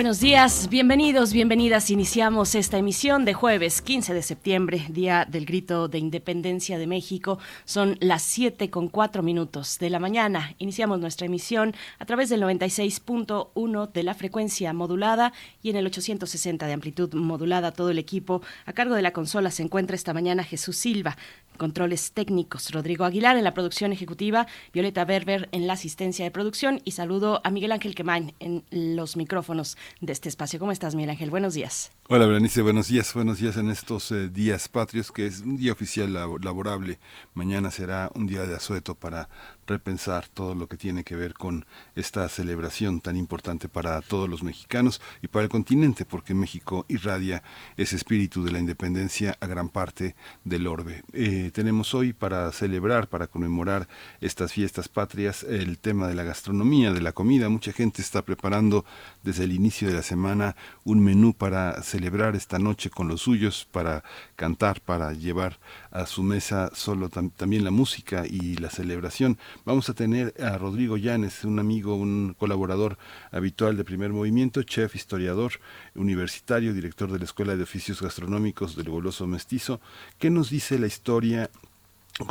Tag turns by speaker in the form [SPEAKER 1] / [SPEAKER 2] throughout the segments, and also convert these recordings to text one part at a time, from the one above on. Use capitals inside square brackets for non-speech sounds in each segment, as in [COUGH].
[SPEAKER 1] Buenos días, bienvenidos, bienvenidas. Iniciamos esta emisión de jueves 15 de septiembre, Día del Grito de Independencia de México. Son las 7 con 4 minutos de la mañana. Iniciamos nuestra emisión a través del 96.1 de la frecuencia modulada y en el 860 de amplitud modulada. Todo el equipo a cargo de la consola se encuentra esta mañana Jesús Silva, controles técnicos, Rodrigo Aguilar en la producción ejecutiva, Violeta Berber en la asistencia de producción y saludo a Miguel Ángel Quemain en los micrófonos de este espacio. ¿Cómo estás, Miguel Ángel? Buenos días.
[SPEAKER 2] Hola, Berenice, buenos días. Buenos días en estos eh, días patrios, que es un día oficial laborable. Mañana será un día de asueto para repensar todo lo que tiene que ver con esta celebración tan importante para todos los mexicanos y para el continente, porque México irradia ese espíritu de la independencia a gran parte del orbe. Eh, tenemos hoy para celebrar, para conmemorar estas fiestas patrias, el tema de la gastronomía, de la comida. Mucha gente está preparando desde el inicio de la semana un menú para celebrar esta noche con los suyos, para cantar, para llevar a su mesa solo también la música y la celebración. Vamos a tener a Rodrigo Llanes, un amigo, un colaborador habitual de Primer Movimiento, chef, historiador, universitario, director de la Escuela de Oficios Gastronómicos del Goloso Mestizo, que nos dice la historia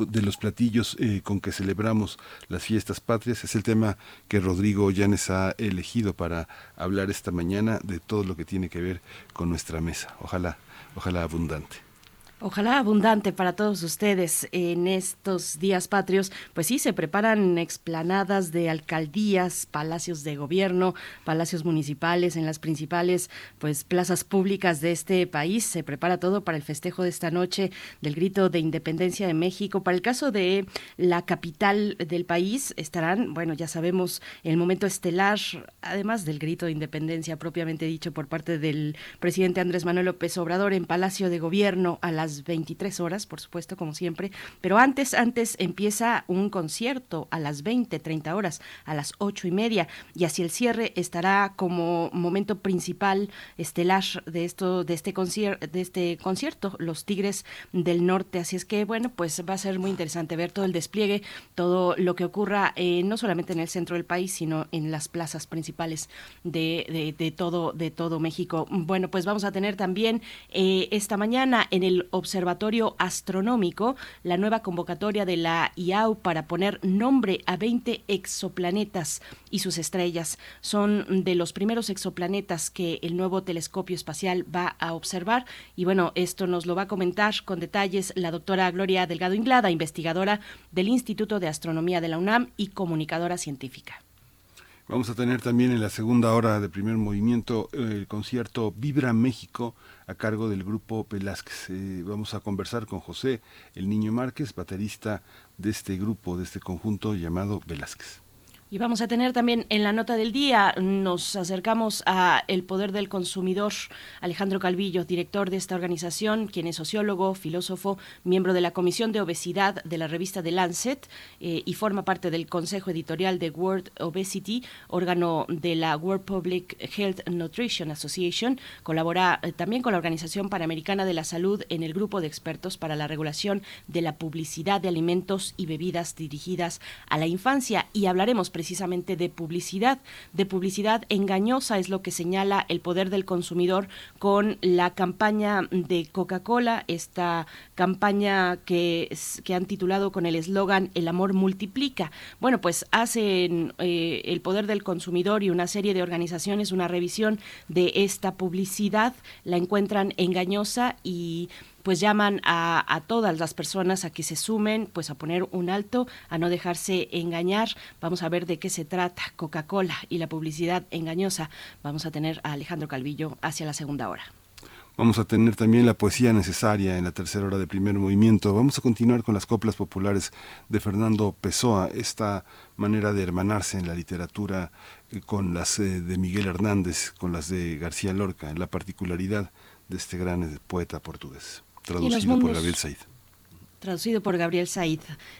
[SPEAKER 2] de los platillos eh, con que celebramos las fiestas patrias. Es el tema que Rodrigo Llanes ha elegido para hablar esta mañana de todo lo que tiene que ver con nuestra mesa. Ojalá, ojalá abundante.
[SPEAKER 1] Ojalá abundante para todos ustedes en estos días patrios. Pues sí, se preparan explanadas de alcaldías, palacios de gobierno, palacios municipales en las principales pues plazas públicas de este país. Se prepara todo para el festejo de esta noche del grito de independencia de México. Para el caso de la capital del país estarán, bueno, ya sabemos, el momento estelar, además del grito de independencia propiamente dicho por parte del presidente Andrés Manuel López Obrador en Palacio de Gobierno a las 23 horas, por supuesto, como siempre. Pero antes, antes empieza un concierto a las 20, 30 horas, a las ocho y media. Y así el cierre estará como momento principal estelar de esto, de este concierto, de este concierto, los Tigres del Norte. Así es que, bueno, pues va a ser muy interesante ver todo el despliegue, todo lo que ocurra, eh, no solamente en el centro del país, sino en las plazas principales de, de, todo, de todo México. Bueno, pues vamos a tener también eh, esta mañana en el Observatorio Astronómico la nueva convocatoria de la IAU para poner nombre a 20 exoplanetas y sus estrellas. Son de los primeros exoplanetas que el nuevo telescopio espacial va a observar. Y bueno, esto nos lo va a comentar con detalles la doctora Gloria Delgado Inglada, investigadora del Instituto de Astronomía de la UNAM y comunicadora científica.
[SPEAKER 2] Vamos a tener también en la segunda hora de primer movimiento el concierto Vibra México a cargo del grupo Velázquez. Eh, vamos a conversar con José, el niño Márquez, baterista de este grupo, de este conjunto llamado Velázquez.
[SPEAKER 1] Y vamos a tener también en la nota del día, nos acercamos a El Poder del Consumidor, Alejandro Calvillo, director de esta organización, quien es sociólogo, filósofo, miembro de la Comisión de Obesidad de la revista The Lancet eh, y forma parte del Consejo Editorial de World Obesity, órgano de la World Public Health Nutrition Association. Colabora eh, también con la Organización Panamericana de la Salud en el grupo de expertos para la regulación de la publicidad de alimentos y bebidas dirigidas a la infancia y hablaremos precisamente de publicidad, de publicidad engañosa es lo que señala el poder del consumidor con la campaña de Coca-Cola, esta campaña que, que han titulado con el eslogan El amor multiplica. Bueno, pues hacen eh, el poder del consumidor y una serie de organizaciones una revisión de esta publicidad, la encuentran engañosa y pues llaman a, todas las personas a que se sumen, pues a poner un alto, a no dejarse engañar. Vamos a ver de qué se trata Coca-Cola y la publicidad engañosa. Vamos a tener a Alejandro Calvillo hacia la segunda hora.
[SPEAKER 2] Vamos a tener también la poesía necesaria en la tercera hora de primer movimiento. Vamos a continuar con las coplas populares de Fernando Pessoa, esta manera de hermanarse en la literatura eh, con las eh, de Miguel Hernández, con las de García Lorca, en la particularidad de este gran eh, poeta portugués. Traducido por Gabriel Said.
[SPEAKER 1] Traducido por Gabriel Said,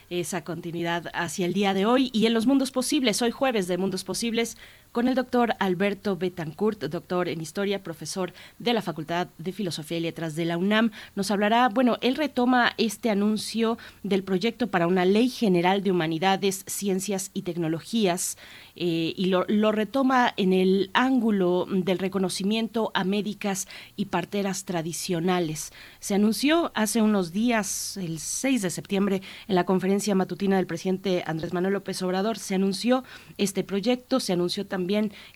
[SPEAKER 1] esa continuidad hacia el día de hoy y en los mundos posibles, hoy jueves de Mundos Posibles, con el doctor Alberto Betancourt, doctor en historia, profesor de la Facultad de Filosofía y Letras de la UNAM. Nos hablará, bueno, él retoma este anuncio del proyecto para una ley general de humanidades, ciencias y tecnologías eh, y lo, retoma en el ángulo del reconocimiento a médicas y parteras tradicionales. Se anunció hace unos días, el 6 de septiembre, en la conferencia matutina del presidente Andrés Manuel López Obrador, se anunció este proyecto, se anunció también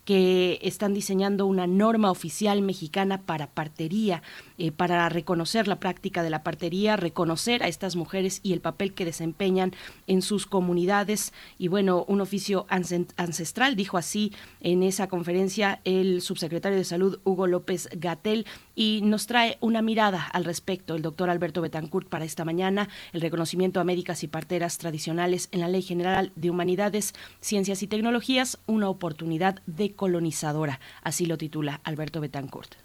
[SPEAKER 1] que están diseñando una norma oficial mexicana para partería, eh, para reconocer la práctica de la partería, reconocer a estas mujeres y el papel que desempeñan en sus comunidades. Y bueno, un oficio ancestral ancestral, dijo así en esa conferencia el subsecretario de Salud Hugo López Gatel y nos trae una mirada al respecto el doctor Alberto Betancourt para esta mañana, el reconocimiento a médicas y parteras tradicionales en la Ley General de Humanidades, Ciencias y Tecnologías, una oportunidad decolonizadora, así lo titula Alberto Betancourt.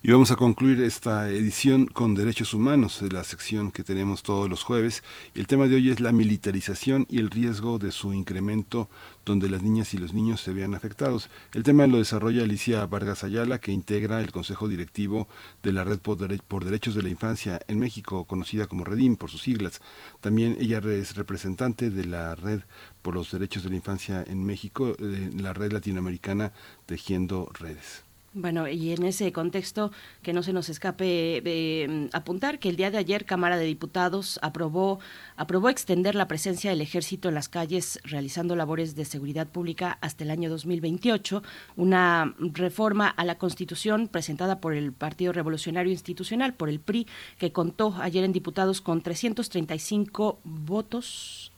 [SPEAKER 2] Y vamos a concluir esta edición con derechos humanos, de la sección que tenemos todos los jueves. El tema de hoy es la militarización y el riesgo de su incremento donde las niñas y los niños se vean afectados. El tema lo desarrolla Alicia Vargas Ayala, que integra el Consejo Directivo de la Red por, Derechos de la Infancia en México, conocida como REDIM por sus siglas. También ella es representante de la Red por los Derechos de la Infancia en México, eh, la Red Latinoamericana Tejiendo Redes.
[SPEAKER 1] Bueno, y en ese contexto, que no se nos escape mm, apuntar que el día de ayer Cámara de Diputados aprobó, aprobó extender la presencia del ejército en las calles realizando labores de seguridad pública hasta el año 2028, una reforma a la Constitución presentada por el Partido Revolucionario Institucional, por el PRI, que contó ayer en diputados con 335 votos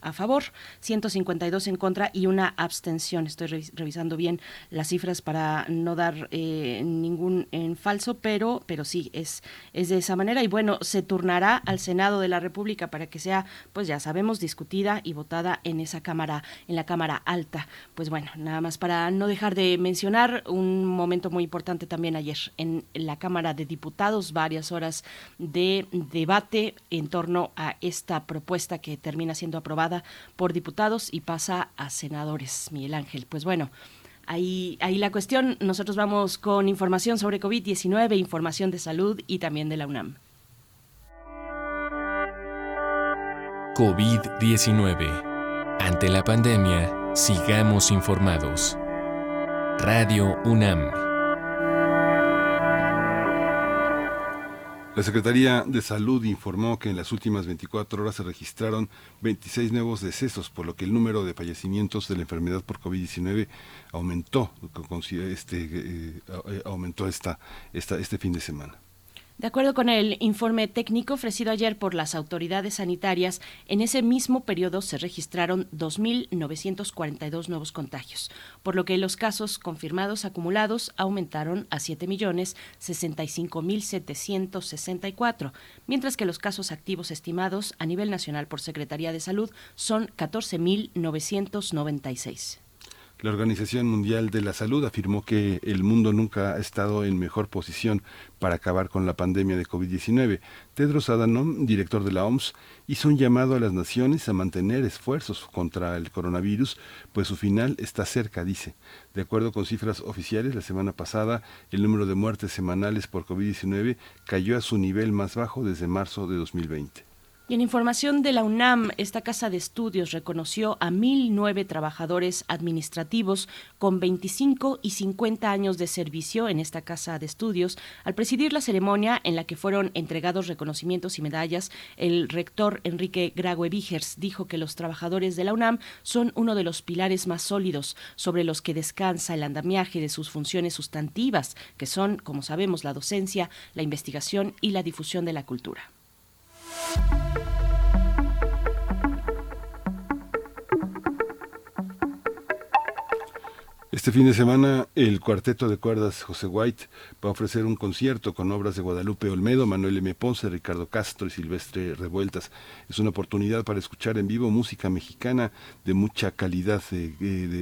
[SPEAKER 1] a favor, 152 en contra y una abstención. Estoy revisando bien las cifras para no dar eh, ningún en falso, pero, pero sí, es, es de esa manera. Y bueno, se turnará al Senado de la República para que sea, pues ya sabemos, discutida y votada en esa Cámara, en la Cámara Alta. Pues bueno, nada más para no dejar de mencionar un momento muy importante también ayer en la Cámara de Diputados, varias horas de debate en torno a esta propuesta que termina siendo aprobada por diputados y pasa a senadores, Miguel Ángel. Pues bueno, Ahí, ahí, la cuestión, nosotros vamos con información sobre COVID-19, información de salud y también de la UNAM.
[SPEAKER 3] COVID-19. Ante la pandemia, sigamos informados. Radio UNAM.
[SPEAKER 2] La Secretaría de Salud informó que en las últimas 24 horas se registraron 26 nuevos decesos, por lo que el número de fallecimientos de la enfermedad por COVID-19 aumentó, este, eh, eh, aumentó esta, esta, este fin de semana.
[SPEAKER 1] De acuerdo con el informe técnico ofrecido ayer por las autoridades sanitarias, en ese mismo periodo se registraron 2.942 nuevos contagios, por lo que los casos confirmados acumulados aumentaron a 7.065.764, mientras que los casos activos estimados a nivel nacional por Secretaría de Salud son 14.996.
[SPEAKER 2] La Organización Mundial de la Salud afirmó que el mundo nunca ha estado en mejor posición para acabar con la pandemia de COVID-19. Tedros Adhanom, director de la OMS, hizo un llamado a las naciones a mantener esfuerzos contra el coronavirus, pues su final está cerca, dice. De acuerdo con cifras oficiales, la semana pasada el número de muertes semanales por COVID-19 cayó a su nivel más bajo desde marzo de 2020.
[SPEAKER 1] Y en información de la UNAM, esta casa de estudios reconoció a 1.009 trabajadores administrativos con 25 y 50 años de servicio en esta casa de estudios. Al presidir la ceremonia en la que fueron entregados reconocimientos y medallas, el rector Enrique Graue Vigers dijo que los trabajadores de la UNAM son uno de los pilares más sólidos sobre los que descansa el andamiaje de sus funciones sustantivas, que son, como sabemos, la docencia, la investigación y la difusión de la cultura. Thank you.
[SPEAKER 2] Este fin de semana el cuarteto de cuerdas José White va a ofrecer un concierto con obras de Guadalupe Olmedo, Manuel M. Ponce, Ricardo Castro y Silvestre Revueltas. Es una oportunidad para escuchar en vivo música mexicana de mucha calidad, de,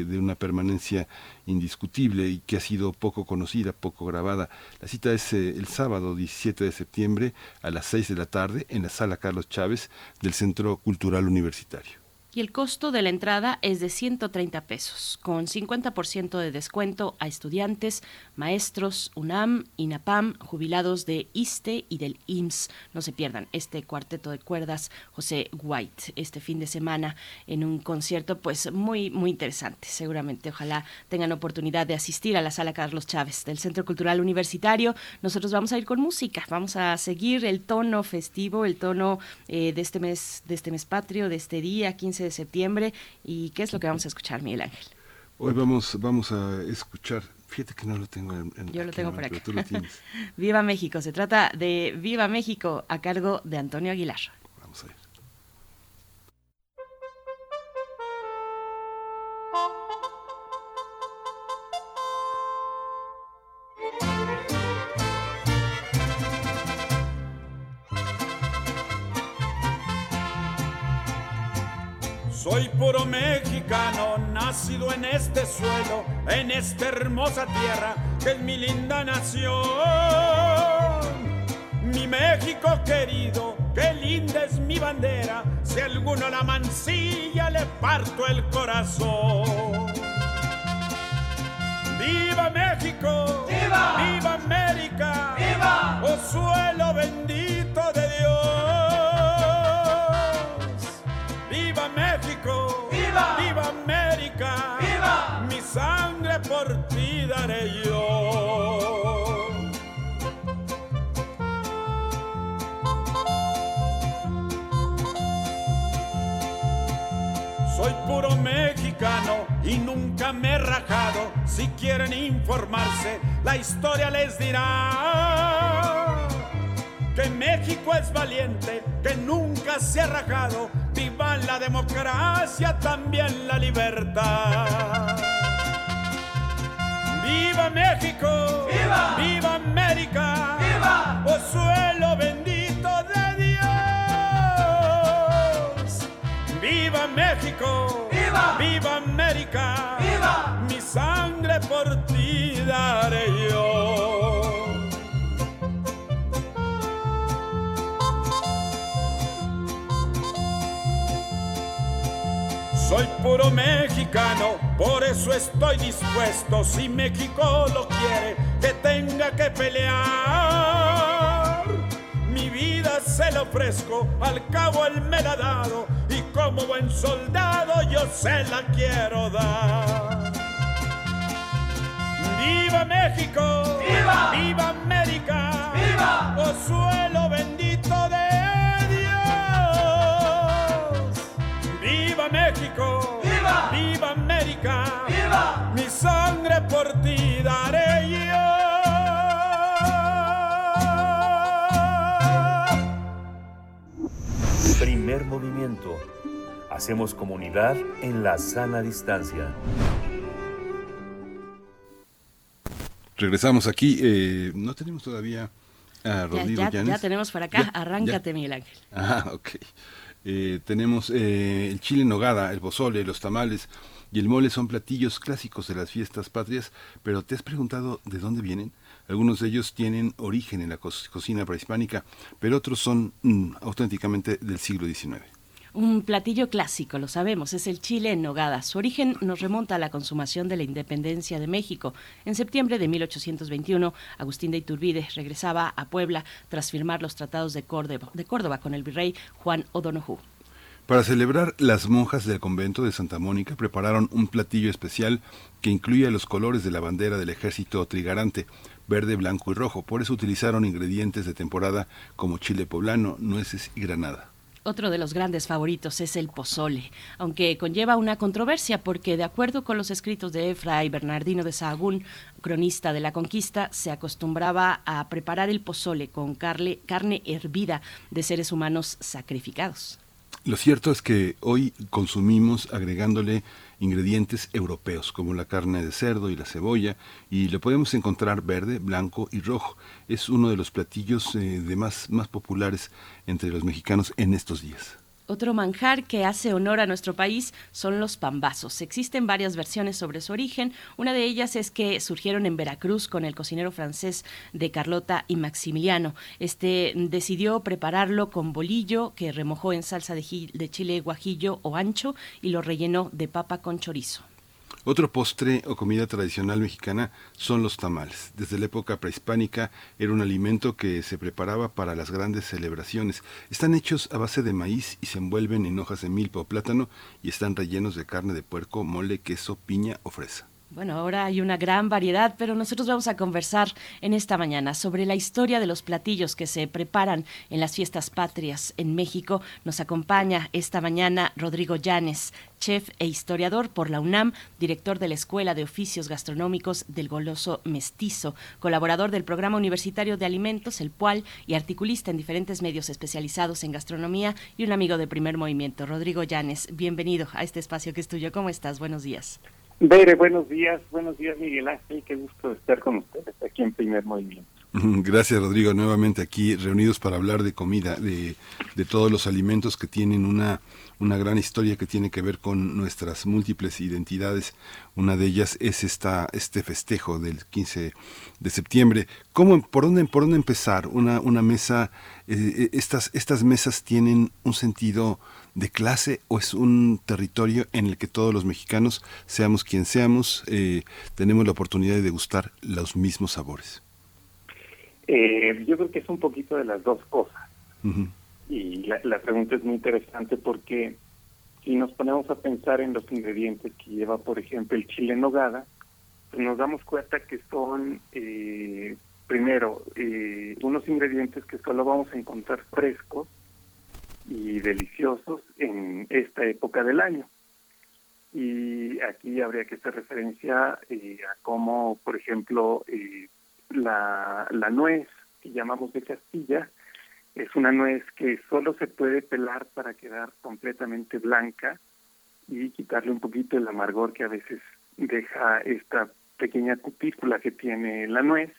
[SPEAKER 2] de una permanencia indiscutible y que ha sido poco conocida, poco grabada. La cita es eh, el sábado 17 de septiembre a las 6 de la tarde en la sala Carlos Chávez del Centro Cultural Universitario
[SPEAKER 1] y el costo de la entrada es de 130 pesos, con 50% de descuento a estudiantes, maestros, UNAM, INAPAM, jubilados de ISTE y del IMSS. No se pierdan este cuarteto de cuerdas José White este fin de semana en un concierto pues muy muy interesante. Seguramente ojalá tengan oportunidad de asistir a la Sala Carlos Chávez del Centro Cultural Universitario. Nosotros vamos a ir con música, vamos a seguir el tono festivo, el tono eh, de este mes de este mes patrio, de este día 15 de septiembre. ¿Y qué es lo que vamos a escuchar, Miguel Ángel?
[SPEAKER 2] Hoy vamos, vamos a escuchar Fíjate que no lo tengo en,
[SPEAKER 1] Yo lo tengo por acá. [LAUGHS] Viva México. Se trata de Viva México a cargo de Antonio Aguilar.
[SPEAKER 4] Soy puro mexicano, nacido en este suelo, en esta hermosa tierra que es mi linda nación. Mi México querido, qué linda es mi bandera, si alguno la mancilla le parto el corazón. ¡Viva México! ¡Viva! ¡Viva América! ¡Viva! ¡Oh suelo bendito de Dios! Yo. Soy puro mexicano y nunca me he rajado. Si quieren informarse, la historia les dirá que México es valiente, que nunca se ha rajado Viva la democracia, también la libertad. ¡Viva México! ¡Viva! ¡Viva América! ¡Viva! ¡Oh suelo bendito de Dios! ¡Viva México! ¡Viva! ¡Viva América! ¡Viva! Mi sangre por ti daré yo. Soy puro mexicano, por eso estoy dispuesto, si México lo quiere, que tenga que pelear. Mi vida se la ofrezco, al cabo él me la ha dado, y como buen soldado yo se la quiero dar. ¡Viva México! ¡Viva! ¡Viva América! ¡Viva! ¡Oh suelo bendito de ¡Viva México! ¡Viva! ¡Viva América! ¡Viva! Mi sangre por ti daré yo.
[SPEAKER 5] Primer movimiento. Hacemos comunidad en la sana distancia.
[SPEAKER 2] Regresamos aquí. Eh, no tenemos todavía a Rodrigo
[SPEAKER 1] ya, ya, ya tenemos por acá. Arráncate, Miguel Ángel.
[SPEAKER 2] Ah, ok. Eh, tenemos eh, el chile en nogada, el pozole, los tamales y el mole son platillos clásicos de las fiestas patrias, pero ¿te has preguntado de dónde vienen? Algunos de ellos tienen origen en la cocina prehispánica, pero otros son mm, auténticamente del siglo XIX.
[SPEAKER 1] Un platillo clásico, lo sabemos, es el chile en nogada. Su origen nos remonta a la consumación de la independencia de México. En septiembre de 1821, Agustín de Iturbide regresaba a Puebla tras firmar los tratados de Córdoba, de Córdoba con el virrey Juan O'Donoghue.
[SPEAKER 2] Para celebrar, las monjas del convento de Santa Mónica prepararon un platillo especial que incluye los colores de la bandera del ejército trigarante, verde, blanco y rojo. Por eso utilizaron ingredientes de temporada como chile poblano, nueces y granada.
[SPEAKER 1] Otro de los grandes favoritos es el pozole, aunque conlleva una controversia porque de acuerdo con los escritos de Fray Bernardino de Sahagún, cronista de la conquista, se acostumbraba a preparar el pozole con carne, carne hervida de seres humanos sacrificados.
[SPEAKER 2] Lo cierto es que hoy consumimos agregándole ingredientes europeos como la carne de cerdo y la cebolla y lo podemos encontrar verde, blanco y rojo. Es uno de los platillos eh, de más, más populares entre los mexicanos en estos días.
[SPEAKER 1] Otro manjar que hace honor a nuestro país son los pambazos. Existen varias versiones sobre su origen. Una de ellas es que surgieron en Veracruz con el cocinero francés de Carlota y Maximiliano. Este decidió prepararlo con bolillo que remojó en salsa de, de chile guajillo o ancho y lo rellenó de papa con chorizo.
[SPEAKER 2] Otro postre o comida tradicional mexicana son los tamales. Desde la época prehispánica era un alimento que se preparaba para las grandes celebraciones. Están hechos a base de maíz y se envuelven en hojas de milpa o plátano y están rellenos de carne de puerco, mole, queso, piña o fresa.
[SPEAKER 1] Bueno, ahora hay una gran variedad, pero nosotros vamos a conversar en esta mañana sobre la historia de los platillos que se preparan en las fiestas patrias en México. Nos acompaña esta mañana Rodrigo Llanes, chef e historiador por la UNAM, director de la Escuela de Oficios Gastronómicos del Goloso Mestizo, colaborador del Programa Universitario de Alimentos, el PUAL, y articulista en diferentes medios especializados en gastronomía y un amigo de primer movimiento. Rodrigo Llanes, bienvenido a este espacio que es tuyo. ¿Cómo estás? Buenos días.
[SPEAKER 6] Bere, buenos días, buenos días Miguel Ángel, qué gusto estar con ustedes aquí en Primer Movimiento. [LAUGHS]
[SPEAKER 2] Gracias Rodrigo, nuevamente aquí reunidos para hablar de comida, de, de todos los alimentos que tienen una, una gran historia que tiene que ver con nuestras múltiples identidades. Una de ellas es esta, este festejo del 15 de septiembre. ¿Cómo, por, dónde, ¿Por dónde empezar? Una, una mesa, eh, eh, estas, estas mesas tienen un sentido de clase o es un territorio en el que todos los mexicanos, seamos quien seamos, eh, tenemos la oportunidad de degustar los mismos sabores?
[SPEAKER 6] Eh, yo creo que es un poquito de las dos cosas. Y la, pregunta es muy interesante porque si nos ponemos a pensar en los ingredientes que lleva, por ejemplo, el chile en nogada, pues nos damos cuenta que son, eh, primero, unos ingredientes que solo vamos a encontrar frescos y deliciosos en esta época del año. Y aquí habría que hacer referencia eh, a cómo, por ejemplo, eh, la, la nuez que llamamos de Castilla es una nuez que solo se puede pelar para quedar completamente blanca y quitarle un poquito el amargor que a veces deja esta pequeña cutícula que tiene la nuez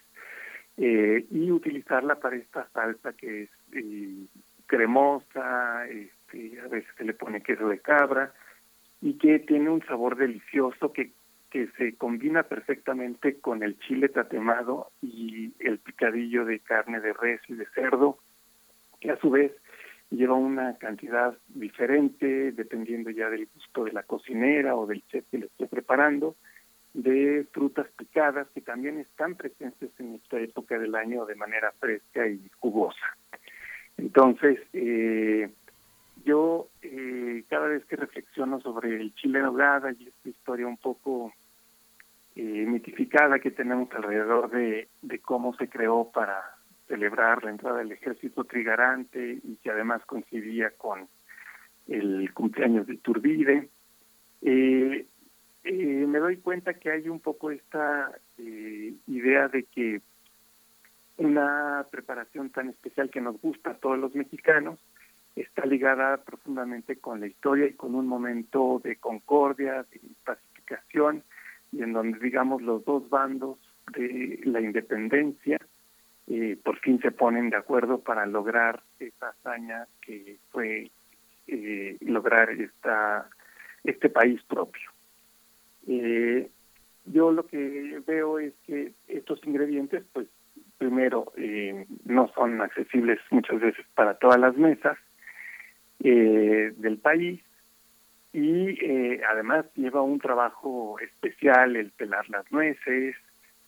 [SPEAKER 6] eh, y utilizarla para esta salsa que es cremosa, este, a veces se le pone queso de cabra y que tiene un sabor delicioso que, que se combina perfectamente con el chile tatemado y el picadillo de carne de res y de cerdo, que a su vez lleva una cantidad diferente dependiendo ya del gusto de la cocinera o del chef que le esté preparando, de frutas picadas que también están presentes en esta época del año de manera fresca y jugosa. Entonces, eh, yo eh, cada vez que reflexiono sobre el Chile Nogada y esta historia un poco eh, mitificada que tenemos alrededor de, cómo se creó para celebrar la entrada del ejército trigarante y que además coincidía con el cumpleaños de Turbide, eh, me doy cuenta que hay un poco esta idea de que una preparación tan especial que nos gusta a todos los mexicanos, está ligada profundamente con la historia y con un momento de concordia, de pacificación, y en donde, digamos, los dos bandos de la independencia eh, por fin se ponen de acuerdo para lograr esa hazaña que fue eh, lograr esta este país propio. Eh, yo lo que veo es que estos ingredientes pues primero, eh, no son accesibles muchas veces para todas las mesas eh, del país y eh, además lleva un trabajo especial el pelar las nueces,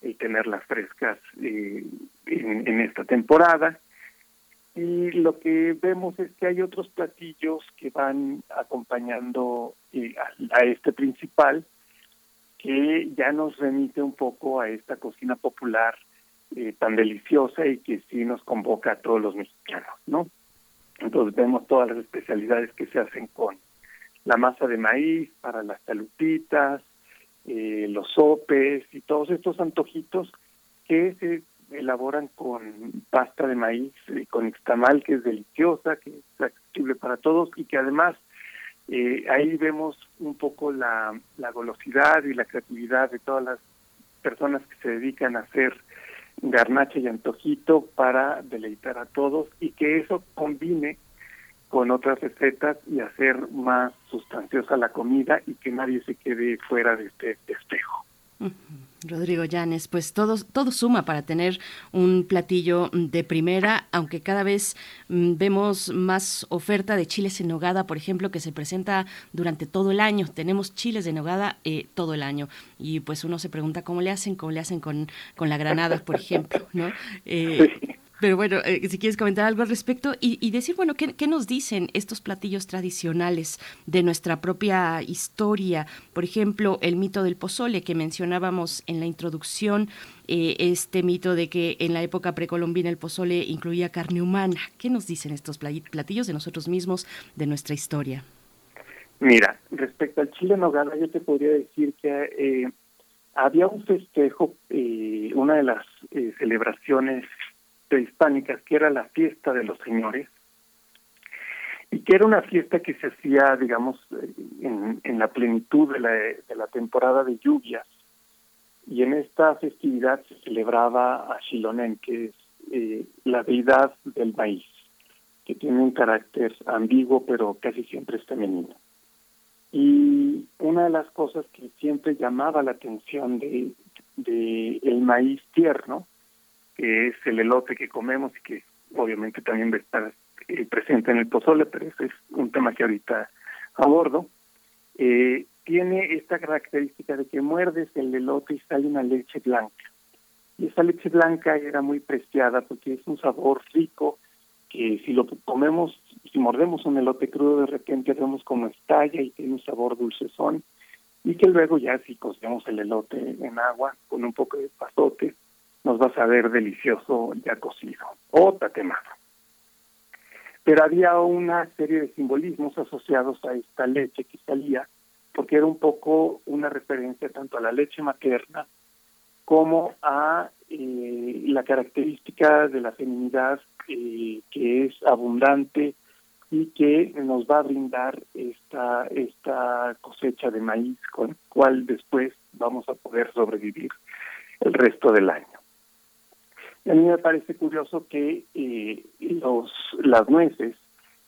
[SPEAKER 6] el tenerlas frescas en, esta temporada. Y lo que vemos es que hay otros platillos que van acompañando a, a este principal, que ya nos remite un poco a esta cocina popular eh, tan deliciosa y que sí nos convoca a todos los mexicanos, ¿no? Entonces vemos todas las especialidades que se hacen con la masa de maíz para las salutitas, eh, los sopes y todos estos antojitos que se elaboran con pasta de maíz, y con extamal, que es deliciosa, que es accesible para todos y que además eh, ahí vemos un poco la, la golosidad y la creatividad de todas las personas que se dedican a hacer garnacha y antojito para deleitar a todos y que eso combine con otras recetas y hacer más sustanciosa la comida y que nadie se quede fuera de este espejo.
[SPEAKER 1] Rodrigo Llanes, pues todo, todo suma para tener un platillo de primera, aunque cada vez mm, vemos más oferta de chiles en nogada, por ejemplo, que se presenta durante todo el año. Tenemos chiles de nogada eh, todo el año. Y pues uno se pregunta cómo le hacen, cómo le hacen con, con la granada, por ejemplo, ¿no? [LAUGHS] Eh, pero bueno, eh, si quieres comentar algo al respecto y, decir, bueno, ¿qué, ¿qué, nos dicen estos platillos tradicionales de nuestra propia historia? Por ejemplo, el mito del pozole que mencionábamos en la introducción, eh, este mito de que en la época precolombina el pozole incluía carne humana. ¿Qué nos dicen estos platillos de nosotros mismos, de nuestra historia?
[SPEAKER 6] Mira, respecto al chile nogada, yo te podría decir que eh, había un festejo, una de las celebraciones prehispánicas, que era la fiesta de los señores, y que era una fiesta que se hacía, digamos, en, en la plenitud de la, de la temporada de lluvias. Y en esta festividad se celebraba a Xilonen, que es eh, la deidad del maíz, que tiene un carácter ambiguo, pero casi siempre es femenino. Y una de las cosas que siempre llamaba la atención de, de el maíz tierno que es el elote que comemos y que obviamente también va a estar eh, presente en el pozole, pero ese es un tema que ahorita abordo. Eh, tiene esta característica de que muerdes el elote y sale una leche blanca. Y esa leche blanca era muy preciada porque es un sabor rico que si lo comemos, si mordemos un elote crudo, de repente vemos como estalla y tiene un sabor dulcezón. Y que luego ya si cocemos el elote en agua con un poco de pasote, nos va a saber delicioso ya cocido o tatemado. Pero había una serie de simbolismos asociados a esta leche que salía, porque era un poco una referencia tanto a la leche materna como a eh, la característica de la feminidad eh, que es abundante y que nos va a brindar esta, esta cosecha de maíz con la cual después vamos a poder sobrevivir el resto del año. A mí me parece curioso que eh, los las nueces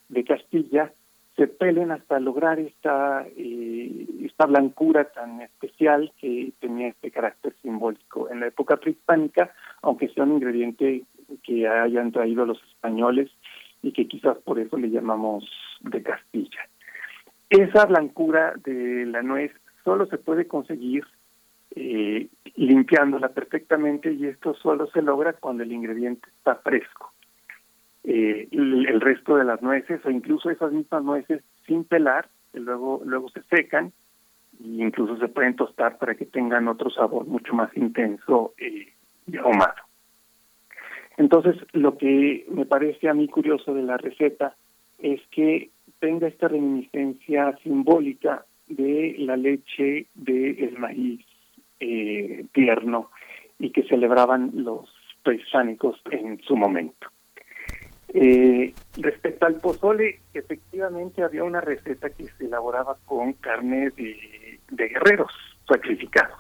[SPEAKER 6] de Castilla se pelen hasta lograr esta eh, esta blancura tan especial que tenía este carácter simbólico en la época prehispánica, aunque sea un ingrediente que hayan traído los españoles y que quizás por eso le llamamos de Castilla. Esa blancura de la nuez solo se puede conseguir eh, limpiándola perfectamente y esto solo se logra cuando el ingrediente está fresco. Eh, el, resto de las nueces o incluso esas mismas nueces sin pelar, luego, luego se secan e incluso se pueden tostar para que tengan otro sabor mucho más intenso eh, y ahumado. Entonces, lo que me parece a mí curioso de la receta es que tenga esta reminiscencia simbólica de la leche del maíz eh, tierno y que celebraban los prehispánicos en su momento. Eh, respecto al pozole, efectivamente había una receta que se elaboraba con carne de, guerreros sacrificados.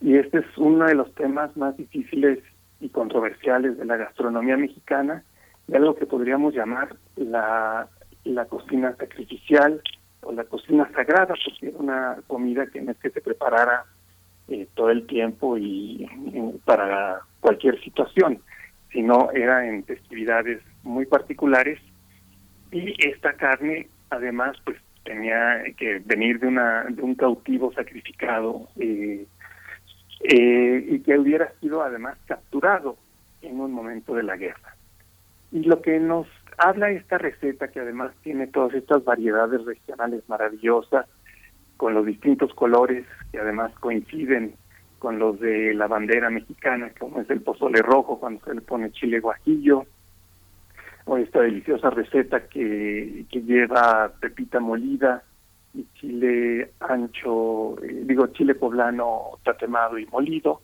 [SPEAKER 6] Y este es uno de los temas más difíciles y controversiales de la gastronomía mexicana, de algo que podríamos llamar la, la cocina sacrificial o la cocina sagrada, porque era una comida que no es que se preparara eh, todo el tiempo y, para cualquier situación, sino era en festividades muy particulares y esta carne además pues tenía que venir de una de un cautivo sacrificado eh, eh, y que hubiera sido además capturado en un momento de la guerra. Y lo que nos habla esta receta, que además tiene todas estas variedades regionales maravillosas, con los distintos colores que además coinciden con los de la bandera mexicana, como es el pozole rojo cuando se le pone chile guajillo, o esta deliciosa receta que, que lleva pepita molida y chile ancho, eh, digo chile poblano tatemado y molido,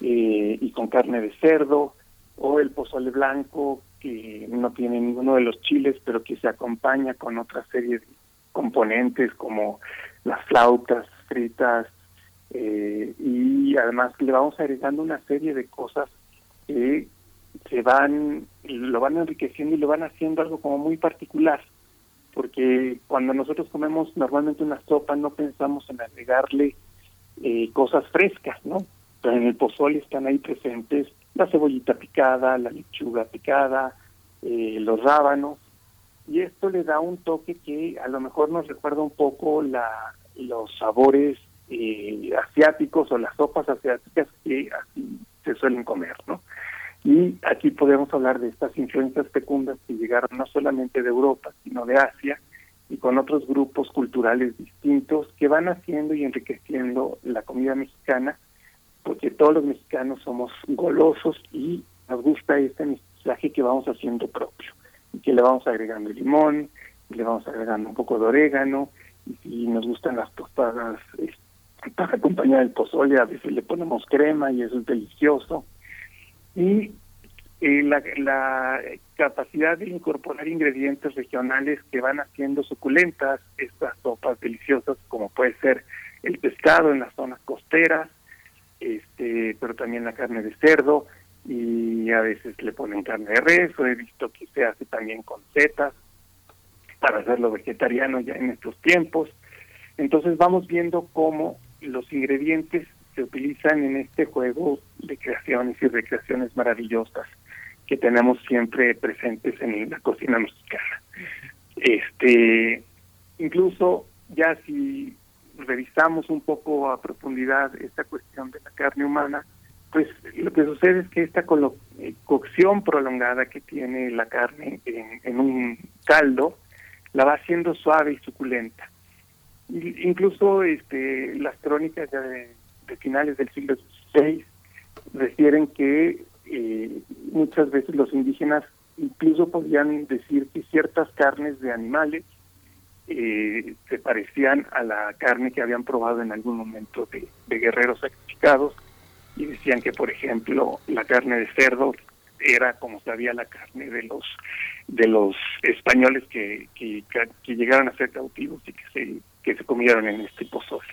[SPEAKER 6] eh, y con carne de cerdo, o el pozole blanco que no tiene ninguno de los chiles, pero que se acompaña con otra serie de componentes como las flautas fritas, eh, y además le vamos agregando una serie de cosas que se van, lo van enriqueciendo y lo van haciendo algo como muy particular, porque cuando nosotros comemos normalmente una sopa no pensamos en agregarle eh, cosas frescas, ¿no? Pero en el pozole están ahí presentes la cebollita picada, la lechuga picada, eh, los rábanos, y esto le da un toque que a lo mejor nos recuerda un poco la, los sabores eh, asiáticos o las sopas asiáticas que así se suelen comer, ¿no? Y aquí podemos hablar de estas influencias fecundas que llegaron no solamente de Europa, sino de Asia, y con otros grupos culturales distintos que van haciendo y enriqueciendo la comida mexicana, porque todos los mexicanos somos golosos y nos gusta este mestizaje que vamos haciendo propio, y que le vamos agregando limón, y le vamos agregando un poco de orégano, y si nos gustan las tostadas para acompañar el pozole, a veces le ponemos crema y eso es delicioso. Y eh, la, la capacidad de incorporar ingredientes regionales que van haciendo suculentas estas sopas deliciosas, como puede ser el pescado en las zonas costeras, este, pero también la carne de cerdo y a veces le ponen carne de res o he visto que se hace también con setas para hacerlo vegetariano ya en estos tiempos. Entonces vamos viendo cómo los ingredientes se utilizan en este juego de creaciones y recreaciones maravillosas que tenemos siempre presentes en la cocina mexicana. Este, incluso ya si revisamos un poco a profundidad esta cuestión de la carne humana, pues lo que sucede es que esta eh, cocción prolongada que tiene la carne en, un caldo la va haciendo suave y suculenta. Incluso este, las crónicas de, finales del siglo XVI refieren que eh, muchas veces los indígenas incluso podían decir que ciertas carnes de animales eh, se parecían a la carne que habían probado en algún momento de, guerreros sacrificados y decían que por ejemplo la carne de cerdo era como sabía la carne de los de los españoles que, que, que llegaron a ser cautivos y que se que se comieron en este pozole.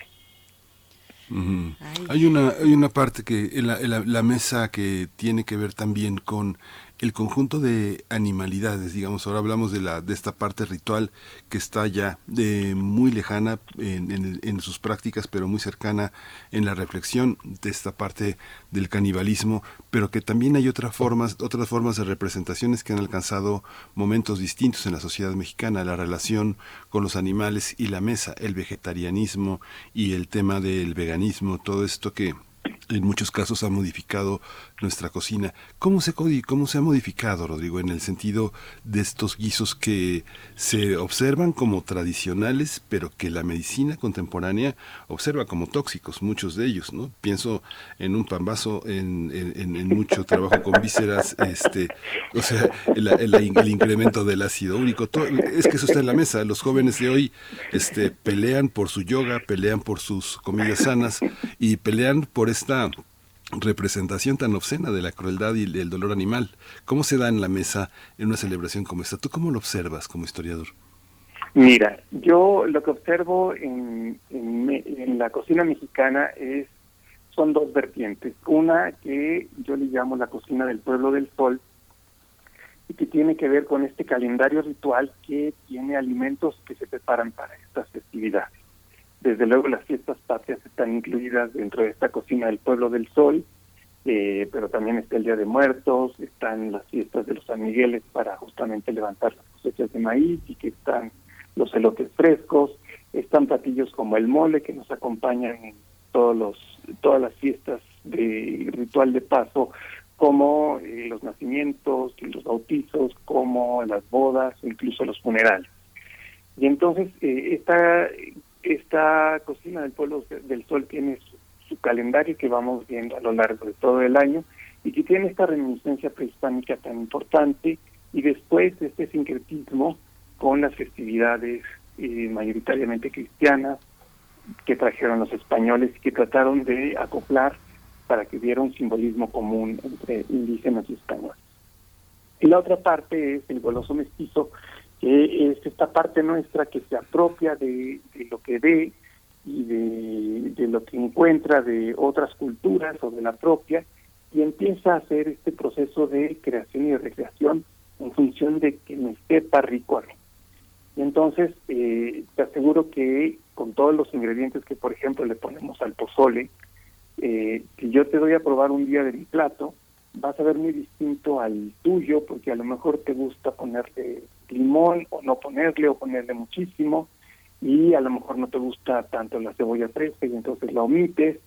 [SPEAKER 2] Hay una hay una parte que la, la, mesa que tiene que ver también con el conjunto de animalidades, digamos, ahora hablamos de la de esta parte ritual que está ya de muy lejana en, en, sus prácticas, pero muy cercana en la reflexión de esta parte del canibalismo, pero que también hay otras formas, otras formas de representaciones que han alcanzado momentos distintos en la sociedad mexicana, la relación con los animales y la mesa, el vegetarianismo y el tema del veganismo, todo esto que en muchos casos ha modificado nuestra cocina. ¿Cómo se, ¿Cómo se ha modificado, Rodrigo, en el sentido de estos guisos que se observan como tradicionales, pero que la medicina contemporánea observa como tóxicos, muchos de ellos, ¿no? Pienso en un pambazo, en, en, mucho trabajo con vísceras, este, o sea, el, incremento del ácido úrico, es que eso está en la mesa. Los jóvenes de hoy este, pelean por su yoga, pelean por sus comidas sanas y pelean por esta representación tan obscena de la crueldad y el dolor animal. ¿Cómo se da en la mesa en una celebración como esta? ¿Tú cómo lo observas como historiador?
[SPEAKER 6] Mira, yo lo que observo en, en, la cocina mexicana es son dos vertientes. Una que yo le llamo la cocina del pueblo del sol y que tiene que ver con este calendario ritual que tiene alimentos que se preparan para estas festividades. Desde luego las fiestas patrias están incluidas dentro de esta cocina del pueblo del sol, eh, pero también está el Día de Muertos, están las fiestas de los San Migueles para justamente levantar las cosechas de maíz y que están los elotes frescos, están platillos como el mole que nos acompañan en todos los todas las fiestas de ritual de paso como eh, los nacimientos, los bautizos, como las bodas, incluso los funerales. Y entonces eh, esta esta cocina del pueblo del sol tiene su, calendario que vamos viendo a lo largo de todo el año y que tiene esta reminiscencia prehispánica tan importante y después este sincretismo con las festividades eh, mayoritariamente cristianas que trajeron los españoles y que trataron de acoplar para que hubiera un simbolismo común entre indígenas y españoles. Y la otra parte es el goloso mestizo, que es esta parte nuestra que se apropia de, lo que ve y de, lo que encuentra de otras culturas o de la propia y empieza a hacer este proceso de creación y recreación en función de que me sepa rico a mí. Y entonces eh, te aseguro que con todos los ingredientes que, por ejemplo, le ponemos al pozole, eh, si yo te doy a probar un día de mi plato, vas a ver muy distinto al tuyo, porque a lo mejor te gusta ponerle limón o no ponerle o ponerle muchísimo, y a lo mejor no te gusta tanto la cebolla fresca y entonces la omites,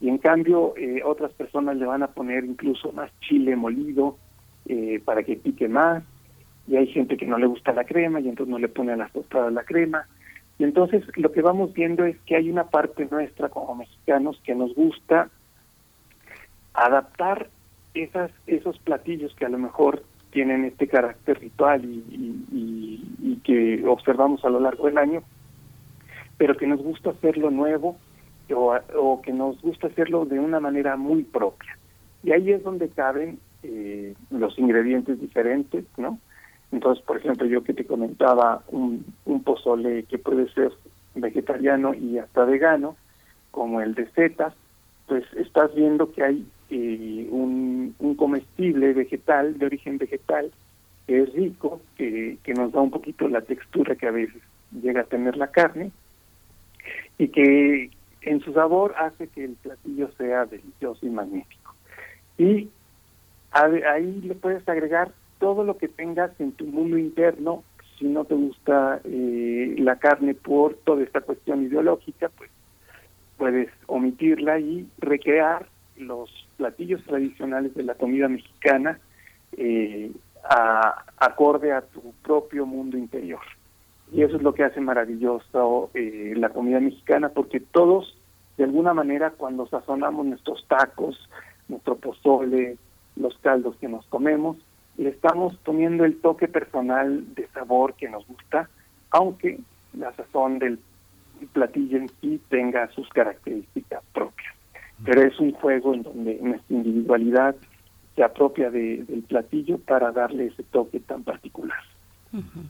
[SPEAKER 6] y en cambio eh, otras personas le van a poner incluso más chile molido eh, para que pique más, y hay gente que no le gusta la crema y entonces no le pone a las tostadas la crema. Y entonces lo que vamos viendo es que hay una parte nuestra como mexicanos que nos gusta adaptar esas, esos platillos que a lo mejor tienen este carácter ritual y, que observamos a lo largo del año, pero que nos gusta hacerlo nuevo o, o, que nos gusta hacerlo de una manera muy propia. Y ahí es donde caben eh, los ingredientes diferentes, ¿no? Entonces, por ejemplo, yo que te comentaba un, un pozole que puede ser vegetariano y hasta vegano, como el de setas, pues estás viendo que hay eh, un, comestible vegetal, de origen vegetal, que es rico, que, nos da un poquito la textura que a veces llega a tener la carne, y que en su sabor hace que el platillo sea delicioso y magnífico. Y ahí le puedes agregar todo lo que tengas en tu mundo interno, si no te gusta eh, la carne por toda esta cuestión ideológica, pues puedes omitirla y recrear los platillos tradicionales de la comida mexicana eh, acorde a tu propio mundo interior. Y eso es lo que hace maravilloso eh, la comida mexicana, porque todos, de alguna manera, cuando sazonamos nuestros tacos, nuestro pozole, los caldos que nos comemos, le estamos poniendo el toque personal de sabor que nos gusta, aunque la sazón del platillo en sí tenga sus características propias. Pero es un juego en donde nuestra individualidad se apropia de, del platillo para darle ese toque tan particular.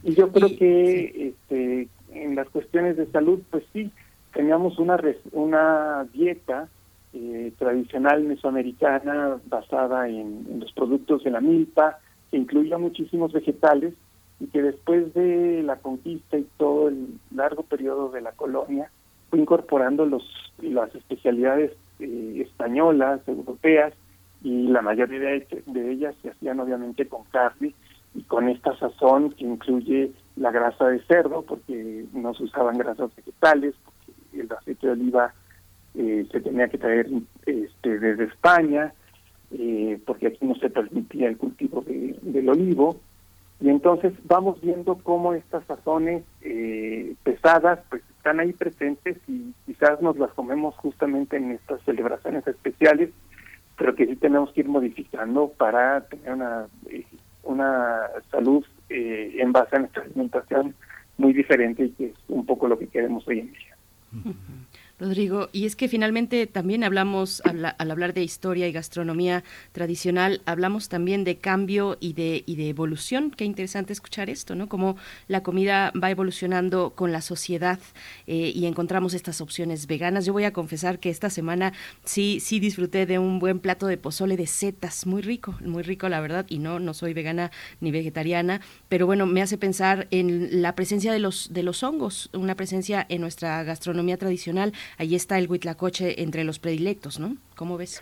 [SPEAKER 6] Y yo creo que este, en las cuestiones de salud, pues sí, teníamos una, una dieta eh, tradicional mesoamericana basada en, en, los productos de la milpa, que incluía muchísimos vegetales y que después de la conquista y todo el largo periodo de la colonia fue incorporando los las especialidades eh, españolas, europeas y la mayoría de, ellas se hacían obviamente con carne y con esta sazón que incluye la grasa de cerdo porque no se usaban grasas vegetales, porque el aceite de oliva eh, se tenía que traer este, desde España, eh, porque aquí no se permitía el cultivo de, del olivo. Y entonces vamos viendo cómo estas sazones eh, pesadas pues están ahí presentes y quizás nos las comemos justamente en estas celebraciones especiales, pero que sí tenemos que ir modificando para tener una, eh, una salud eh, en base a nuestra alimentación muy diferente y que es un poco lo que queremos hoy en día.
[SPEAKER 1] Rodrigo, y es que finalmente también hablamos, al, hablar de historia y gastronomía tradicional, hablamos también de cambio y de, y de evolución. Qué interesante escuchar esto, ¿no? Cómo la comida va evolucionando con la sociedad eh, y encontramos estas opciones veganas. Yo voy a confesar que esta semana sí, sí disfruté de un buen plato de pozole de setas, muy rico, muy rico la verdad, y no, no soy vegana ni vegetariana, pero bueno, me hace pensar en la presencia de los, de los hongos, una presencia en nuestra gastronomía tradicional ahí está el huitlacoche entre los predilectos, ¿no? ¿Cómo ves?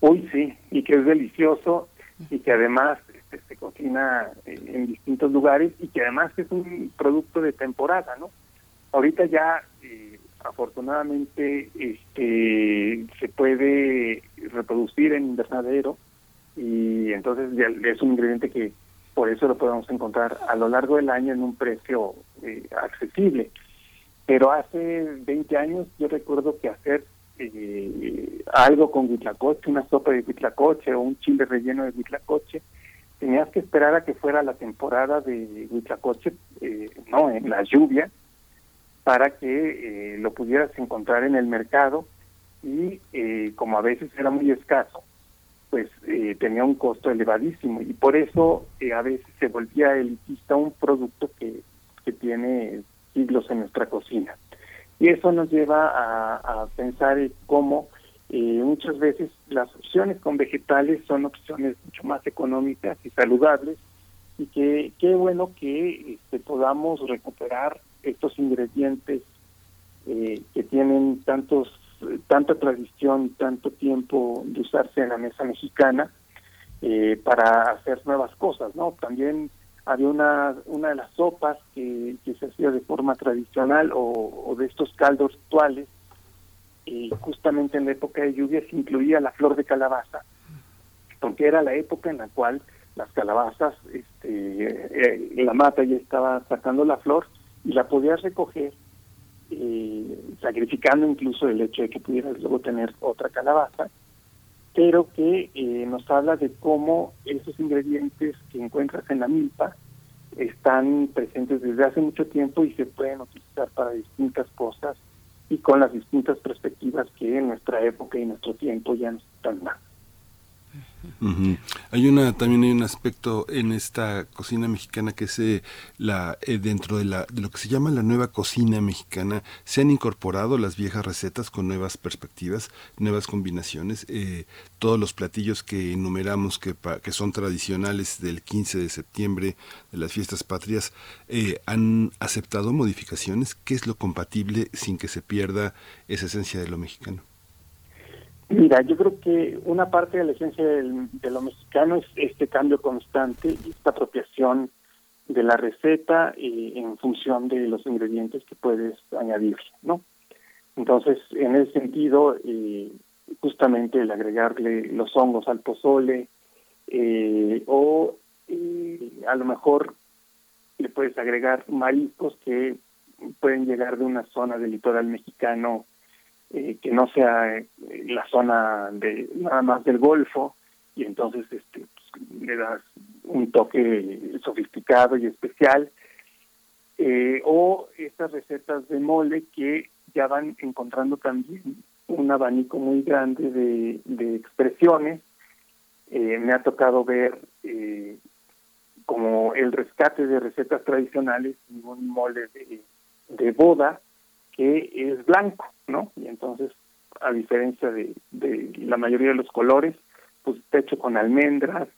[SPEAKER 6] Uy, sí, y que es delicioso y que además este, se cocina en, distintos lugares y que además es un producto de temporada, ¿no? Ahorita ya eh, afortunadamente este se puede reproducir en invernadero y entonces ya es un ingrediente que por eso lo podemos encontrar a lo largo del año en un precio eh, accesible. Pero hace 20 años yo recuerdo que hacer eh, algo con huitlacoche, una sopa de huitlacoche o un chile relleno de huitlacoche, tenías que esperar a que fuera la temporada de huitlacoche, eh, no, en la lluvia, para que eh, lo pudieras encontrar en el mercado. Y eh, como a veces era muy escaso, pues eh, tenía un costo elevadísimo. Y por eso eh, a veces se volvía elitista un producto que, que tiene siglos en nuestra cocina. Y eso nos lleva a, pensar cómo muchas veces las opciones con vegetales son opciones mucho más económicas y saludables y que qué bueno que este, podamos recuperar estos ingredientes eh, que tienen tantos tanta tradición, tanto tiempo de usarse en la mesa mexicana eh, para hacer nuevas cosas, ¿no? También había una, una de las sopas que, se hacía de forma tradicional o, de estos caldos rituales, y justamente en la época de lluvias incluía la flor de calabaza, porque era la época en la cual las calabazas, este, eh, la mata ya estaba sacando la flor y la podías recoger, eh, sacrificando incluso el hecho de que pudieras luego tener otra calabaza, pero que eh, nos habla de cómo esos ingredientes que encuentras en la milpa están presentes desde hace mucho tiempo y se pueden utilizar para distintas cosas y con las distintas perspectivas que en nuestra época y nuestro tiempo ya nos están dando.
[SPEAKER 2] Hay una también hay un aspecto en esta cocina mexicana que es eh, la eh, dentro de la lo que se llama la nueva cocina mexicana se han incorporado las viejas recetas con nuevas perspectivas, nuevas combinaciones. Eh, todos los platillos que enumeramos que que son tradicionales del 15 de septiembre de las fiestas patrias han aceptado modificaciones. ¿Qué es lo compatible sin que se pierda esa esencia de lo mexicano?
[SPEAKER 6] Mira, yo creo que una parte de la esencia de lo mexicano es este cambio constante y esta apropiación de la receta eh, en función de los ingredientes que puedes añadir, ¿no? Entonces, en ese sentido, eh, justamente el agregarle los hongos al pozole eh, o a lo mejor le puedes agregar mariscos que pueden llegar de una zona del litoral mexicano eh, que no sea eh, la zona de nada más del Golfo y entonces este pues, le das un toque sofisticado y especial. Eh, o estas recetas de mole que ya van encontrando también un abanico muy grande de, expresiones. Me ha tocado ver como el rescate de recetas tradicionales un mole de boda que es blanco, ¿no? Y entonces, a diferencia de, de la mayoría de los colores, pues está hecho con almendras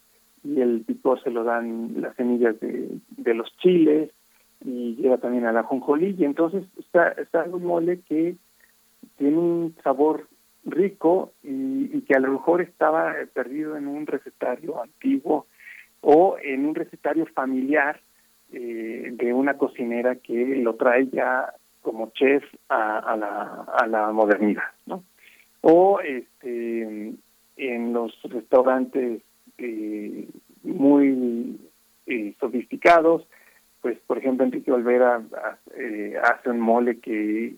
[SPEAKER 6] y el picor se lo dan las semillas de, de los chiles y lleva también a la y entonces está, está un mole que tiene un sabor rico y, y, que a lo mejor estaba perdido en un recetario antiguo o en un recetario familiar eh, de una cocinera que lo trae ya como chef a, la, a la modernidad, ¿no? O este, en los restaurantes eh, muy eh, sofisticados, pues por ejemplo Enrique Olvera eh, hace un mole que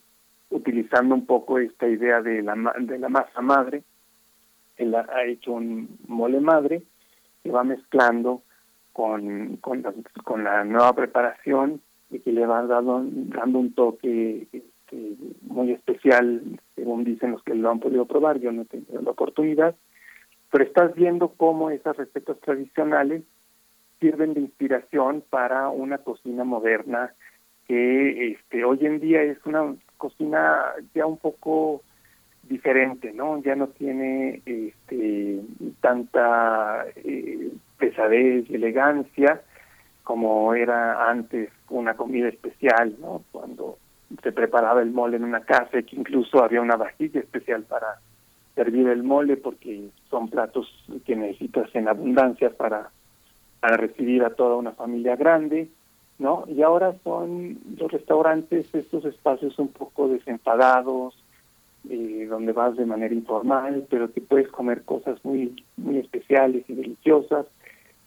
[SPEAKER 6] utilizando un poco esta idea de la de la masa madre, él ha hecho un mole madre que va mezclando con, con la nueva preparación y que le van dando, dando un toque este, muy especial, según dicen los que lo han podido probar, yo no he tenido la oportunidad, pero estás viendo cómo esas recetas tradicionales sirven de inspiración para una cocina moderna que este, hoy en día es una cocina ya un poco diferente, ¿no? Ya no tiene este, tanta eh, pesadez y elegancia, como era antes una comida especial, ¿no? Cuando se preparaba el mole en una casa, que incluso había una vajilla especial para servir el mole, porque son platos que necesitas en abundancia para, para recibir a toda una familia grande, ¿no? Y ahora son los restaurantes estos espacios un poco desenfadados, eh, donde vas de manera informal, pero que puedes comer cosas muy, muy especiales y deliciosas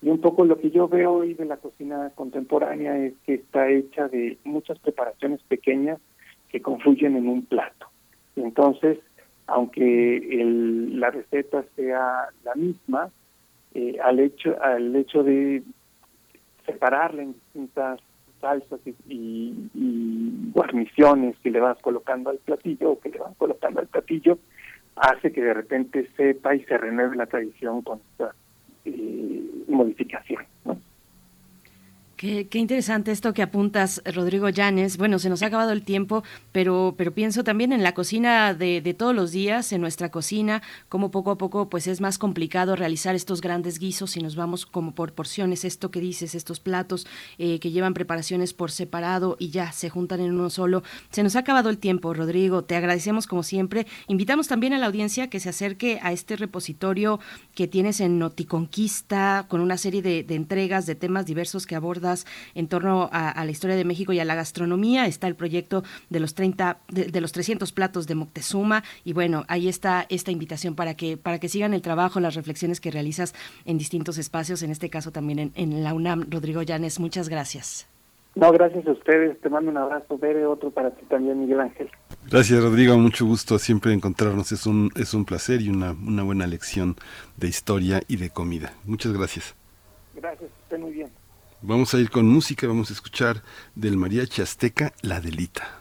[SPEAKER 6] y un poco lo que yo veo hoy de la cocina contemporánea es que está hecha de muchas preparaciones pequeñas que confluyen en un plato. Entonces, aunque el, la receta sea la misma, eh, al hecho al hecho de separarla en distintas salsas y, y, guarniciones que le vas colocando al platillo o que le van colocando al platillo, hace que de repente sepa y se renueve la tradición con esta eh, modificación.
[SPEAKER 1] Qué, interesante esto que apuntas, Rodrigo Llanes. Bueno, se nos ha acabado el tiempo, pero, pero pienso también en la cocina de, todos los días, en nuestra cocina, como poco a poco pues es más complicado realizar estos grandes guisos si nos vamos como por porciones, esto que dices, estos platos eh, que llevan preparaciones por separado y ya se juntan en uno solo. Se nos ha acabado el tiempo, Rodrigo. Te agradecemos como siempre. Invitamos también a la audiencia que se acerque a este repositorio que tienes en Noticonquista con una serie de entregas de temas diversos que aborda en torno a, la historia de México y a la gastronomía. Está el proyecto de los 30, de, los 300 platos de Moctezuma y bueno, ahí está esta invitación para que, para que sigan el trabajo, las reflexiones que realizas en distintos espacios, en este caso también en, la UNAM. Rodrigo Llanes, muchas gracias.
[SPEAKER 6] No, gracias a ustedes. Te mando un abrazo, Bere, otro para ti también, Miguel Ángel.
[SPEAKER 2] Gracias, Rodrigo. Mucho gusto siempre encontrarnos. Es un, es un placer y una, una buena lección de historia y de comida. Muchas gracias.
[SPEAKER 6] Gracias, esté muy bien.
[SPEAKER 2] Vamos a ir con música, vamos a escuchar del mariachi azteca La Delita.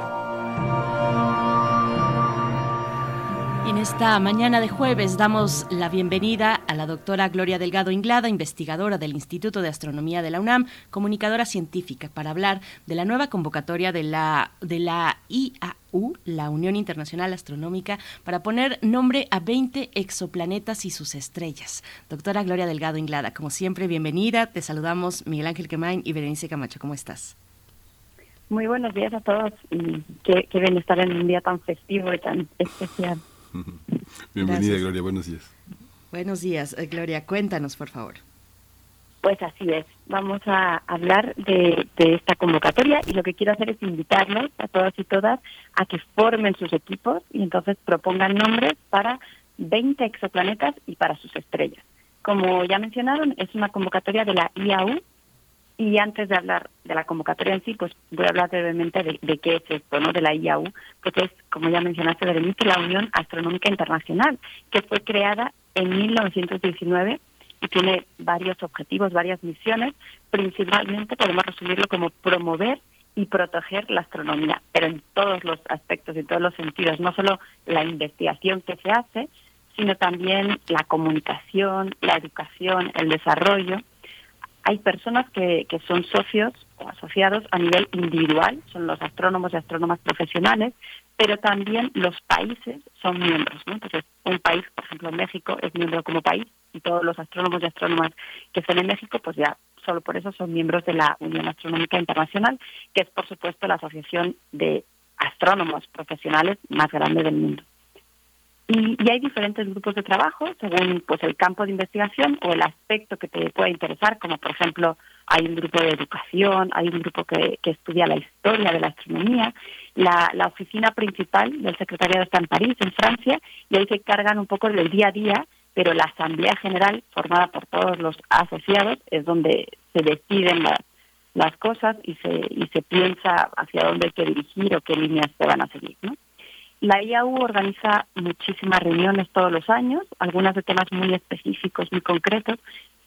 [SPEAKER 1] Esta mañana de jueves damos la bienvenida a la doctora Gloria Delgado Inglada, investigadora del Instituto de Astronomía de la UNAM, comunicadora científica, para hablar de la nueva convocatoria de la, de la IAU, la Unión Internacional Astronómica, para poner nombre a 20 exoplanetas y sus estrellas. Doctora Gloria Delgado Inglada, como siempre, bienvenida. Te saludamos Miguel Ángel Quemain y Berenice Camacho. ¿Cómo estás?
[SPEAKER 7] Muy buenos días a todos qué, qué bien estar en un día tan festivo y tan especial. [LAUGHS]
[SPEAKER 2] Bienvenida, Gloria. Buenos días.
[SPEAKER 1] Buenos días, eh, Gloria. Cuéntanos, por favor.
[SPEAKER 7] Pues así es. Vamos a hablar de, esta convocatoria y lo que quiero hacer es invitarlos a todas y todas a que formen sus equipos y entonces propongan nombres para 20 exoplanetas y para sus estrellas. Como ya mencionaron, es una convocatoria de la IAU, y antes de hablar de la convocatoria en sí, pues voy a hablar brevemente de, qué es esto, ¿no? De la IAU, pues es, como ya mencionaste, Berenice, la Unión Astronómica Internacional, que fue creada en 1919 y tiene varios objetivos, varias misiones. Principalmente podemos resumirlo como promover y proteger la astronomía, pero en todos los aspectos, en todos los sentidos, no solo la investigación que se hace, sino también la comunicación, la educación, el desarrollo hay personas que, que son socios o asociados a nivel individual, son los astrónomos y astrónomas profesionales, pero también los países son miembros. ¿no? Entonces, un país, por ejemplo, México, es miembro como país y todos los astrónomos y astrónomas que están en México, pues ya solo por eso son miembros de la Unión Astronómica Internacional, que es por supuesto la asociación de astrónomos profesionales más grande del mundo. Y, hay diferentes grupos de trabajo según pues el campo de investigación o el aspecto que te pueda interesar, como por ejemplo hay un grupo de educación, hay un grupo que, estudia la historia de la astronomía, la, la, oficina principal del secretariado está en París, en Francia, y ahí se cargan un poco del día a día, pero la asamblea general formada por todos los asociados es donde se deciden las, las cosas y se, y se piensa hacia dónde hay que dirigir o qué líneas se van a seguir, ¿no? La IAU organiza muchísimas reuniones todos los años, algunas de temas muy específicos, muy concretos,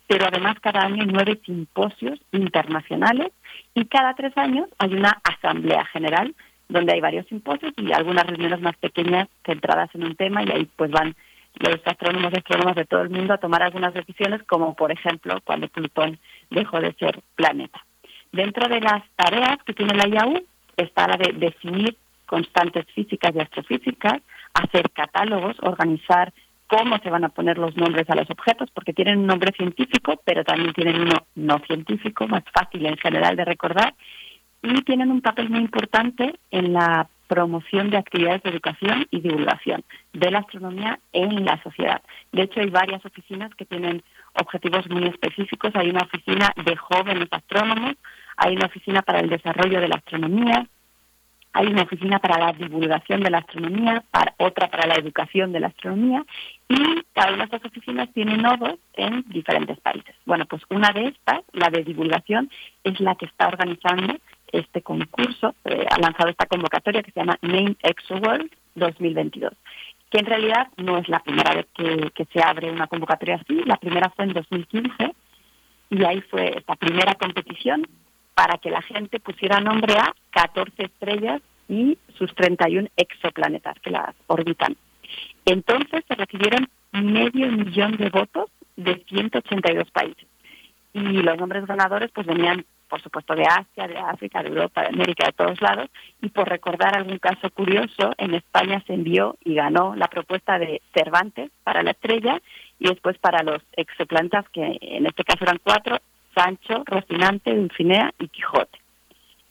[SPEAKER 7] pero además cada año hay nueve simposios internacionales y cada tres años hay una asamblea general donde hay varios simposios y algunas reuniones más pequeñas centradas en un tema y ahí pues van los astrónomos y astrónomas de todo el mundo a tomar algunas decisiones como por ejemplo cuando Plutón dejó de ser planeta. Dentro de las tareas que tiene la IAU está la de definir constantes físicas y astrofísicas, hacer catálogos, organizar cómo se van a poner los nombres a los objetos, porque tienen un nombre científico, pero también tienen uno no científico, más fácil en general de recordar, y tienen un papel muy importante en la promoción de actividades de educación y divulgación de la astronomía en la sociedad. De hecho, hay varias oficinas que tienen objetivos muy específicos. Hay una oficina de jóvenes astrónomos, hay una oficina para el desarrollo de la astronomía, hay una oficina para la divulgación de la astronomía, para, otra para la educación de la astronomía y cada una de estas oficinas tiene nodos en diferentes países. Bueno, pues una de estas, la de divulgación, es la que está organizando este concurso, eh, ha lanzado esta convocatoria que se llama Name ExoWorld 2022 que en realidad no es la primera vez que, que se abre una convocatoria así, la primera fue en 2015 y ahí fue esta primera competición para que la gente pusiera nombre a 14 estrellas y sus 31 exoplanetas que las orbitan. Entonces se recibieron medio millón de votos de 182 países. Y los nombres ganadores pues venían, por supuesto, de Asia, de África, de Europa, de América, de todos lados. Y por recordar algún caso curioso, en España se envió y ganó la propuesta de Cervantes para la estrella y después para los exoplanetas, que en este caso eran cuatro, Sancho, Rocinante, Dulcinea y Quijote.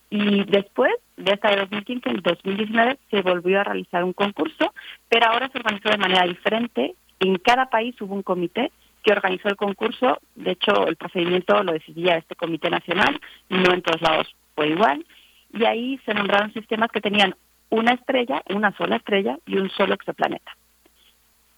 [SPEAKER 7] Y después de esta de 2015, en 2019, se volvió a realizar un concurso, pero ahora se organizó de manera diferente. En cada país hubo un comité que organizó el concurso. De hecho, el procedimiento lo decidía este comité nacional, no en todos lados fue igual. Y ahí se nombraron sistemas que tenían una estrella, una sola estrella y un solo exoplaneta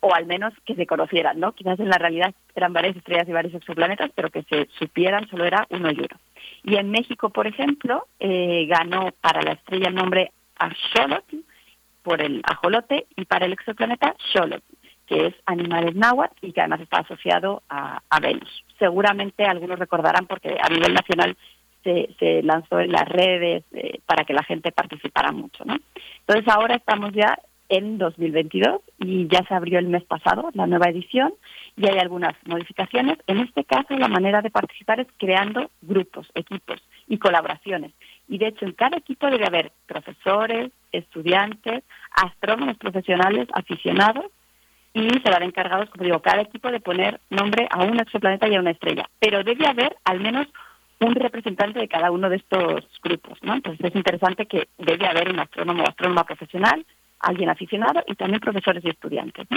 [SPEAKER 7] o al menos que se conocieran, ¿no? Quizás en la realidad eran varias estrellas y varios exoplanetas, pero que se supieran solo era uno y uno. Y en México, por ejemplo, eh, ganó para la estrella el nombre Axolotl, por el ajolote, y para el exoplaneta Xolotl, que es animales náhuatl y que además está asociado a, Venus. Seguramente algunos recordarán porque a nivel nacional se, se lanzó en las redes eh, para que la gente participara mucho, ¿no? Entonces ahora estamos ya en 2022 y ya se abrió el mes pasado la nueva edición y hay algunas modificaciones. En este caso, la manera de participar es creando grupos, equipos y colaboraciones. Y de hecho, en cada equipo debe haber profesores, estudiantes, astrónomos profesionales, aficionados y serán encargados, como digo, cada equipo de poner nombre a un exoplaneta y a una estrella. Pero debe haber al menos un representante de cada uno de estos grupos, ¿no? Entonces es interesante que debe haber un astrónomo o astrónoma profesional, alguien aficionado y también profesores y estudiantes.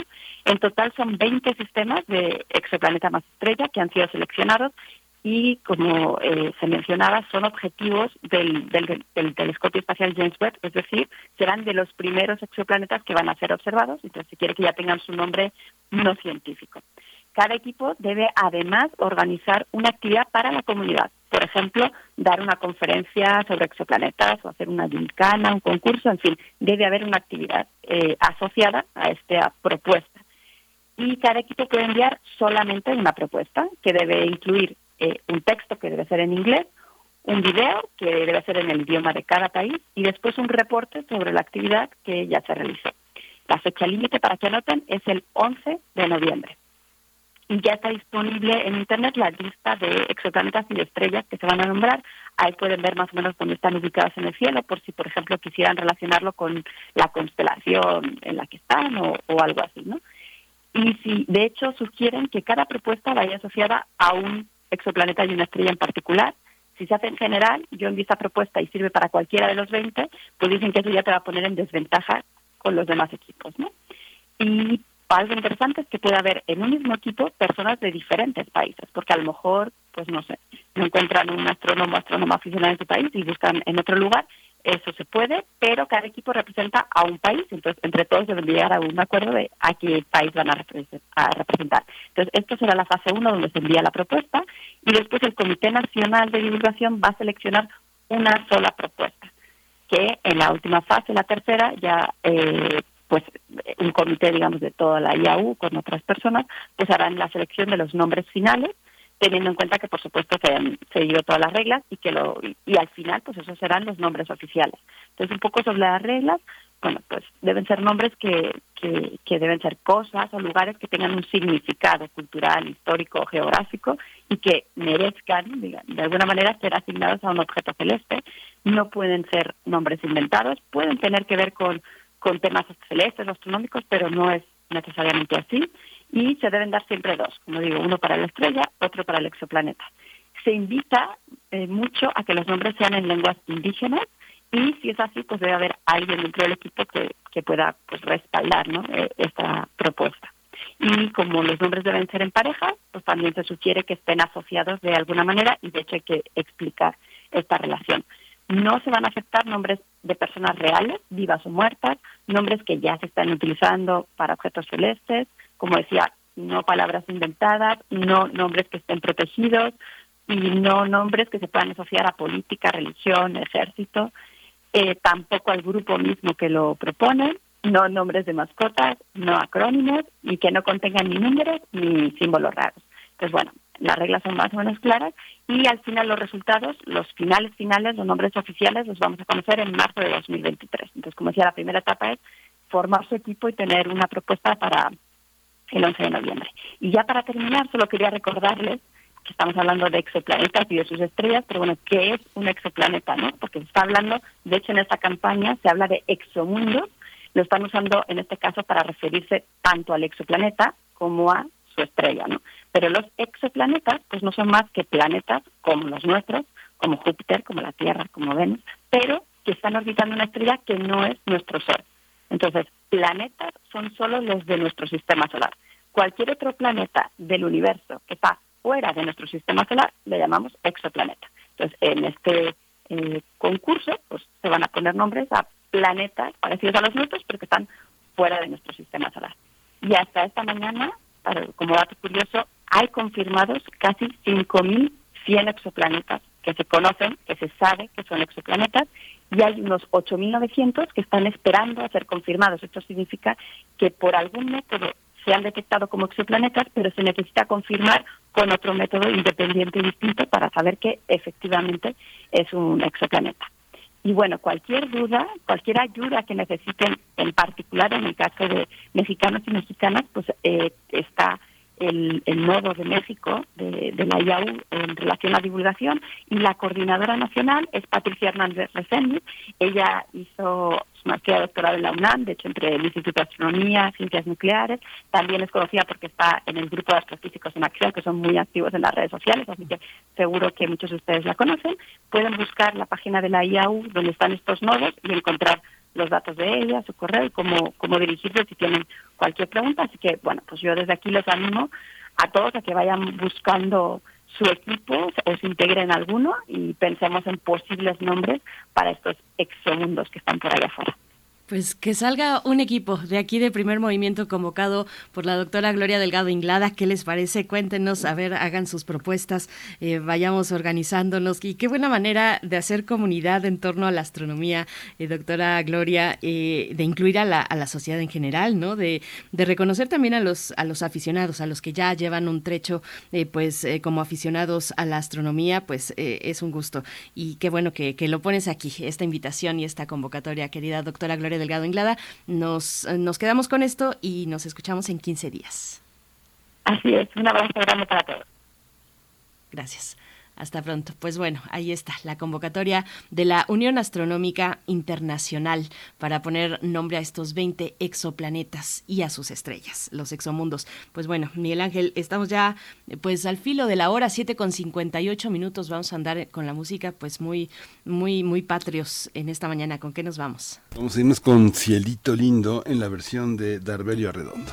[SPEAKER 7] En total son 20 sistemas de exoplaneta más estrella que han sido seleccionados y, como eh, se mencionaba, son objetivos del, del, telescopio espacial James Webb, es decir, serán de los primeros exoplanetas que van a ser observados, entonces si quiere que ya tengan su nombre no científico. Cada equipo debe además organizar una actividad para la comunidad. Por ejemplo, dar una conferencia sobre exoplanetas o hacer una gincana, un concurso, en fin, debe haber una actividad eh, asociada a esta propuesta. Y cada equipo puede enviar solamente una propuesta que debe incluir eh, un texto que debe ser en inglés, un video que debe ser en el idioma de cada país y después un reporte sobre la actividad que ya se realizó. La fecha límite para que anoten es el 11 de noviembre y ya está disponible en Internet la lista de exoplanetas y estrellas que se van a nombrar. Ahí pueden ver más o menos dónde están ubicados en el cielo, por si, por ejemplo, quisieran relacionarlo con la constelación en la que están o, algo así, ¿no? Y si, de hecho, sugieren que cada propuesta vaya asociada a un exoplaneta y una estrella en particular. Si se hace en general, yo envío esta propuesta y sirve para cualquiera de los 20, pues dicen que eso ya te va a poner en desventaja con los demás equipos, ¿no? Y algo interesante es que puede haber en un mismo equipo personas de diferentes países, porque a lo mejor, pues no sé, no encuentran un astrónomo o astrónoma aficionado en su país y buscan en otro lugar, eso se puede, pero cada equipo representa a un país, entonces entre todos deben llegar a un acuerdo de a qué país van a, representar. Entonces, esto será la fase 1 donde se envía la propuesta y después el Comité Nacional de Divulgación va a seleccionar una sola propuesta, que en la última fase, la tercera, ya eh, pues un comité, digamos, de toda la IAU con otras personas, pues harán la selección de los nombres finales teniendo en cuenta que por supuesto se han seguido todas las reglas y que lo y, al final pues esos serán los nombres oficiales. Entonces un poco sobre las reglas, bueno pues deben ser nombres que, que, que deben ser cosas o lugares que tengan un significado cultural, histórico, geográfico y que merezcan de alguna manera ser asignados a un objeto celeste. No pueden ser nombres inventados, pueden tener que ver con, con temas celestes, astronómicos, pero no es necesariamente así y se deben dar siempre dos, como digo, uno para la estrella, otro para el exoplaneta. Se invita eh, mucho a que los nombres sean en lenguas indígenas y si es así, pues debe haber alguien dentro del equipo que, que pueda pues, respaldar ¿no? Eh, esta propuesta. Y como los nombres deben ser en pareja, pues también se sugiere que estén asociados de alguna manera y de hecho hay que explicar esta relación. No se van a aceptar nombres de personas reales, vivas o muertas, nombres que ya se están utilizando para objetos celestes, como decía, no palabras inventadas, no nombres que estén protegidos y no nombres que se puedan asociar a política, religión, ejército, eh, tampoco al grupo mismo que lo propone, no nombres de mascotas, no acrónimos y que no contengan ni números ni símbolos raros. Entonces, bueno, las reglas son más o menos claras y al final los resultados, los finales finales, los nombres oficiales los vamos a conocer en marzo de 2023. Entonces, como decía, la primera etapa es formar su equipo y tener una propuesta para el 11 de noviembre. Y ya para terminar, solo quería recordarles que estamos hablando de exoplanetas y de sus estrellas, pero bueno, ¿qué es un exoplaneta? no? Porque se está hablando, de hecho en esta campaña se habla de exomundos, lo están usando en este caso para referirse tanto al exoplaneta como a su estrella, ¿no? Pero los exoplanetas pues no son más que planetas como los nuestros, como Júpiter, como la Tierra, como Venus, pero que están orbitando una estrella que no es nuestro Sol. Entonces, planetas son solo los de nuestro sistema solar. Cualquier otro planeta del universo que está fuera de nuestro sistema solar le llamamos exoplaneta. Entonces, en este eh, concurso, pues se van a poner nombres a planetas parecidos a los nuestros, pero que están fuera de nuestro sistema solar. Y hasta esta mañana, como dato curioso, hay confirmados casi 5.100 exoplanetas que se conocen, que se sabe que son exoplanetas, y hay unos 8.900 que están esperando a ser confirmados. Esto significa que por algún método se han detectado como exoplanetas, pero se necesita confirmar con otro método independiente y distinto para saber que efectivamente es un exoplaneta. Y bueno, cualquier duda, cualquier ayuda que necesiten, en particular en el caso de mexicanos y mexicanas, pues eh, está el, nodo de México de, la IAU en relación a divulgación y la coordinadora nacional es Patricia Hernández Reséndiz. Ella hizo su maestría doctoral en la UNAM, de hecho entre el Instituto de Astronomía, Ciencias Nucleares. También es conocida porque está en el grupo de astrofísicos en acción, que son muy activos en las redes sociales, así que seguro que muchos de ustedes la conocen. Pueden buscar la página de la IAU donde están estos nodos y encontrar los datos de ella, su correo y cómo, cómo dirigirse si tienen cualquier pregunta. Así que, bueno, pues yo desde aquí los animo a todos a que vayan buscando su equipo o se integren alguno y pensemos en posibles nombres para estos exomundos que están por allá afuera.
[SPEAKER 1] Pues que salga un equipo de aquí de primer movimiento convocado por la doctora Gloria Delgado Inglada. ¿Qué les parece? Cuéntenos, a ver, hagan sus propuestas, eh, vayamos organizándonos. Y qué buena manera de hacer comunidad en torno a la astronomía, eh, doctora Gloria, eh, de incluir a la, sociedad en general, ¿no? De, de, reconocer también a los, a los aficionados, a los que ya llevan un trecho, pues como aficionados a la astronomía, pues es un gusto. Y qué bueno que, que lo pones aquí, esta invitación y esta convocatoria, querida doctora Gloria Delgado Inglada. Nos, nos quedamos con esto y nos escuchamos en 15 días.
[SPEAKER 7] Así es, un abrazo grande para todos.
[SPEAKER 1] Gracias. Hasta pronto. Pues bueno, ahí está la convocatoria de la Unión Astronómica Internacional para poner nombre a estos 20 exoplanetas y a sus estrellas, los exomundos. Pues bueno, Miguel Ángel, estamos ya pues al filo de la hora, 7 con 58 minutos. Vamos a andar con la música pues muy, muy, muy patrios en esta mañana. ¿Con qué nos vamos?
[SPEAKER 2] Vamos a irnos con Cielito Lindo en la versión de Darbelio Arredondo.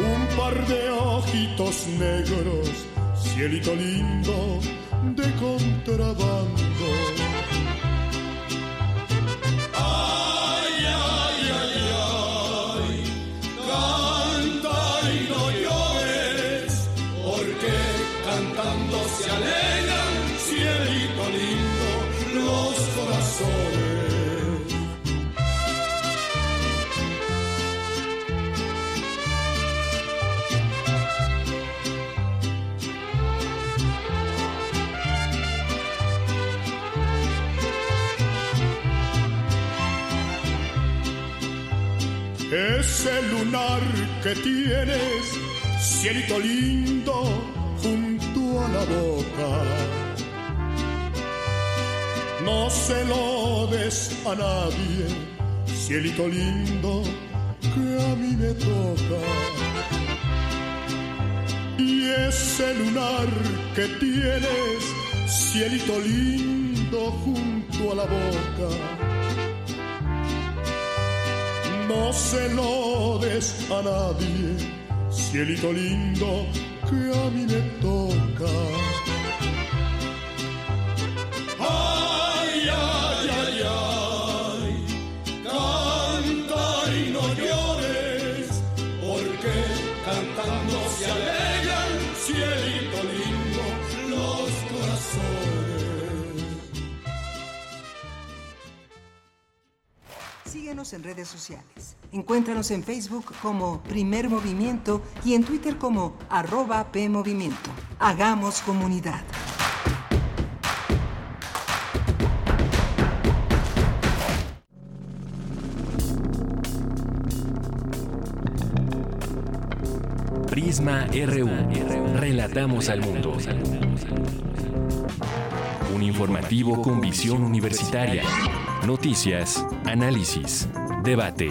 [SPEAKER 8] un par de ojitos negros, cielito lindo de contrabando. Tienes, cielito lindo, junto a la boca. No se lo des a nadie, cielito lindo, que a mí me toca. Y ese lunar que tienes, cielito lindo, junto a la boca no se lo des a nadie, cielito lindo que a mí me toca. Ay, ay, ay, ay, canta y no llores, porque cantando se alegran, cielito lindo, los corazones.
[SPEAKER 9] Síguenos en redes sociales. Encuéntranos en Facebook como Primer Movimiento y en Twitter como arroba PMovimiento. Hagamos comunidad.
[SPEAKER 3] Prisma RU. Relatamos al mundo. Un informativo con visión universitaria. Noticias, análisis, debate.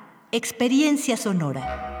[SPEAKER 10] Experiencia Sonora.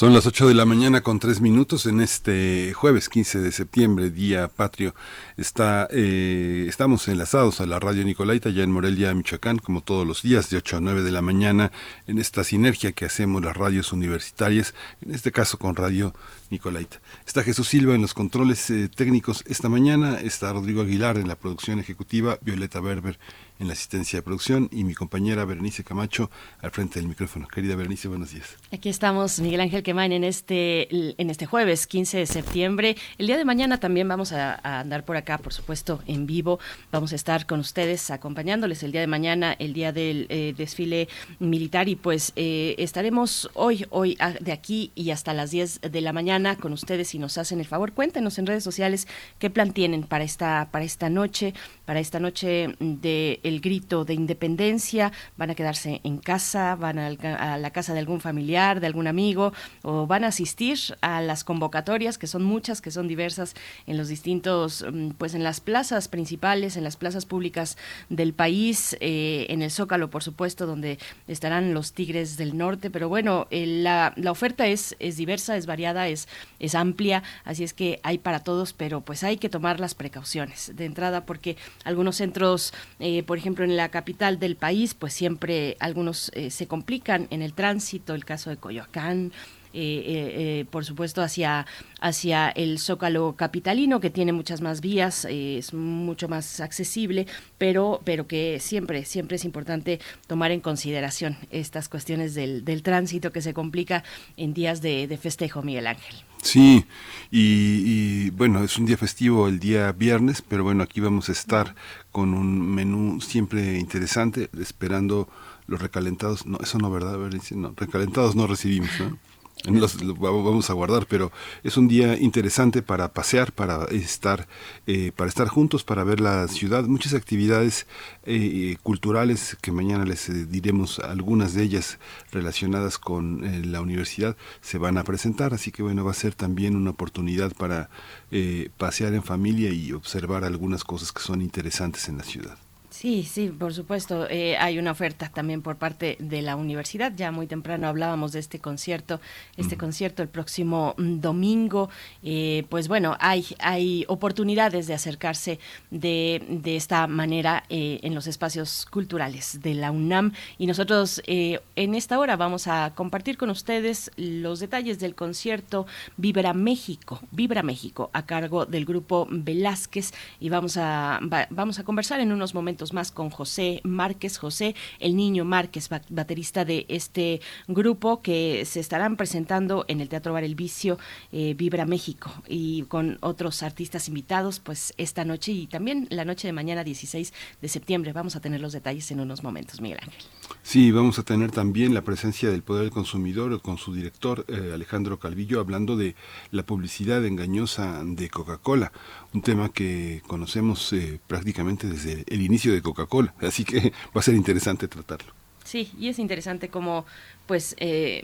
[SPEAKER 2] Son las 8 de la mañana con 3 minutos en este jueves 15 de septiembre, día patrio. Está, eh, estamos enlazados a la radio Nicolaita, ya en Morelia, Michoacán, como todos los días, de 8 a 9 de la mañana, en esta sinergia que hacemos las radios universitarias, en este caso con Radio Nicolaita. Está Jesús Silva en los controles eh, técnicos esta mañana, está Rodrigo Aguilar en la producción ejecutiva, Violeta Berber en la asistencia de producción y mi compañera Berenice Camacho al frente del micrófono. Querida Berenice, buenos días.
[SPEAKER 1] Aquí estamos, Miguel Ángel Quemain, en este, en este jueves 15 de septiembre. El día de mañana también vamos a, andar por acá, por supuesto, en vivo. Vamos a estar con ustedes acompañándoles el día de mañana, el día del eh, desfile militar y pues eh, estaremos hoy, hoy de aquí y hasta las 10 de la mañana con ustedes si nos hacen el favor. Cuéntenos en redes sociales qué plan tienen para esta, para esta noche, para esta noche de el grito de independencia, van a quedarse en casa, van a, a, la casa de algún familiar, de algún amigo, o van a asistir a las convocatorias, que son muchas, que son diversas en los distintos, pues en las plazas principales, en las plazas públicas del país, eh, en el Zócalo, por supuesto, donde estarán los Tigres del Norte, pero bueno, eh, la, la, oferta es, es diversa, es variada, es, es amplia, así es que hay para todos, pero pues hay que tomar las precauciones de entrada porque algunos centros, eh, por ejemplo, en la capital del país, pues siempre algunos eh, se complican en el tránsito, el caso de Coyoacán, eh, eh, por supuesto hacia, hacia el Zócalo capitalino, que tiene muchas más vías, eh, es mucho más accesible, pero, pero que siempre, siempre es importante tomar en consideración estas cuestiones del, del tránsito que se complica en días de, festejo, Miguel Ángel.
[SPEAKER 2] Sí, y, y, bueno, es un día festivo el día viernes, pero bueno, aquí vamos a estar con un menú siempre interesante, esperando los recalentados, no, eso no, ¿verdad? No, recalentados no recibimos, ¿no? Los, los, vamos a guardar, pero es un día interesante para pasear, para estar, eh, para estar juntos, para ver la ciudad, muchas actividades eh, culturales que mañana les eh, diremos algunas de ellas relacionadas con eh, la universidad se van a presentar, así que bueno va a ser también una oportunidad para eh, pasear en familia y observar algunas cosas que son interesantes en la ciudad.
[SPEAKER 1] Sí, sí, por supuesto. Eh, hay una oferta también por parte de la universidad. Ya muy temprano hablábamos de este concierto, este uh -huh. concierto el próximo domingo. Eh, pues bueno, hay, hay oportunidades de acercarse de, de esta manera eh, en los espacios culturales de la UNAM. Y nosotros en esta hora vamos a compartir con ustedes los detalles del concierto Vibra México, Vibra México, a cargo del grupo Velázquez. Y vamos a, va, vamos a conversar en unos momentos más con José Márquez, José el Niño Márquez, baterista de este grupo que se estarán presentando en el Teatro Bar El Vicio eh, Vibra México y con otros artistas invitados pues esta noche y también la noche de mañana 16 de septiembre. Vamos a tener los detalles en unos momentos, Miguel Ángel.
[SPEAKER 2] Sí, vamos a tener también la presencia del Poder del Consumidor con su director eh, Alejandro Calvillo hablando de la publicidad engañosa de Coca-Cola, un tema que conocemos eh, prácticamente desde el inicio de Coca-Cola, así que [LAUGHS] va a ser interesante tratarlo.
[SPEAKER 1] Sí, y es interesante como pues eh,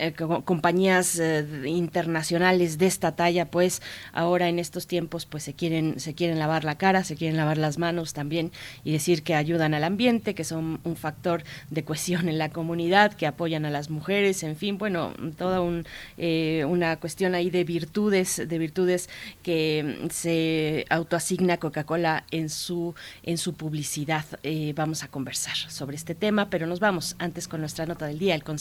[SPEAKER 1] eh, compañías eh, internacionales de esta talla pues ahora en estos tiempos pues se quieren se quieren lavar la cara se quieren lavar las manos también y decir que ayudan al ambiente que son un factor de cohesión en la comunidad que apoyan a las mujeres en fin bueno toda un, una cuestión ahí de virtudes de virtudes que se autoasigna Coca-Cola en su en su publicidad. Vamos a conversar sobre este tema pero nos vamos antes con nuestra nota del día el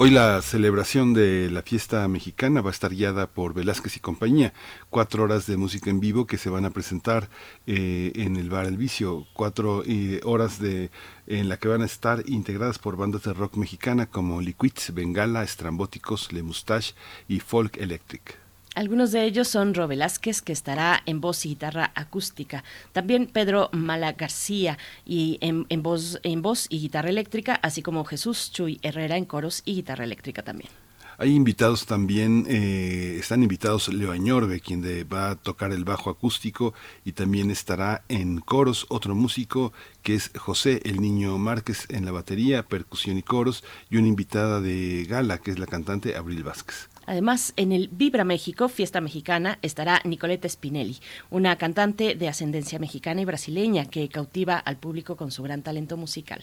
[SPEAKER 2] Hoy la celebración de la fiesta mexicana va a estar guiada por Velázquez y compañía. Cuatro horas de música en vivo que se van a presentar eh, en el bar El Vicio. Cuatro horas de, en la que van a estar integradas por bandas de rock mexicana como Liquids, Bengala, Estrambóticos, Le Moustache y Folk Electric.
[SPEAKER 1] Algunos de ellos son Ro Velázquez, que estará en voz y guitarra acústica. También Pedro Mala García y en, en, voz, y guitarra eléctrica, así como Jesús Chuy Herrera en coros y guitarra eléctrica también.
[SPEAKER 2] Hay invitados también, eh, están invitados Leo Añorbe, quien va a tocar el bajo acústico y también estará en coros otro músico que es José el Niño Márquez en la batería, percusión y coros y una invitada de gala que es la cantante Abril Vázquez.
[SPEAKER 1] Además, en el Vibra México, Fiesta Mexicana, estará Nicoleta Spinelli, una cantante de ascendencia mexicana y brasileña que cautiva al público con su gran talento musical.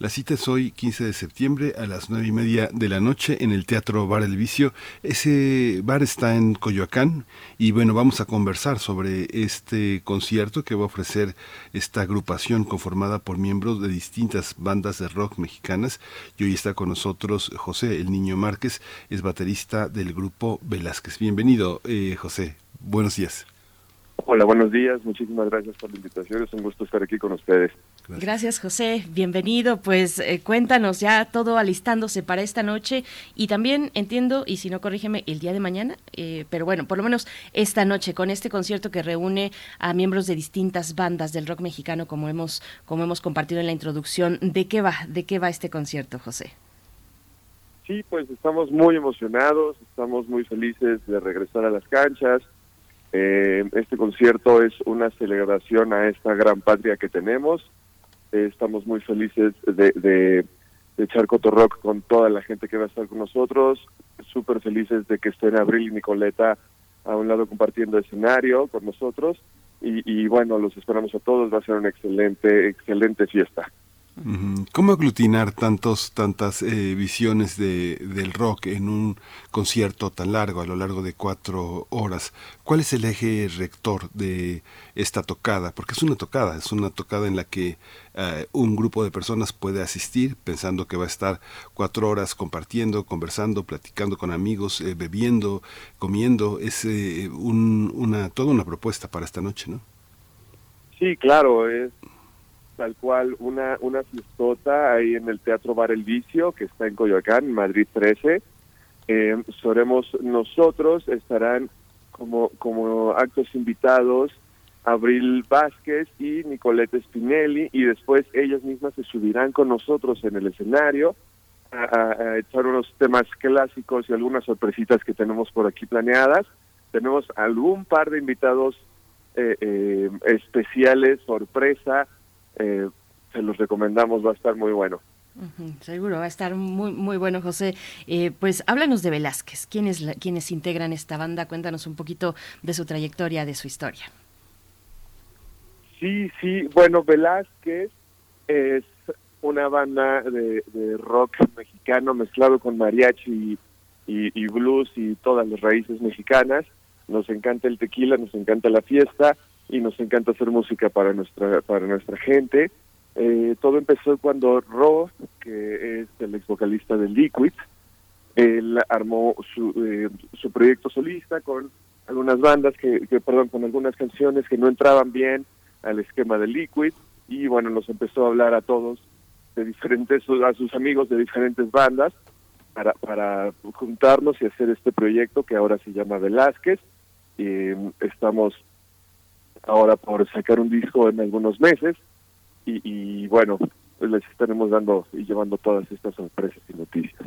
[SPEAKER 2] La cita es hoy, 15 de septiembre, a las nueve y media de la noche en el Teatro Bar El Vicio. Ese bar está en Coyoacán y bueno, vamos a conversar sobre este concierto que va a ofrecer esta agrupación conformada por miembros de distintas bandas de rock mexicanas. Y hoy está con nosotros José El Niño Márquez, es baterista del grupo Velázquez. Bienvenido, eh, José. Buenos días.
[SPEAKER 11] Hola, buenos días. Muchísimas gracias por la invitación. Es un gusto estar aquí con ustedes.
[SPEAKER 1] Gracias, Gracias José. Bienvenido. Pues eh, cuéntanos ya todo alistándose para esta noche y también entiendo, y si no corrígeme, el día de mañana, eh, pero bueno, por lo menos esta noche con este concierto que reúne a miembros de distintas bandas del rock mexicano, como hemos como hemos compartido en la introducción. ¿De qué va? ¿De qué va este concierto, José?
[SPEAKER 11] Sí, pues estamos muy emocionados, estamos muy felices de regresar a las canchas eh, este concierto es una celebración a esta gran patria que tenemos. Eh, estamos muy felices de, de, de echar Rock con toda la gente que va a estar con nosotros. Súper felices de que estén Abril y Nicoleta a un lado compartiendo escenario con nosotros. Y, y bueno, los esperamos a todos. Va a ser una excelente, excelente fiesta.
[SPEAKER 2] ¿Cómo aglutinar tantos, tantas eh, visiones de, del rock en un concierto tan largo, a lo largo de cuatro horas? ¿Cuál es el eje rector de esta tocada? Porque es una tocada, es una tocada en la que uh, un grupo de personas puede asistir pensando que va a estar cuatro horas compartiendo, conversando, platicando con amigos, eh, bebiendo, comiendo. Es eh, un, una, toda una propuesta para esta noche, ¿no?
[SPEAKER 11] Sí, claro, es tal cual una, una fiestota ahí en el Teatro Bar El Vicio, que está en Coyoacán, Madrid 13. Eh, nosotros, estarán como, como actos invitados Abril Vázquez y Nicolette Spinelli, y después ellas mismas se subirán con nosotros en el escenario a echar unos temas clásicos y algunas sorpresitas que tenemos por aquí planeadas. Tenemos algún par de invitados eh, eh, especiales, sorpresa, eh, se los recomendamos, va a estar muy bueno.
[SPEAKER 1] Uh -huh, seguro, va a estar muy muy bueno, José. Eh, pues háblanos de Velázquez. ¿Quiénes, la, ¿Quiénes integran esta banda? Cuéntanos un poquito de su trayectoria, de su historia.
[SPEAKER 11] Sí, sí, bueno, Velázquez es una banda de, de rock mexicano mezclado con mariachi y, y, y blues y todas las raíces mexicanas. Nos encanta el tequila, nos encanta la fiesta y nos encanta hacer música para nuestra para nuestra gente. Eh, todo empezó cuando Ro, que es el ex vocalista de Liquid, él armó su, eh, su proyecto solista con algunas bandas que, que, perdón, con algunas canciones que no entraban bien al esquema de Liquid y bueno, nos empezó a hablar a todos de diferentes, a sus amigos de diferentes bandas para, para juntarnos y hacer este proyecto que ahora se llama Velázquez. Y estamos ahora por sacar un disco en algunos meses y, bueno, pues les estaremos dando y llevando todas estas sorpresas y noticias.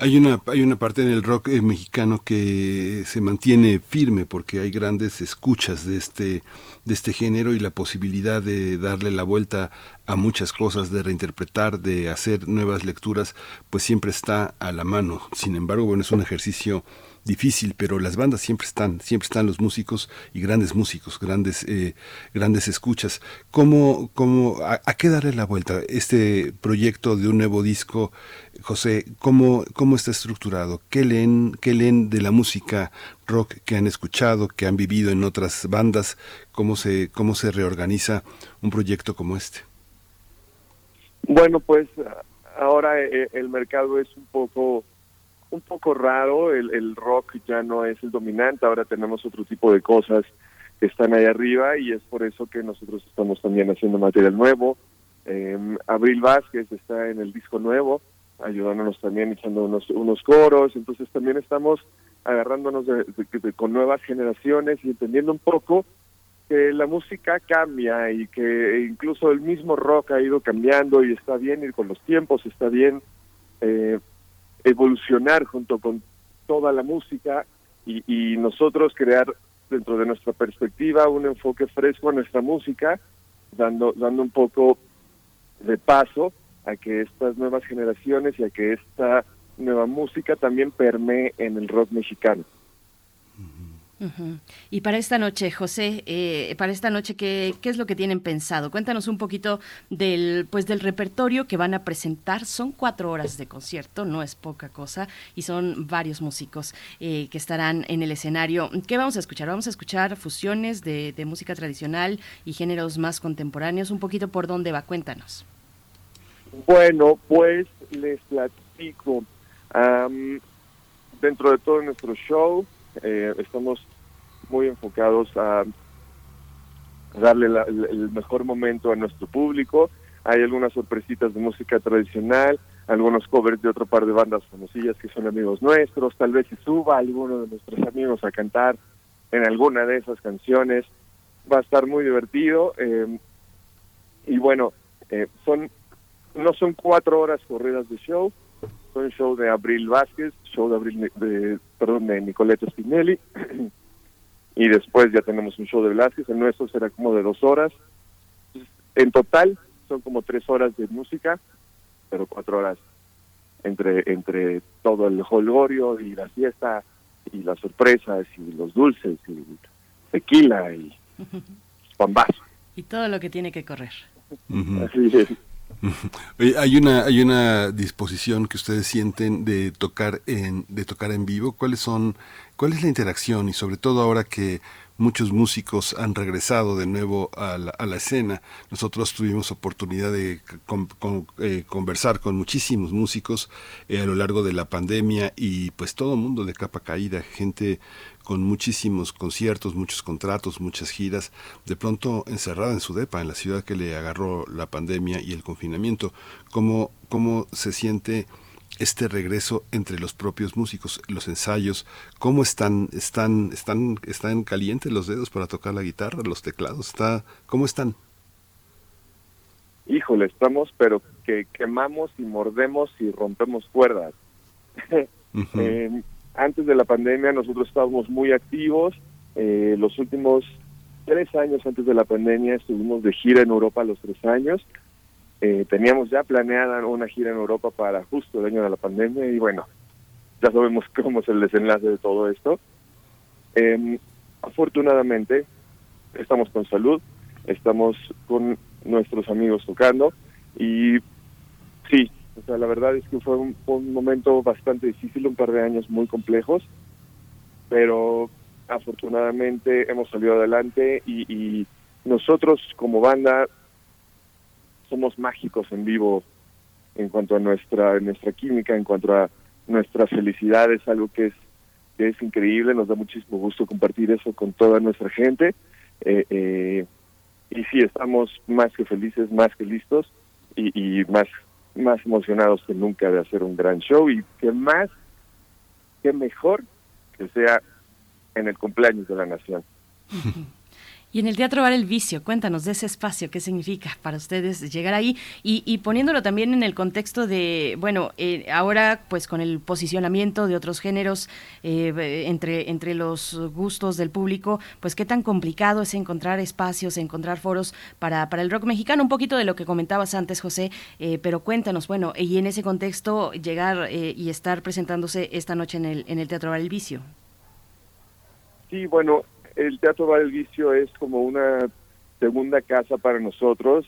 [SPEAKER 2] Hay una, hay una parte en el rock eh, mexicano que se mantiene firme porque hay grandes escuchas de este, de este género y la posibilidad de darle la vuelta a muchas cosas, de reinterpretar, de hacer nuevas lecturas, pues siempre está a la mano. Sin embargo, bueno, es un ejercicio difícil, pero las bandas siempre están, siempre están los músicos y grandes músicos, grandes, eh, grandes escuchas. ¿Cómo, cómo, a, a, qué darle la vuelta? Este proyecto de un nuevo disco, José, ¿cómo, cómo está estructurado? ¿Qué leen, qué leen de la música rock que han escuchado, que han vivido en otras bandas? ¿Cómo se, cómo se reorganiza un proyecto como este?
[SPEAKER 11] Bueno, pues ahora eh, el mercado es un poco un poco raro, el, el, rock ya no es el dominante, ahora tenemos otro tipo de cosas que están ahí arriba y es por eso que nosotros estamos también haciendo material nuevo. Eh, Abril Vázquez está en el disco nuevo, ayudándonos también echando unos, unos coros, entonces también estamos agarrándonos de, de, de, con nuevas generaciones y entendiendo un poco que la música cambia y que incluso el mismo rock ha ido cambiando y está bien ir con los tiempos, está bien eh, evolucionar junto con toda la música y, y, nosotros crear dentro de nuestra perspectiva un enfoque fresco a nuestra música, dando, dando un poco de paso a que estas nuevas generaciones y a que esta nueva música también permee en el rock mexicano.
[SPEAKER 1] Uh. Y para esta noche, José, eh, para esta noche, ¿qué, ¿qué, es lo que tienen pensado? Cuéntanos un poquito del, pues, del repertorio que van a presentar. Son cuatro horas de concierto, no es poca cosa, y son varios músicos eh, que estarán en el escenario. ¿Qué vamos a escuchar? Vamos a escuchar fusiones de, de música tradicional y géneros más contemporáneos. Un poquito por dónde va, cuéntanos.
[SPEAKER 11] Bueno, pues les platico. Um, dentro de todo nuestro show, eh, estamos muy enfocados a darle la, el mejor momento a nuestro público. Hay algunas sorpresitas de música tradicional, algunos covers de otro par de bandas famosillas que son amigos nuestros. Tal vez se suba alguno de nuestros amigos a cantar en alguna de esas canciones. Va a estar muy divertido. Eh, y bueno, eh, son no son cuatro horas corridas de show, show de Abril Vázquez, show de Abril, de, perdón, de Nicoleta Spinelli, [CLEARS THROAT] y después ya tenemos un show de Velázquez, el nuestro será como de dos horas. En total son como tres horas de música, pero cuatro horas entre entre todo el holgorio y la fiesta y las sorpresas y los dulces y tequila y [LAUGHS] pambazo.
[SPEAKER 1] Y todo lo que tiene que correr.
[SPEAKER 11] Uh -huh. Así es. [LAUGHS]
[SPEAKER 2] hay una hay una disposición que ustedes sienten de tocar en de tocar en vivo. Cuáles son cuál es la interacción y sobre todo ahora que muchos músicos han regresado de nuevo a la, a la escena nosotros tuvimos oportunidad de eh, conversar con muchísimos músicos eh, a lo largo de la pandemia y pues todo mundo de capa caída gente con muchísimos conciertos, muchos contratos, muchas giras, de pronto encerrada en su depa, en la ciudad que le agarró la pandemia y el confinamiento. ¿Cómo, cómo se siente este regreso entre los propios músicos, los ensayos? ¿Cómo están, están, están, están calientes los dedos para tocar la guitarra, los teclados? Está, ¿Cómo están?
[SPEAKER 11] Híjole, estamos, pero que quemamos y mordemos y rompemos cuerdas. [LAUGHS] uh -huh. eh, antes de la pandemia nosotros estábamos muy activos. Eh, los últimos tres años antes de la pandemia estuvimos de gira en Europa los tres años. Eh, teníamos ya planeada una gira en Europa para justo el año de la pandemia y bueno, ya sabemos [LAUGHS] cómo es el desenlace de todo esto. Eh, afortunadamente estamos con salud, estamos con nuestros amigos tocando y sí, o sea, la verdad es que fue un, un, momento bastante difícil, un par de años muy complejos, pero afortunadamente hemos salido adelante y nosotros como banda somos mágicos en vivo en cuanto a nuestra nuestra química, en cuanto a nuestra felicidad, es algo que es que es increíble, nos da muchísimo gusto compartir eso con toda nuestra gente. Eh, eh, y sí, estamos más que felices, más que listos y, y más más emocionados que nunca de hacer un gran show y que más, que mejor que sea en el cumpleaños de la nación. [LAUGHS]
[SPEAKER 1] Y en el Teatro Bar El Vicio, cuéntanos de ese espacio, qué significa para ustedes llegar ahí y, poniéndolo también en el contexto de, bueno, eh, ahora pues con el posicionamiento de otros géneros eh, entre, entre los gustos del público, pues qué tan complicado es encontrar espacios, encontrar foros para, para el rock mexicano, un poquito de lo que comentabas antes, José, eh, pero cuéntanos, bueno, y en ese contexto llegar y estar presentándose esta noche en el, en el Teatro Bar El Vicio.
[SPEAKER 11] Sí, bueno, el Teatro Bar Vicio es como una segunda casa para nosotros.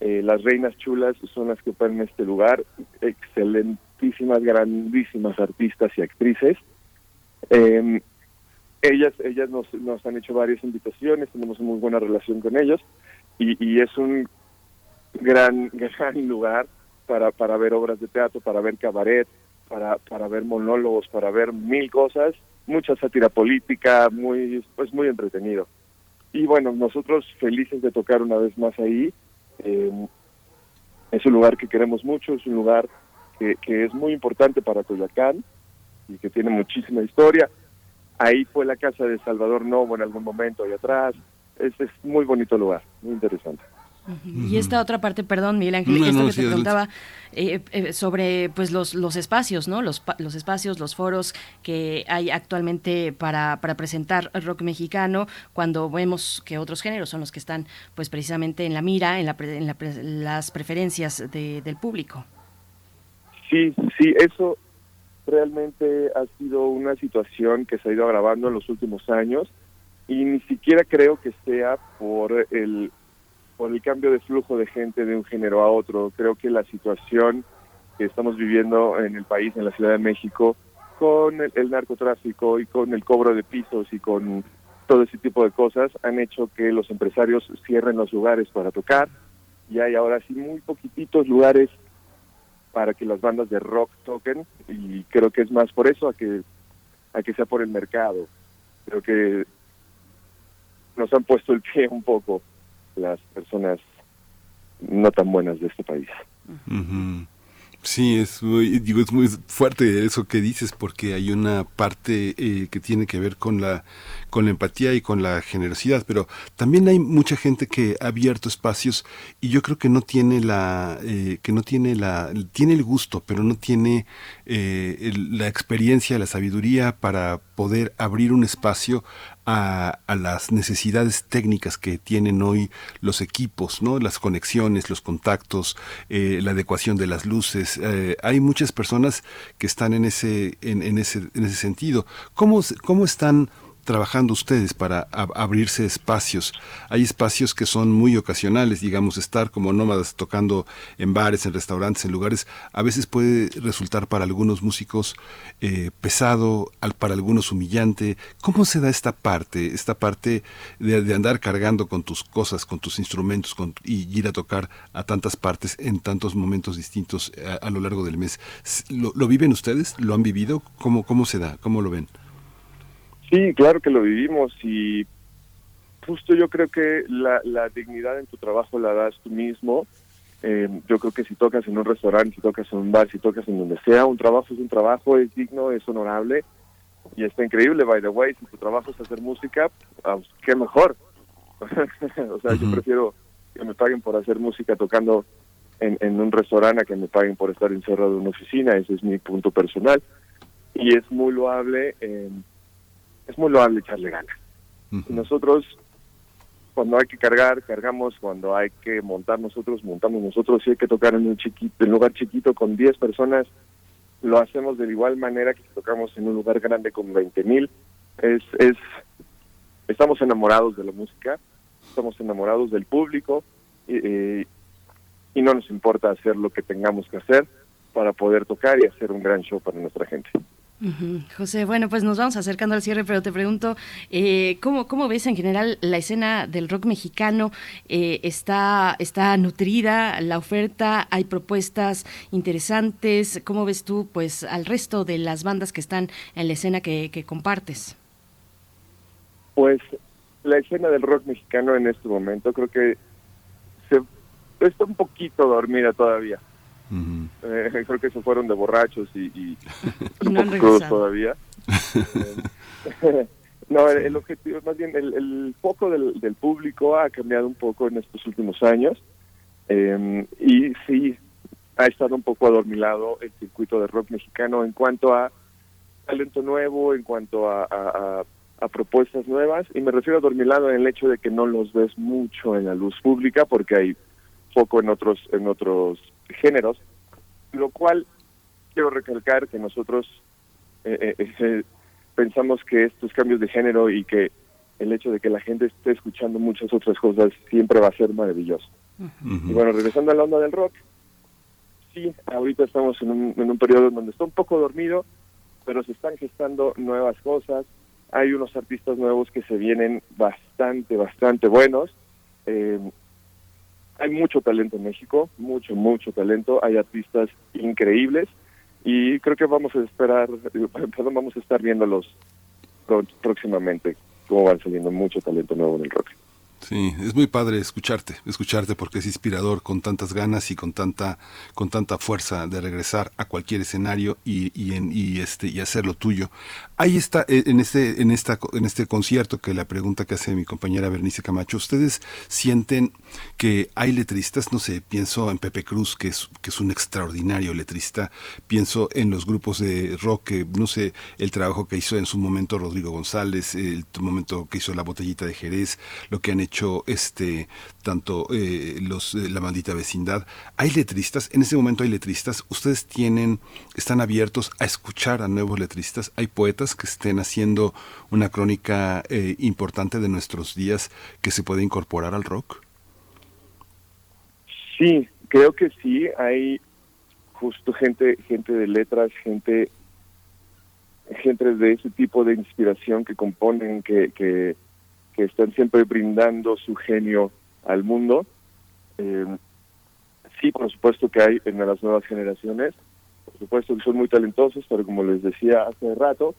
[SPEAKER 11] Eh, las reinas chulas son las que operan este lugar, excelentísimas, grandísimas artistas y actrices. Em, ellas ellas nos, nos han hecho varias invitaciones, tenemos muy buena relación con ellos y, y es un gran, [LAUGHS] gran lugar para, para ver obras de teatro, para ver cabaret, para, para ver monólogos, para ver mil cosas mucha sátira política, muy pues muy entretenido. Y bueno, nosotros felices de tocar una vez más ahí. Eh, es un lugar que queremos mucho, es un lugar que, que es muy importante para Coyoacán y que tiene muchísima historia. Ahí fue la casa de Salvador Novo en algún momento, ahí atrás. Es, es muy bonito lugar, muy interesante.
[SPEAKER 1] Y esta otra parte, perdón, Miguel Ángel, esto que te preguntaba eh, eh, sobre pues los, los espacios, ¿no? Los, los espacios, los foros que hay actualmente para, para presentar rock mexicano, cuando vemos que otros géneros son los que están pues precisamente en la mira, en, la, en las preferencias del público.
[SPEAKER 11] Sí, sí, eso realmente ha sido una situación que se ha ido agravando en los últimos años y ni siquiera creo que sea por el por el cambio de flujo de gente de un género a otro. Creo que la situación que estamos viviendo en el país, en la Ciudad de México, con el, narcotráfico y con el cobro de pisos y con todo ese tipo de cosas, han hecho que los empresarios cierren los lugares para tocar y hay ahora sí muy poquititos lugares para que las bandas de rock toquen y creo que es más por eso a que a que sea por el mercado. Creo que nos han puesto el pie un poco las personas no tan buenas de este país.
[SPEAKER 2] Sí, es muy, digo, es muy fuerte eso que dices porque hay una parte eh, que tiene que ver con la, con la empatía y con la generosidad, pero también hay mucha gente que ha abierto espacios y yo creo que no tiene la, eh, que no tiene la, tiene el gusto, pero no tiene eh, la experiencia, la sabiduría para poder abrir un espacio a, las necesidades técnicas que tienen hoy los equipos, ¿no? Las conexiones, los contactos, eh, la adecuación de las luces. Eh, hay muchas personas que están en ese, en, en ese, en ese sentido. ¿Cómo, cómo están trabajando ustedes para abrirse espacios? Hay espacios que son muy ocasionales, digamos, estar como nómadas tocando en bares, en restaurantes, en lugares, a veces puede resultar para algunos músicos eh, pesado, para algunos humillante. ¿Cómo se da esta parte, esta parte de, andar cargando con tus cosas, con tus instrumentos con, y ir a tocar a tantas partes en tantos momentos distintos eh, a, lo largo del mes? ¿Lo, ¿Lo, viven ustedes? ¿Lo han vivido? ¿Cómo, ¿Cómo se da? ¿Cómo lo ven?
[SPEAKER 11] Sí, claro que lo vivimos y justo yo creo que la, la dignidad en tu trabajo la das tú mismo. Eh, yo creo que si tocas en un restaurante, si tocas en un bar, si tocas en donde sea, un trabajo es un trabajo, es digno, es honorable y está increíble, by the way, si tu trabajo es hacer música, pues, qué mejor. [LAUGHS] o sea, yo prefiero que me paguen por hacer música tocando en, en un restaurante a que me paguen por estar encerrado en una oficina, ese es mi punto personal. Y es muy loable. Eh, es muy loable echarle ganas. nosotros, cuando hay que cargar, cargamos, cuando hay que montar nosotros, montamos nosotros, si hay que tocar en un chiquito, en lugar chiquito con 10 personas, lo hacemos de igual manera que si tocamos en un lugar grande con 20 mil. Es, es, estamos enamorados de la música, estamos enamorados del público y, y no nos importa hacer lo que tengamos que hacer para poder tocar y hacer un gran show para nuestra gente.
[SPEAKER 1] José, bueno, pues nos vamos acercando al cierre, pero te pregunto, eh, ¿cómo, ¿cómo, ves en general la escena del rock mexicano? Eh, está, ¿Está nutrida la oferta? ¿Hay propuestas interesantes? ¿Cómo ves tú pues al resto de las bandas que están en la escena que, compartes?
[SPEAKER 11] Pues la escena del rock mexicano en este momento creo que se, está un poquito dormida todavía eh, creo que se fueron de borrachos y, y, [LAUGHS] un poco crudos todavía. [LAUGHS] No, el, el objetivo, más bien, el, el foco del, del público ha cambiado un poco en estos últimos años. Eh, y sí ha estado un poco adormilado el circuito de rock mexicano en cuanto a talento nuevo, en cuanto a, a- a- a propuestas nuevas. Y me refiero a adormilado en el hecho de que no los ves mucho en la luz pública porque hay foco en otros en otros géneros, lo cual quiero recalcar que nosotros eh, eh, eh, pensamos que estos cambios de género y que el hecho de que la gente esté escuchando muchas otras cosas siempre va a ser maravilloso. Y bueno, regresando a la onda del rock, sí, ahorita estamos en un, en un periodo donde está un poco dormido, pero se están gestando nuevas cosas. Hay unos artistas nuevos que se vienen bastante, bastante buenos. Eh, hay mucho talento en México, mucho, mucho talento. Hay artistas increíbles y creo que vamos a esperar, [LAUGHS] perdón, vamos a estar viéndolos próximamente, cómo van saliendo mucho talento nuevo en el rock.
[SPEAKER 2] Sí, es muy padre escucharte, escucharte porque es inspirador con tantas ganas y con tanta, con tanta fuerza de regresar a cualquier escenario y, y, en- y este y hacer lo tuyo. Ahí está eh, en este en esta en este concierto que la pregunta que hace mi compañera Bernice Camacho, ustedes sienten que hay letristas, no sé, pienso en Pepe Cruz que es que es un extraordinario letrista, pienso en los grupos de rock, que, no sé, el trabajo que hizo en su momento Rodrigo González, el momento que hizo la botellita de Jerez, lo que han hecho este tanto eh, los eh, la maldita vecindad. Hay letristas, en ese momento hay letristas, ustedes tienen están abiertos a escuchar a nuevos letristas, hay poetas que estén haciendo una crónica eh, importante de nuestros días que se puede incorporar al rock.
[SPEAKER 11] Sí, creo que sí, hay justo gente, gente de letras, gente, gente de ese tipo de inspiración que componen, que, que están siempre brindando su genio al mundo. Eh, sí, por supuesto que hay en las nuevas generaciones, por supuesto que son muy talentosos, pero como les decía hace rato,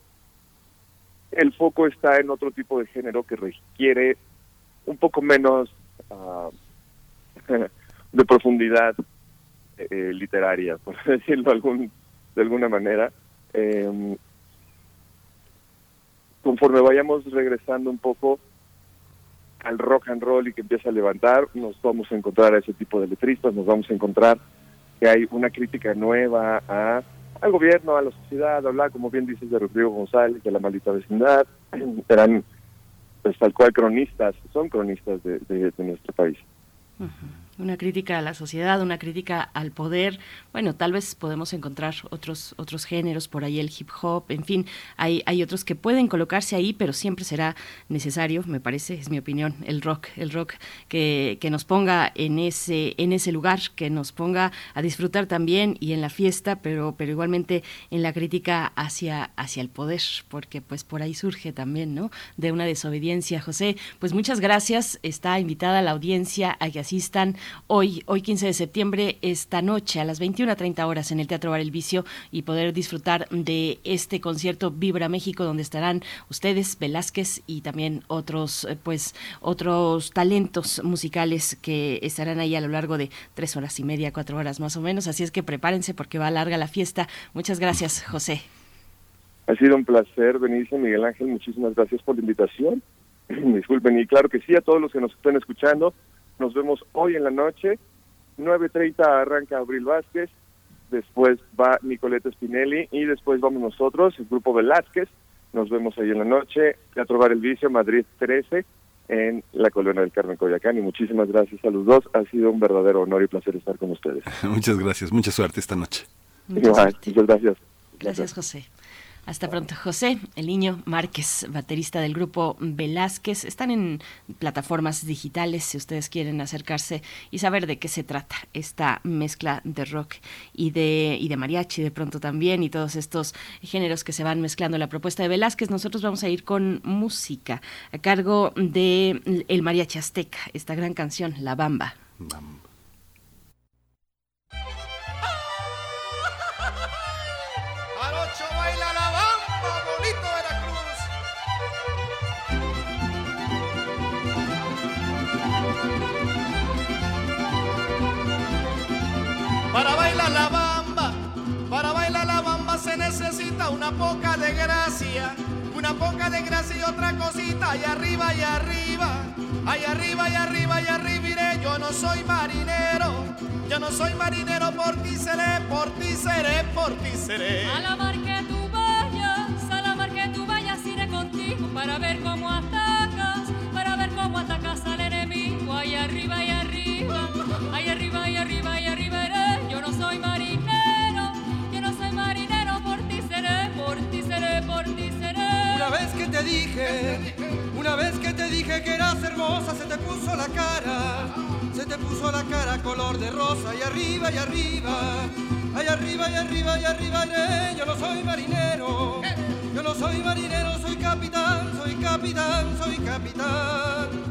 [SPEAKER 11] el foco está en otro tipo de género que requiere un poco menos ah, [LAUGHS] de profundidad eh, literaria, [LAUGHS] por decirlo algún, de alguna manera. Eh, conforme vayamos regresando un poco al rock and roll y que empieza a levantar, nos vamos a encontrar a ese tipo de letristas, nos vamos a encontrar que hay una crítica nueva a, al gobierno, a la sociedad, hablar, como bien dices, de Rodrigo González, de la maldita vecindad, [CLEARS THROAT] eran pues tal cual cronistas, son cronistas de, de- de nuestro país.
[SPEAKER 1] Una crítica a la sociedad, una crítica al poder. Bueno, tal vez podemos encontrar otros otros géneros por ahí el hip hop, en fin, hay hay otros que pueden colocarse ahí, pero siempre será necesario, me parece, es mi opinión, el rock, el rock que, que nos ponga en ese en ese lugar, que nos ponga a disfrutar también y en la fiesta, pero pero igualmente en la crítica hacia hacia el poder, porque pues por ahí surge también, ¿no? De una desobediencia, José. Pues muchas gracias. Está invitada la audiencia a que asistan hoy, hoy 15 de septiembre, esta noche a las 21.30 horas en el Teatro Bar El Vicio y poder disfrutar de este concierto Vibra México, donde estarán ustedes, Velázquez y también otros, eh, pues, otros talentos musicales que estarán ahí a lo largo de tres horas y media, cuatro horas más o menos. Así es que prepárense porque va larga la fiesta. Muchas gracias, José.
[SPEAKER 11] Ha sido un placer venirse, Miguel Ángel. Muchísimas gracias por la invitación. [CLEARS THROAT] Disculpen, y claro que sí, a todos los que nos estén escuchando, nos vemos hoy en la noche. 9.30 arranca Abril Vázquez, después va Nicoleta Spinelli y después vamos nosotros, el grupo Velázquez. Nos vemos ahí en la noche, Teatro Bar El Vicio, Madrid 13, en la Colonia del Carmen Coyacán. Y muchísimas gracias a los dos. Ha sido un verdadero honor y placer estar con ustedes. [LAUGHS]
[SPEAKER 2] Muchas gracias, mucha suerte esta noche.
[SPEAKER 11] Igual, muchas gracias.
[SPEAKER 1] Gracias, José. Hasta pronto. José, el niño Márquez, baterista del grupo Velázquez. Están en plataformas digitales si ustedes quieren acercarse y saber de qué se trata esta mezcla de rock y de, y de mariachi de pronto también y todos estos géneros que se van mezclando la propuesta de Velázquez. Nosotros vamos a ir con música a cargo de El Mariachi Azteca, esta gran canción, La Bamba.
[SPEAKER 12] Arocho Para bailar la bamba, para bailar la bamba se necesita una poca de gracia, una poca de gracia y otra cosita, allá arriba y arriba, allá arriba y arriba y arriba iré, yo no soy marinero, yo no soy marinero, por ti seré, por ti seré, por ti seré.
[SPEAKER 13] A la mar que tú vayas, a la mar que tú vayas iré contigo para ver cómo atacas, para ver cómo atacas al enemigo, ahí arriba y
[SPEAKER 14] una vez que te dije que eras hermosa, se te puso la cara, se te puso la cara color de rosa y arriba y arriba, ahí arriba y arriba y arriba yo no soy marinero, yo no soy marinero, soy capitán, soy capitán, soy capitán.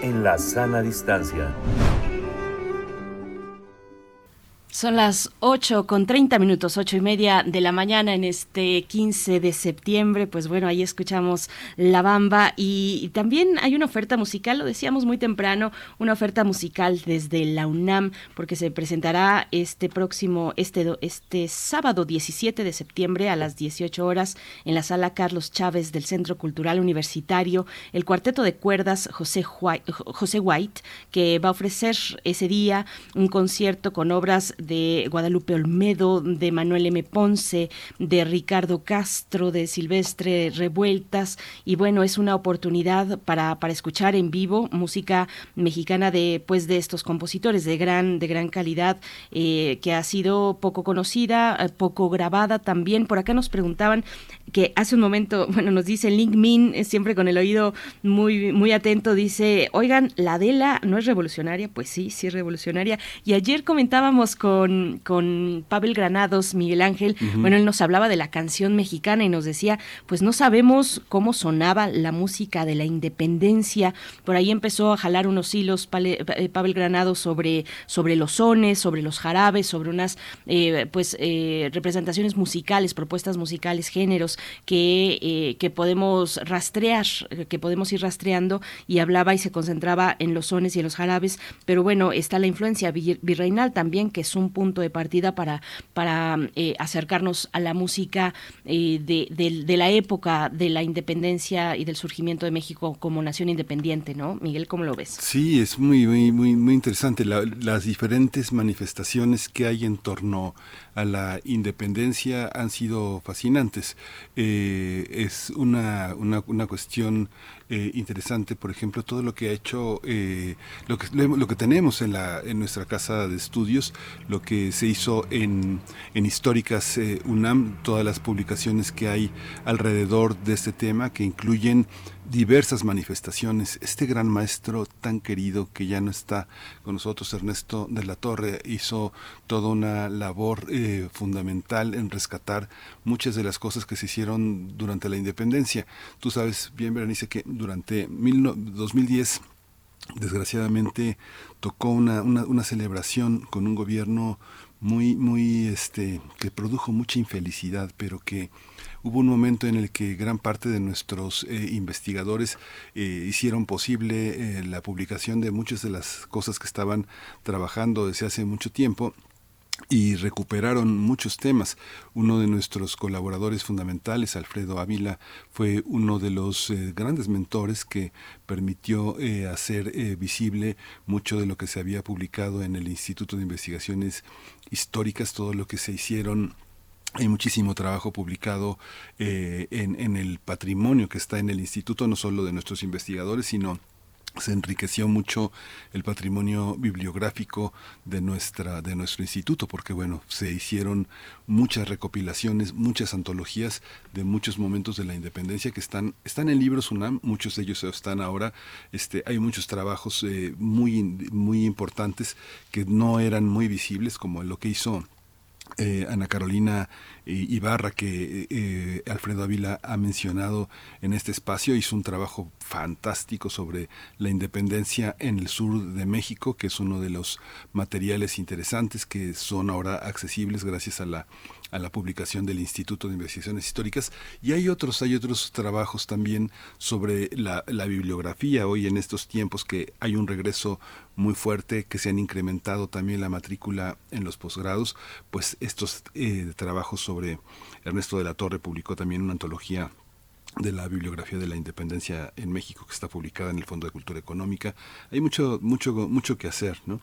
[SPEAKER 5] En la sana distancia.
[SPEAKER 1] Son las 8 con 30 minutos, ocho y media de la mañana en este 15 de septiembre. Pues bueno, ahí escuchamos La Bamba y, también hay una oferta musical, lo decíamos muy temprano, una oferta musical desde la UNAM, porque se presentará este próximo, este, este sábado 17 de septiembre a las 18 horas en la sala Carlos Chávez del Centro Cultural Universitario, el cuarteto de cuerdas José, White, José White, que va a ofrecer ese día un concierto con obras de Guadalupe Olmedo, de Manuel M. Ponce, de Ricardo Castro, de Silvestre Revueltas. Y bueno, es una oportunidad para, para escuchar en vivo música mexicana de, pues, de estos compositores de gran, de gran calidad, eh, que ha sido poco conocida, eh, poco grabada también. Por acá nos preguntaban que hace un momento, [LAUGHS] bueno, nos dice Link Min, eh, siempre con el oído muy, muy atento, dice, oigan, la Adela no es revolucionaria, pues sí, sí es revolucionaria. Y ayer comentábamos con, con Pavel Granados, Miguel Ángel, bueno, él nos hablaba de la canción mexicana y nos decía, pues no sabemos cómo sonaba la música de la independencia. Por ahí empezó a jalar unos hilos Pale- eh, Pavel Granados sobre, sobre los sones, sobre los jarabes, sobre unas eh, pues eh, representaciones musicales, propuestas musicales, géneros que, eh, que podemos rastrear, que podemos ir rastreando y hablaba y se concentraba en los sones y en los jarabes, pero bueno, está la influencia vir- virreinal también, que es un punto de partida para, para eh, acercarnos a la música eh, de, la época de la independencia y del surgimiento de México como nación independiente, ¿no? Miguel, ¿cómo lo ves?
[SPEAKER 2] Sí, es muy, muy, muy interesante las diferentes manifestaciones que hay en torno a la independencia han sido fascinantes. Eh, es una, una, una cuestión eh, interesante, por ejemplo, todo lo que ha hecho, eh, lo, que, lo que tenemos en, la, en nuestra casa de estudios, lo que se hizo en, en Históricas UNAM, todas las publicaciones que hay alrededor de este tema, que incluyen diversas manifestaciones. Este gran maestro tan querido que ya no está con nosotros, Ernesto de la Torre, hizo toda una labor eh, fundamental en rescatar muchas de las cosas que se hicieron durante la independencia. Tú sabes bien, Berenice, que durante 2010 desgraciadamente tocó una, una, una celebración con un gobierno muy, muy, este, que produjo mucha infelicidad, pero que hubo un momento en el que gran parte de nuestros eh, investigadores eh, hicieron posible eh, la publicación de muchas de las cosas que estaban trabajando desde hace mucho tiempo y recuperaron muchos temas. Uno de nuestros colaboradores fundamentales, Alfredo Ávila, fue uno de los grandes mentores que permitió hacer visible mucho de lo que se había publicado en el Instituto de Investigaciones Históricas, todo lo que se hicieron hay muchísimo trabajo publicado eh, en, el patrimonio que está en el instituto, no solo de nuestros investigadores, sino se enriqueció mucho el patrimonio bibliográfico de nuestra de nuestro instituto porque bueno se hicieron muchas recopilaciones muchas antologías de muchos momentos de la independencia que están están en libros UNAM muchos de ellos están ahora este hay muchos trabajos eh, muy muy importantes que no eran muy visibles como lo que hizo eh, Ana Carolina Ibarra, que eh, Alfredo Ávila ha mencionado en este espacio, hizo un trabajo fantástico sobre la independencia en el sur de México, que es uno de los materiales interesantes que son ahora accesibles gracias a la a la publicación del Instituto de Investigaciones Históricas y hay otros hay otros trabajos también sobre la, bibliografía hoy en estos tiempos que hay un regreso muy fuerte, que se han incrementado también la matrícula en los posgrados, pues estos eh, trabajos sobre Ernesto de la Torre publicó también una antología de la bibliografía de la independencia en México que está publicada en el Fondo de Cultura Económica. Hay mucho mucho mucho que hacer, ¿no?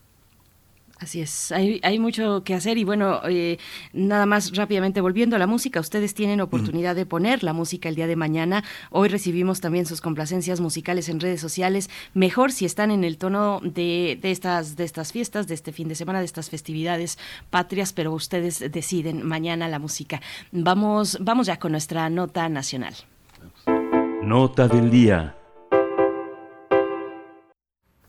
[SPEAKER 1] Así es, hay, hay, mucho que hacer y bueno, eh, nada más rápidamente volviendo a la música, ustedes tienen oportunidad de poner la música el día de mañana. Hoy recibimos también sus complacencias musicales en redes sociales. Mejor si están en el tono de, de, estas, de estas fiestas, de este fin de semana, de estas festividades patrias, pero ustedes deciden mañana la música. Vamos, vamos ya con nuestra nota nacional.
[SPEAKER 3] Nota del día.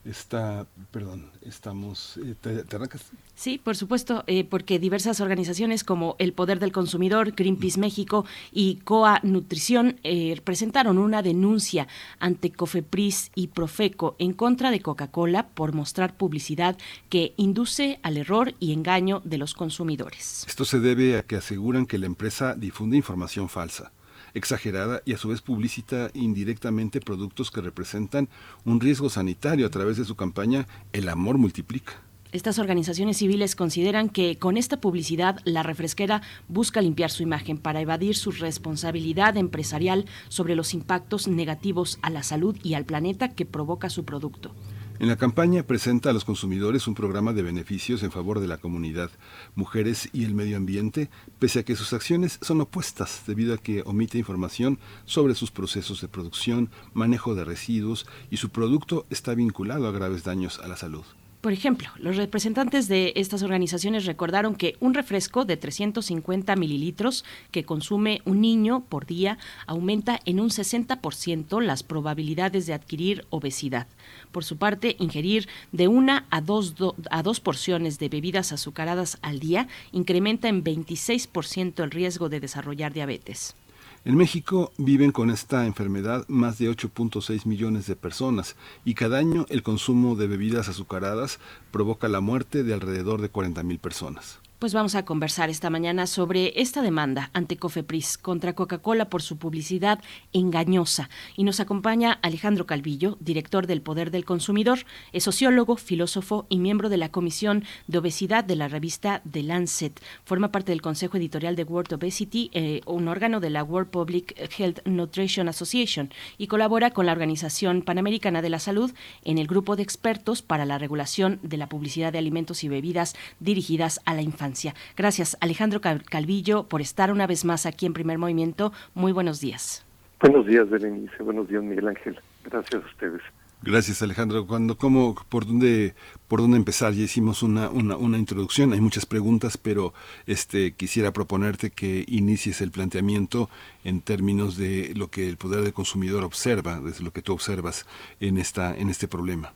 [SPEAKER 2] Está, perdón, estamos, eh, ¿te, arrancas?
[SPEAKER 1] Sí, por supuesto, eh, porque diversas organizaciones como El Poder del Consumidor, Greenpeace México y COA Nutrición eh, presentaron una denuncia ante Cofepris y Profeco en contra de Coca-Cola por mostrar publicidad que induce al error y engaño de los consumidores.
[SPEAKER 2] Esto se debe a que aseguran que la empresa difunde información falsa exagerada y a su vez publicita indirectamente productos que representan un riesgo sanitario a través de su campaña El amor multiplica.
[SPEAKER 1] Estas organizaciones civiles consideran que con esta publicidad la refresquera busca limpiar su imagen para evadir su responsabilidad empresarial sobre los impactos negativos a la salud y al planeta que provoca su producto.
[SPEAKER 2] En la campaña presenta a los consumidores un programa de beneficios en favor de la comunidad, mujeres y el medio ambiente, pese a que sus acciones son opuestas debido a que omite información sobre sus procesos de producción, manejo de residuos y su producto está vinculado a graves daños a la salud.
[SPEAKER 1] Por ejemplo, los representantes de estas organizaciones recordaron que un refresco de 350 mililitros que consume un niño por día aumenta en un 60% las probabilidades de adquirir obesidad. Por su parte, ingerir de una a dos, a dos porciones de bebidas azucaradas al día incrementa en 26% el riesgo de desarrollar diabetes.
[SPEAKER 2] En México viven con esta enfermedad más de 8.6 millones de personas y cada año el consumo de bebidas azucaradas provoca la muerte de alrededor de 40 mil personas.
[SPEAKER 1] Pues vamos a conversar esta mañana sobre esta demanda ante Cofepris contra Coca-Cola por su publicidad engañosa. Y nos acompaña Alejandro Calvillo, director del Poder del Consumidor, es sociólogo, filósofo y miembro de la Comisión de Obesidad de la revista The Lancet. Forma parte del Consejo Editorial de World Obesity, eh, un órgano de la World Public Health Nutrition Association, y colabora con la Organización Panamericana de la Salud en el grupo de expertos para la regulación de la publicidad de alimentos y bebidas dirigidas a la infancia. Gracias, Alejandro Calvillo, por estar una vez más aquí en Primer Movimiento. Muy buenos días.
[SPEAKER 15] Buenos días, Berenice. Buenos días, Miguel Ángel. Gracias a ustedes.
[SPEAKER 2] Gracias, Alejandro. Cuando, cómo, por dónde, por dónde empezar? Ya hicimos una, una, una, introducción. Hay muchas preguntas, pero este quisiera proponerte que inicies el planteamiento en términos de lo que el poder del consumidor observa, desde lo que tú observas en esta, en este problema.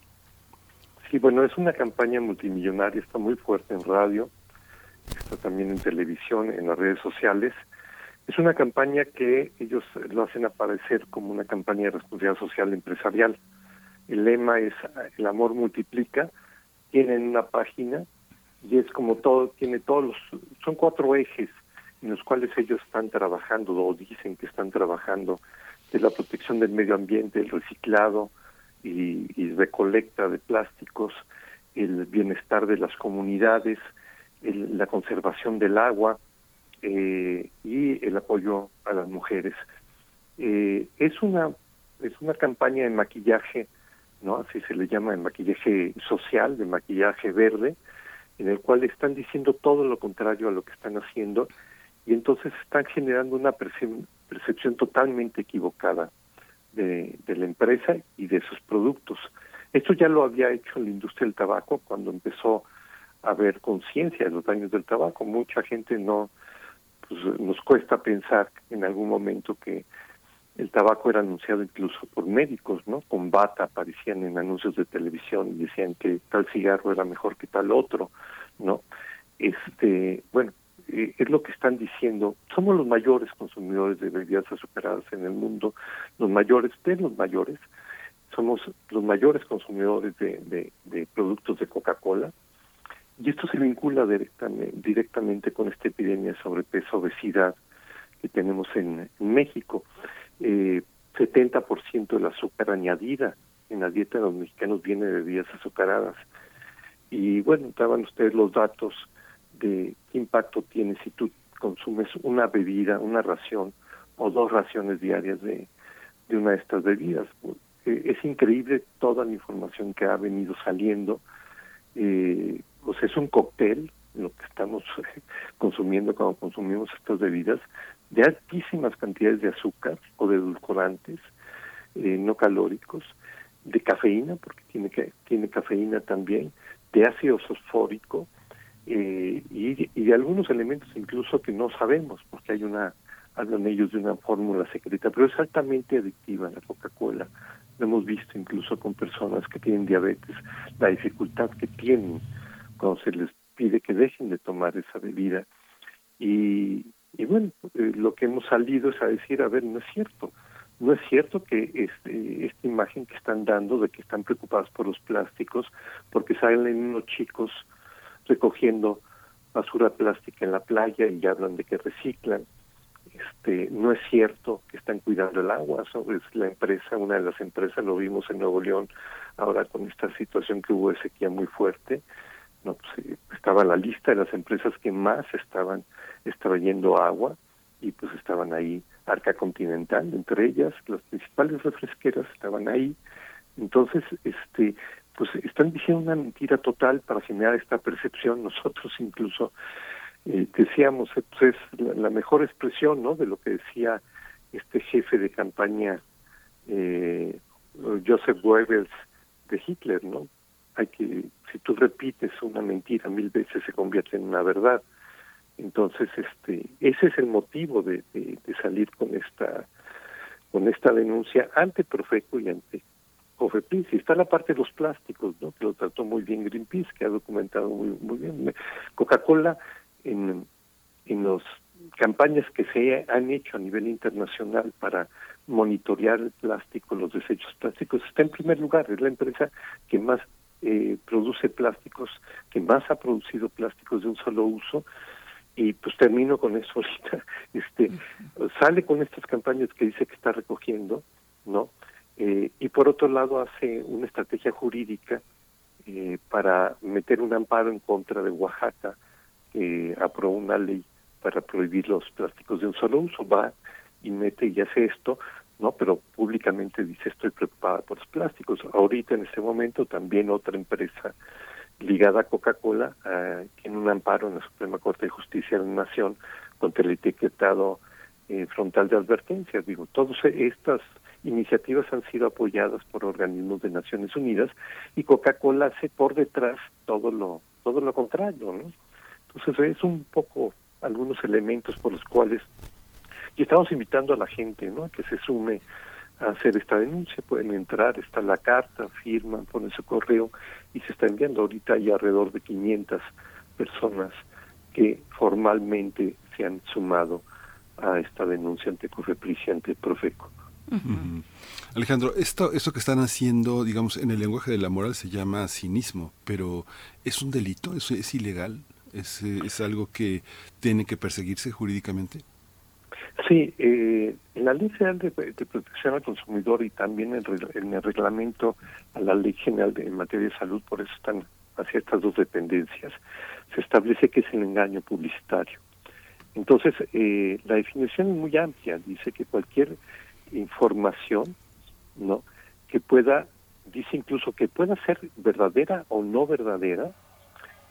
[SPEAKER 15] Sí, bueno, es una campaña multimillonaria, está muy fuerte en radio, está también en televisión, en las redes sociales. Es una campaña que ellos lo hacen aparecer como una campaña de responsabilidad social empresarial. El lema es el amor multiplica. Tienen una página y es como todo, tiene todos los, son cuatro ejes en los cuales ellos están trabajando o dicen que están trabajando, de la protección del medio ambiente, el reciclado y, y recolecta de plásticos, el bienestar de las comunidades, la conservación del agua eh, y el apoyo a las mujeres. Eh, es una es una campaña de maquillaje, no así se le llama de maquillaje social, de maquillaje verde, en el cual están diciendo todo lo contrario a lo que están haciendo y entonces están generando una percepción totalmente equivocada de, de la empresa y de sus productos. Esto ya lo había hecho la industria del tabaco cuando empezó haber conciencia de los daños del tabaco. Mucha gente no, pues nos cuesta pensar en algún momento que el tabaco era anunciado incluso por médicos, ¿no? Con bata aparecían en anuncios de televisión y decían que tal cigarro era mejor que tal otro, ¿no? Este, bueno, eh, es lo que están diciendo. Somos los mayores consumidores de bebidas azucaradas en el mundo, los mayores de los mayores. Somos los mayores consumidores de, de, de productos de Coca-Cola, y esto se vincula directamente, directamente con esta epidemia de sobrepeso, obesidad que tenemos en, México. Eh, 70% del azúcar añadida en la dieta de los mexicanos viene de bebidas azucaradas. Y bueno, daban ustedes los datos de qué impacto tiene si tú consumes una bebida, una ración o dos raciones diarias de, de una de estas bebidas. Eh, es increíble toda la información que ha venido saliendo. Eh, pues es un cóctel lo que estamos [LAUGHS] consumiendo cuando consumimos estas bebidas de altísimas cantidades de azúcar o de edulcorantes eh, no calóricos, de cafeína, porque tiene tiene cafeína también, de ácido fosfórico eh, y, y, de algunos elementos incluso que no sabemos, porque hay una hablan ellos de una fórmula secreta, pero es altamente adictiva la Coca-Cola. Lo hemos visto incluso con personas que tienen diabetes, la dificultad que tienen se les pide que dejen de tomar esa bebida. Y, y bueno, eh, lo que hemos salido es a decir, a ver, no es cierto. No es cierto que este, esta imagen que están dando de que están preocupados por los plásticos, porque salen unos chicos recogiendo basura plástica en la playa y hablan de que reciclan. Este, no es cierto que están cuidando el agua, es la empresa, una de las empresas, lo vimos en Nuevo León ahora con esta situación que hubo de sequía muy fuerte, no pues, eh, estaba la lista de las empresas que más estaban extrayendo agua y pues estaban ahí Arca Continental entre ellas las principales refresqueras estaban ahí. Entonces este pues están diciendo una mentira total para generar esta percepción. Nosotros incluso eh, decíamos eh, pues es la, mejor expresión no de lo que decía este jefe de campaña eh, Joseph Goebbels de Hitler no hay que si tú repites una mentira mil veces se convierte en una verdad. Entonces este ese es el motivo de, de, salir con esta con esta denuncia ante Profeco y ante Cofepris. Y está la parte de los plásticos no que lo trató muy bien Greenpeace que ha documentado muy muy bien. Coca-Cola en en las campañas que se han hecho a nivel internacional para monitorear el plástico, los desechos plásticos, está en primer lugar, es la empresa que más eh, produce plásticos, que más ha producido plásticos de un solo uso, y pues termino con eso ahorita, [LAUGHS] este, sale con estas campañas que dice que está recogiendo, ¿no? Eh, y por otro lado hace una estrategia jurídica eh, para meter un amparo en contra de Oaxaca, que aprobó una ley para prohibir los plásticos de un solo uso, va y mete y hace esto, no, pero públicamente dice estoy preocupada por los plásticos. Ahorita en este momento también otra empresa ligada a Coca-Cola eh, tiene un amparo en la Suprema Corte de Justicia de la Nación contra el etiquetado eh, frontal de advertencias. Digo, todas estas iniciativas han sido apoyadas por organismos de Naciones Unidas y Coca-Cola hace por detrás todo lo todo lo contrario, ¿no? Entonces es un poco algunos elementos por los cuales y estamos invitando a la gente, ¿no? A que se sume a hacer esta denuncia, pueden entrar, está la carta, firman, ponen su correo y se está enviando. Ahorita hay alrededor de 500 personas que formalmente se han sumado a esta denuncia ante Cofepris y ante Profeco.
[SPEAKER 2] Alejandro, esto, esto que están haciendo, digamos, en el lenguaje de la moral se llama cinismo, pero ¿es un delito? ¿Es, es ilegal? ¿Es, ¿Es algo que tiene que perseguirse jurídicamente?
[SPEAKER 15] Sí, eh, en la Ley General de, Protección al Consumidor y también en, el reglamento a la Ley General de, en materia de salud, por eso están hacia estas dos dependencias, se establece que es el engaño publicitario. Entonces, eh, la definición es muy amplia, dice que cualquier información, ¿no? Que pueda, dice incluso que pueda ser verdadera o no verdadera,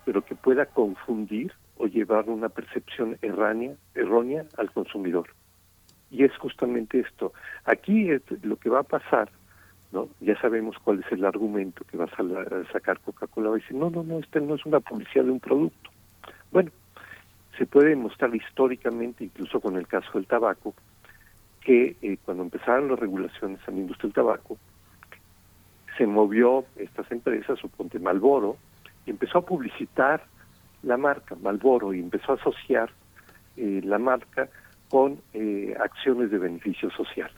[SPEAKER 15] pero que pueda confundir o llevar una percepción errónea, errónea al consumidor. Y es justamente esto. Aquí es lo que va a pasar, ¿no? Ya sabemos cuál es el argumento que va a sacar Coca-Cola. Va a decir, no, no, no, este no es una publicidad de un producto. Bueno, se puede demostrar históricamente, incluso con el caso del tabaco, que eh, cuando empezaron las regulaciones en la industria del tabaco, se movió estas empresas, suponte Malboro, y empezó a publicitar la marca Malboro y empezó a asociar eh, la marca con eh, acciones de beneficio social.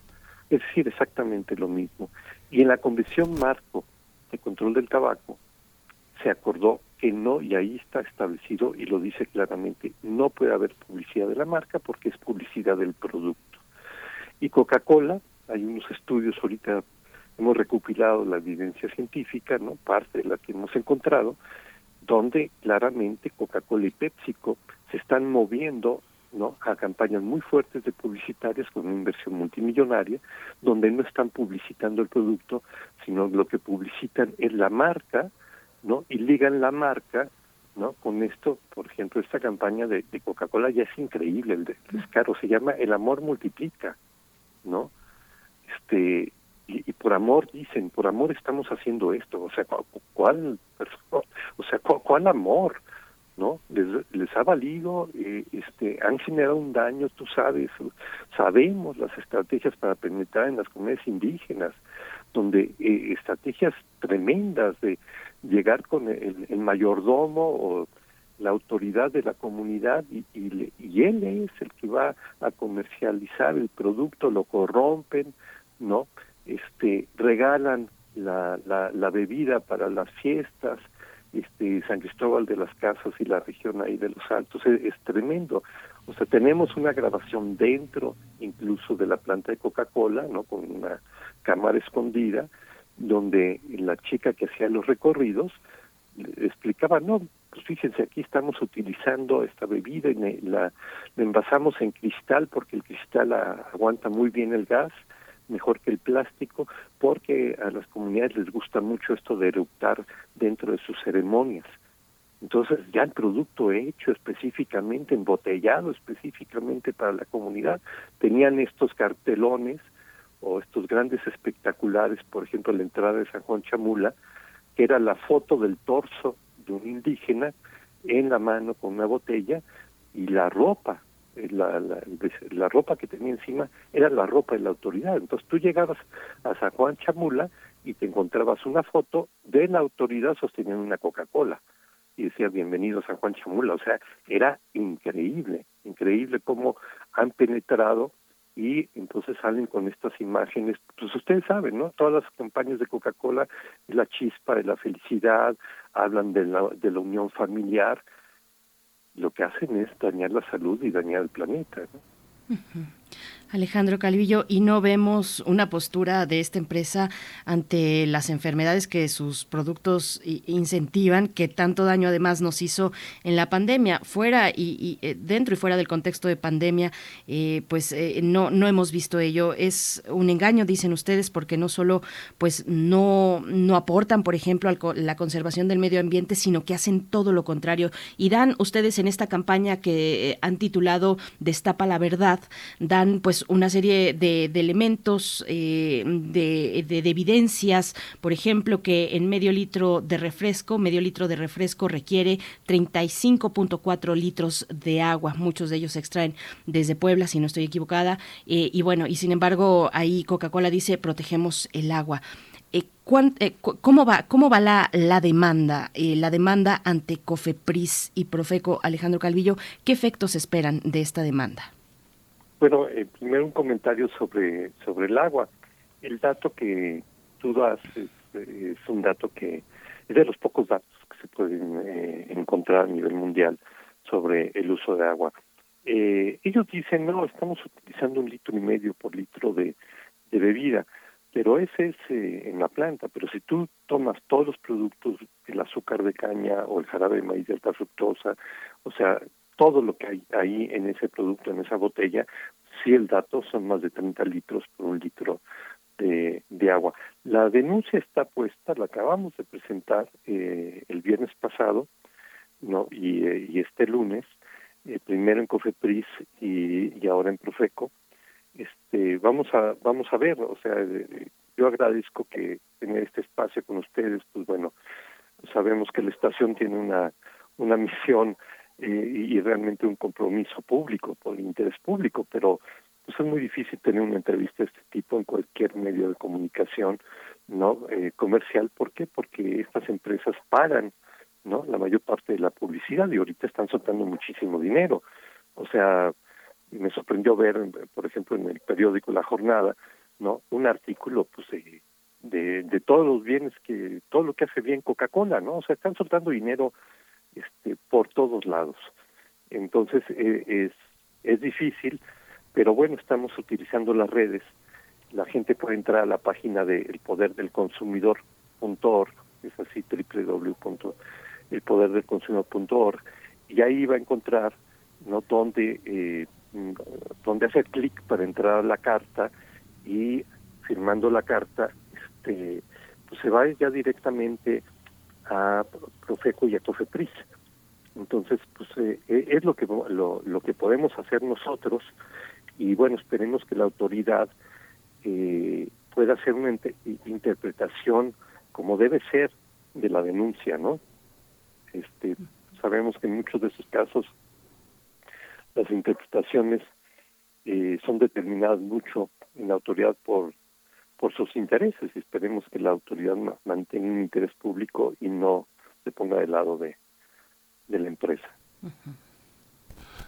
[SPEAKER 15] Es decir, exactamente lo mismo. Y en la Convención Marco de Control del Tabaco se acordó que no, y ahí está establecido y lo dice claramente, no puede haber publicidad de la marca porque es publicidad del producto. Y Coca-Cola, hay unos estudios ahorita, hemos recopilado la evidencia científica, no parte de la que hemos encontrado, donde claramente Coca-Cola y PepsiCo se están moviendo ¿no? a campañas muy fuertes de publicitarias con una inversión multimillonaria, donde no están publicitando el producto, sino lo que publicitan es la marca, ¿no? Y ligan la marca, ¿no? Con esto, por ejemplo, esta campaña de, Coca-Cola ya es increíble, el descaro, se llama El amor multiplica, ¿no? Este, y, por amor dicen, por amor estamos haciendo esto, o sea, ¿cuál, o sea, cuál, amor? ¿no? Les, les ha valido, eh, este, han generado un daño, tú sabes, sabemos las estrategias para penetrar en las comunidades indígenas, donde eh, estrategias tremendas de llegar con el, mayordomo o la autoridad de la comunidad y, y, y, él es el que va a comercializar el producto, lo corrompen, ¿no? Este regalan la, la, bebida para las fiestas, este San Cristóbal de las Casas y la región ahí de los Altos, es, tremendo. O sea, tenemos una grabación dentro incluso de la planta de Coca-Cola, ¿no? Con una cámara escondida, donde la chica que hacía los recorridos explicaba, no, pues fíjense, aquí estamos utilizando esta bebida y la, la envasamos en cristal porque el cristal aguanta muy bien el gas, mejor que el plástico, porque a las comunidades les gusta mucho esto de eructar dentro de sus ceremonias. Entonces ya el producto hecho específicamente, embotellado específicamente para la comunidad, tenían estos cartelones o estos grandes espectaculares, por ejemplo la entrada de San Juan Chamula, que era la foto del torso de un indígena en la mano con una botella y la ropa eh, la, la, ropa que tenía encima era la ropa de la autoridad. Entonces tú llegabas a San Juan Chamula y te encontrabas una foto de la autoridad sosteniendo una Coca-Cola y decía bienvenido San Juan Chamula. O sea, era increíble, increíble cómo han penetrado y entonces salen con estas imágenes, pues ustedes saben, ¿no? Todas las campañas de Coca-Cola la chispa de la felicidad, hablan de la, de la unión familiar, lo que hacen es dañar la salud y dañar el planeta, ¿no?
[SPEAKER 1] Alejandro Calvillo, y no vemos una postura de esta empresa ante las enfermedades que sus productos incentivan, que tanto daño además nos hizo en la pandemia, fuera y, eh, dentro y fuera del contexto de pandemia, eh, pues eh, no, no hemos visto ello. Es un engaño, dicen ustedes, porque no solo pues no, no aportan, por ejemplo, a la conservación del medio ambiente, sino que hacen todo lo contrario. Y dan ustedes en esta campaña que han titulado Destapa la verdad, dan pues una serie de, elementos, eh, de, evidencias, por ejemplo, que en medio litro de refresco, medio litro de refresco requiere 35.4 litros de agua. Muchos de ellos se extraen desde Puebla, si no estoy equivocada. Eh, y bueno, y sin embargo, ahí Coca-Cola dice protegemos el agua. Eh, ¿Cómo va, cómo va la, la demanda, la demanda ante Cofepris y Profeco, Alejandro Calvillo? ¿Qué efectos esperan de esta demanda?
[SPEAKER 15] Bueno, eh, primero un comentario sobre, sobre el agua. El dato que tú das es, un dato que es de los pocos datos que se pueden eh, encontrar a nivel mundial sobre el uso de agua. Eh, ellos dicen, no, estamos utilizando un litro y medio por litro de, bebida, pero ese es en la planta. Pero si tú tomas todos los productos, el azúcar de caña o el jarabe de maíz de alta fructosa, o sea, todo lo que hay ahí en ese producto, en esa botella, si el dato son más de 30 litros por un litro de, de agua. La denuncia está puesta, la acabamos de presentar eh, el viernes pasado no y, eh, y este lunes, eh, primero en Cofepris y, ahora en Profeco. Este, vamos a vamos a ver, o sea, yo agradezco que tener este espacio con ustedes, pues bueno, sabemos que la estación tiene una una [LAUGHS] misión eh, y realmente un compromiso público por interés público, pero pues es muy difícil tener una entrevista de este tipo en cualquier medio de comunicación no eh, comercial. ¿Por qué? Porque estas empresas pagan no la mayor parte de la publicidad y ahorita están soltando muchísimo dinero. O sea, me sorprendió ver, por ejemplo, en el periódico La Jornada, no un artículo pues de, de todos los bienes que todo lo que hace bien Coca-Cola, ¿no? O sea, están soltando dinero este, por todos lados. Entonces eh, es, es difícil, pero bueno, estamos utilizando las redes. La gente puede entrar a la página de elpoderdelconsumidor.org, es así, www.elpoderdelconsumidor.org, y ahí va a encontrar no donde, eh, donde hacer clic para entrar a la carta y firmando la carta, este, pues se va ya directamente a Profeco y a Cofepris. Entonces, pues eh, eh, es lo que lo, lo que podemos hacer nosotros y bueno, esperemos que la autoridad eh, pueda hacer una interpretación como debe ser de la denuncia, ¿no? Este, sabemos que en muchos de esos casos las interpretaciones eh, son determinadas mucho en la autoridad por por sus intereses y esperemos que la autoridad mantenga un interés público y no se ponga del lado de, de la empresa.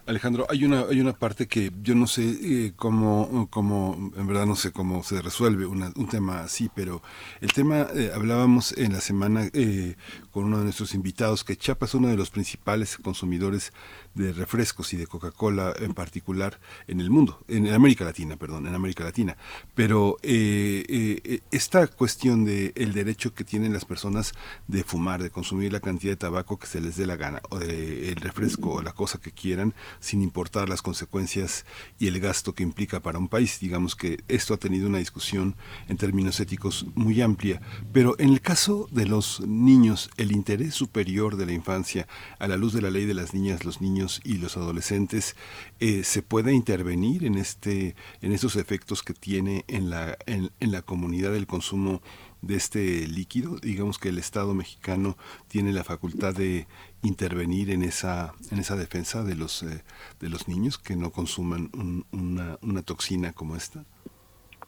[SPEAKER 2] Alejandro, hay una hay una parte que yo no sé eh, cómo, cómo, en verdad no sé cómo se resuelve un tema así, pero el tema, eh, hablábamos en la semana eh, con uno de nuestros invitados que Chiapas es uno de los principales consumidores de refrescos y de Coca-Cola en particular en el mundo, en América Latina, perdón, en América Latina. Pero eh, eh, esta cuestión de el derecho que tienen las personas de fumar, de consumir la cantidad de tabaco que se les dé la gana, o de el refresco o la cosa que quieran, sin importar las consecuencias y el gasto que implica para un país. Digamos que esto ha tenido una discusión en términos éticos muy amplia. Pero en el caso de los niños, el interés superior de la infancia, a la luz de la ley de las niñas, los niños y los adolescentes eh, se puede intervenir en este en esos efectos que tiene en la en, la comunidad del consumo de este líquido digamos que el Estado mexicano tiene la facultad de intervenir en esa en esa defensa de los eh, de los niños que no consuman una, una toxina como esta.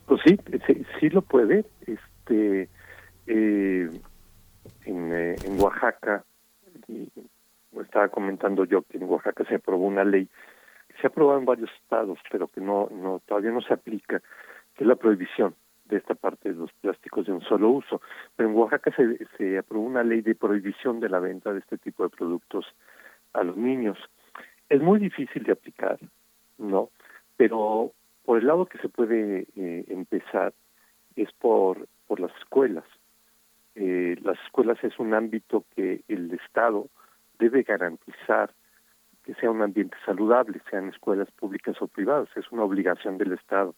[SPEAKER 15] Pues sí, sí, lo puede. Este eh, en, en Oaxaca estaba comentando yo que en Oaxaca se aprobó una ley que se ha aprobado en varios estados, pero que no, no todavía no se aplica, que es la prohibición de esta parte de los plásticos de un solo uso. Pero en Oaxaca se, se aprobó una ley de prohibición de la venta de este tipo de productos a los niños. Es muy difícil de aplicar, ¿no? Pero por el lado que se puede eh, empezar es por, por las escuelas. Eh, las escuelas es un ámbito que el Estado debe garantizar que sea un ambiente saludable, sean escuelas públicas o privadas, es una obligación del Estado.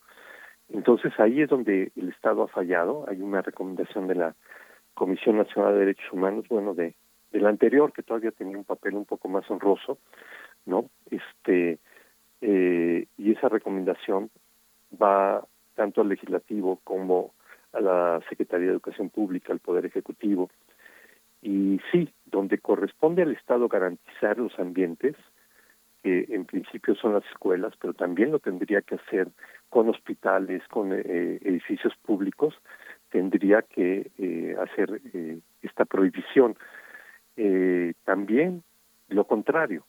[SPEAKER 15] Entonces ahí es donde el Estado ha fallado, hay una recomendación de la Comisión Nacional de Derechos Humanos, bueno, de del anterior que todavía tenía un papel un poco más honroso, ¿no? Este eh, y esa recomendación va tanto al legislativo como a la Secretaría de Educación Pública, al Poder Ejecutivo. Y sí, donde corresponde al Estado garantizar los ambientes, que en principio son las escuelas, pero también lo tendría que hacer con hospitales, con eh, edificios públicos, tendría que eh, hacer eh, esta prohibición. también lo contrario,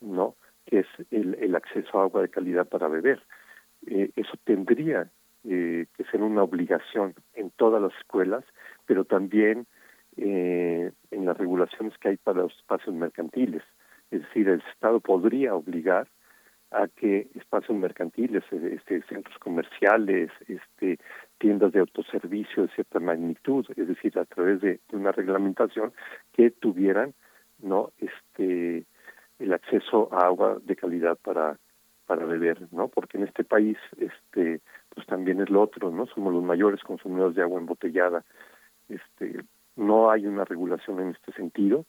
[SPEAKER 15] ¿no? Que es el, el acceso a agua de calidad para beber. eso tendría que ser una obligación en todas las escuelas, pero también en las regulaciones que hay para los espacios mercantiles. Es decir, el Estado podría obligar a que espacios mercantiles, eh, este, centros comerciales, este, tiendas de autoservicio de cierta magnitud, es decir, a través de, una reglamentación que tuvieran no este el acceso a agua de calidad para para beber, ¿no? Porque en este país este pues también es lo otro, ¿no? Somos los mayores consumidores de agua embotellada. Este no hay una regulación en este sentido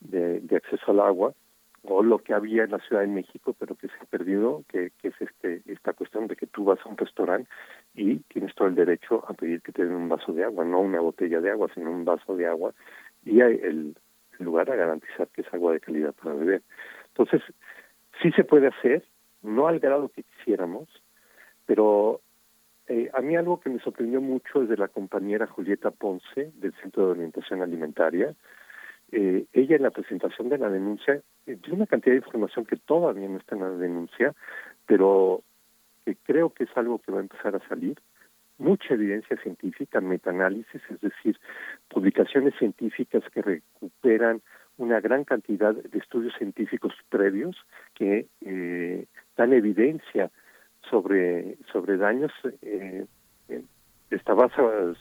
[SPEAKER 15] de, acceso al agua o lo que había en la Ciudad de México, pero que se ha perdido, que, que es este esta cuestión de que tú vas a un restaurante y tienes todo el derecho a pedir que te den un vaso de agua, no una botella de agua, sino un vaso de agua, y hay el, lugar a garantizar que es agua de calidad para beber. Entonces, sí se puede hacer, no al grado que quisiéramos, pero eh, a mí algo que me sorprendió mucho es de la compañera Julieta Ponce, del Centro de Orientación Alimentaria, eh, ella en la presentación de la denuncia eh, dio una cantidad de información que todavía no está en la denuncia, pero que creo que es algo que va a empezar a salir. Mucha evidencia científica, metaanálisis, es decir, publicaciones científicas que recuperan una gran cantidad de estudios científicos previos que eh, dan evidencia sobre sobre daños eh, esta va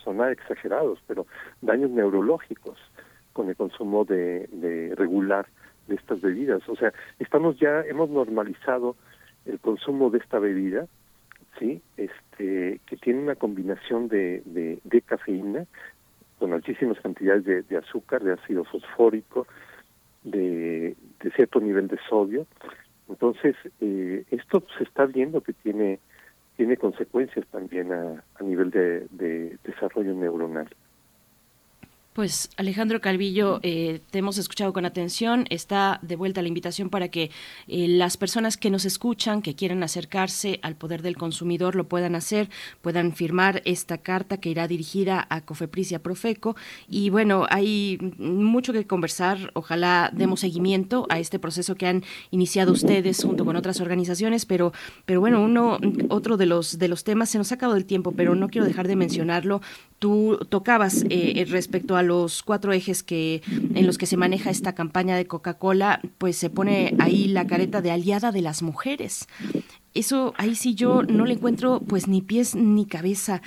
[SPEAKER 15] sonar exagerados pero daños neurológicos con el consumo de, de regular de estas bebidas. O sea, estamos ya, hemos normalizado el consumo de esta bebida, sí, este, que tiene una combinación de, de, cafeína con altísimas cantidades de, azúcar, de ácido fosfórico, de cierto nivel de sodio. Entonces, eh, esto se está viendo que tiene tiene consecuencias también a, a nivel de, de desarrollo neuronal.
[SPEAKER 1] Pues Alejandro Calvillo, eh, te hemos escuchado con atención. Está de vuelta la invitación para que eh, las personas que nos escuchan, que quieran acercarse al poder del consumidor, lo puedan hacer, puedan firmar esta carta que irá dirigida a Cofepris y a Profeco. Y bueno, hay mucho que conversar. Ojalá demos seguimiento a este proceso que han iniciado ustedes junto con otras organizaciones. Pero, pero bueno, uno, otro de los de los temas se nos ha acabado el tiempo, pero no quiero dejar de mencionarlo tú tocabas eh, respecto a los cuatro ejes que en los que se maneja esta campaña de Coca-Cola, pues se pone ahí la careta de aliada de las mujeres. Eso ahí sí yo no le encuentro pues ni pies ni cabeza.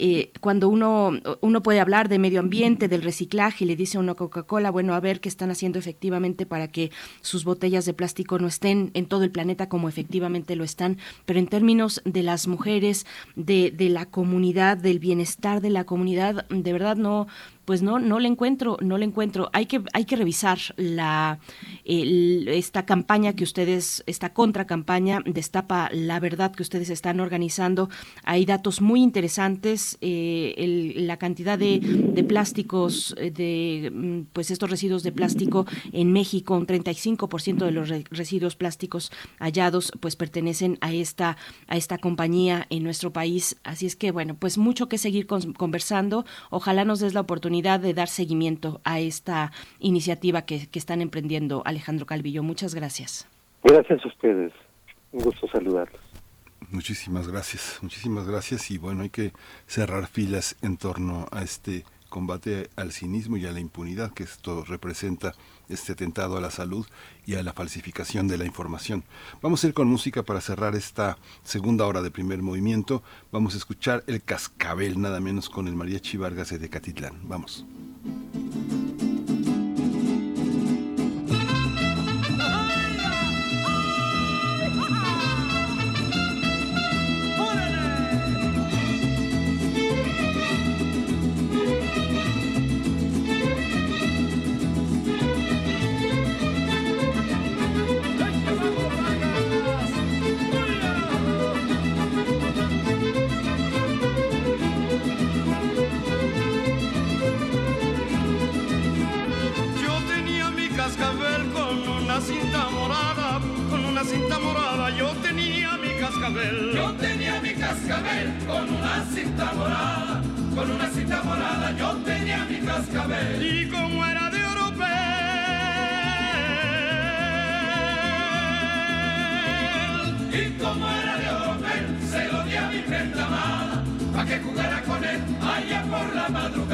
[SPEAKER 1] Eh, cuando uno, uno puede hablar de medio ambiente, del reciclaje, y le dice a uno Coca-Cola, bueno, a ver qué están haciendo efectivamente para que sus botellas de plástico no estén en todo el planeta como efectivamente lo están, pero en términos de las mujeres, de, de la comunidad, del bienestar de la comunidad, de verdad no, pues no, no le encuentro, no le encuentro. Hay que, hay que revisar la, esta campaña que ustedes, esta contracampaña, destapa la verdad que ustedes están organizando. Hay datos muy interesantes, eh, la cantidad de, de plásticos, eh, de mm, pues estos residuos de plástico en México, un 35% de los residuos plásticos hallados, pues pertenecen a esta, a esta compañía en nuestro país. Así es que, bueno, pues mucho que seguir conversando. Ojalá nos des la oportunidad de dar seguimiento a esta iniciativa que, están emprendiendo Alejandro Calvillo. Muchas gracias.
[SPEAKER 15] Gracias a ustedes. Un gusto saludarlos.
[SPEAKER 2] Muchísimas gracias, muchísimas gracias y bueno, hay que cerrar filas en torno a este combate al cinismo y a la impunidad que esto representa este atentado a la salud y a la falsificación de la información. Vamos a ir con música para cerrar esta segunda hora de primer movimiento. Vamos a escuchar el cascabel, nada menos con el Mariachi Vargas de Decatitlán. Vamos.
[SPEAKER 14] Cascabel con una cinta morada, con una cinta morada yo tenía mi cascabel. Y como era de oropel.
[SPEAKER 16] Y como era de oropel, se lo di a mi prenda amada, pa' que jugara con él allá por la madrugada.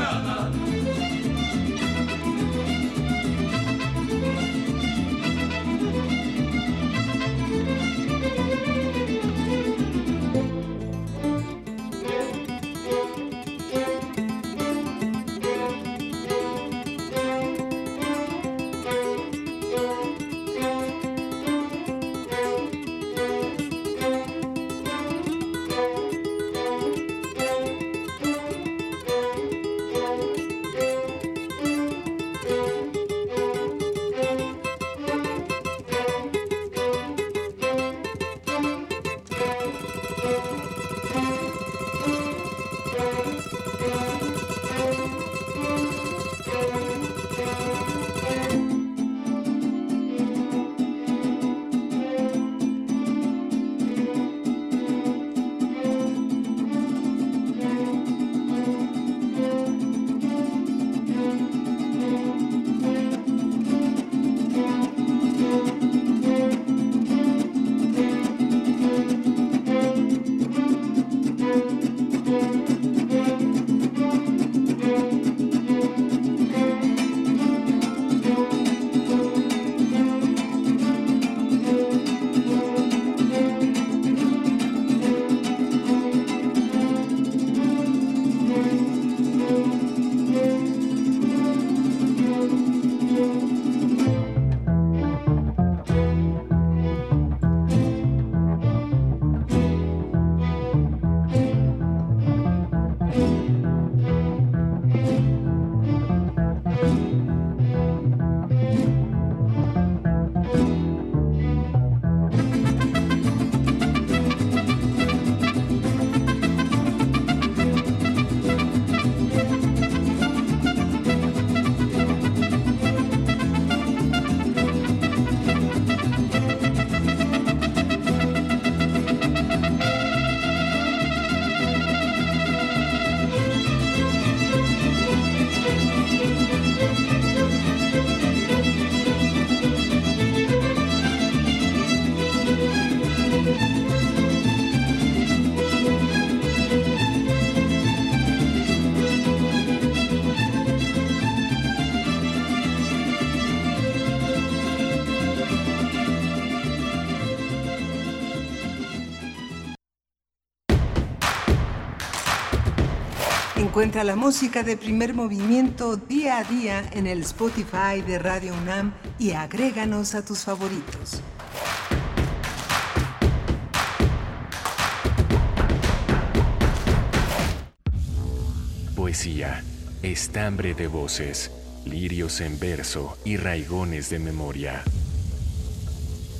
[SPEAKER 9] Encuentra la música de primer movimiento día a día en el Spotify de Radio UNAM y agréganos a tus favoritos.
[SPEAKER 3] Poesía, estambre de voces, lirios en verso y raigones de memoria.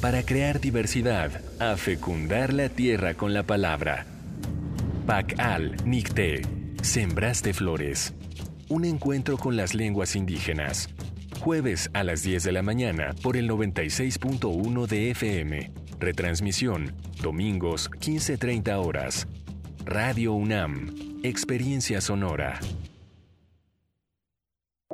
[SPEAKER 3] Para crear diversidad, a fecundar la tierra con la palabra. Pacal Nicté, Sembraste Flores. Un encuentro con las lenguas indígenas. Jueves a las 10 de la mañana por el 96.1 de FM. Retransmisión, domingos 15.30 horas. Radio UNAM, Experiencia Sonora.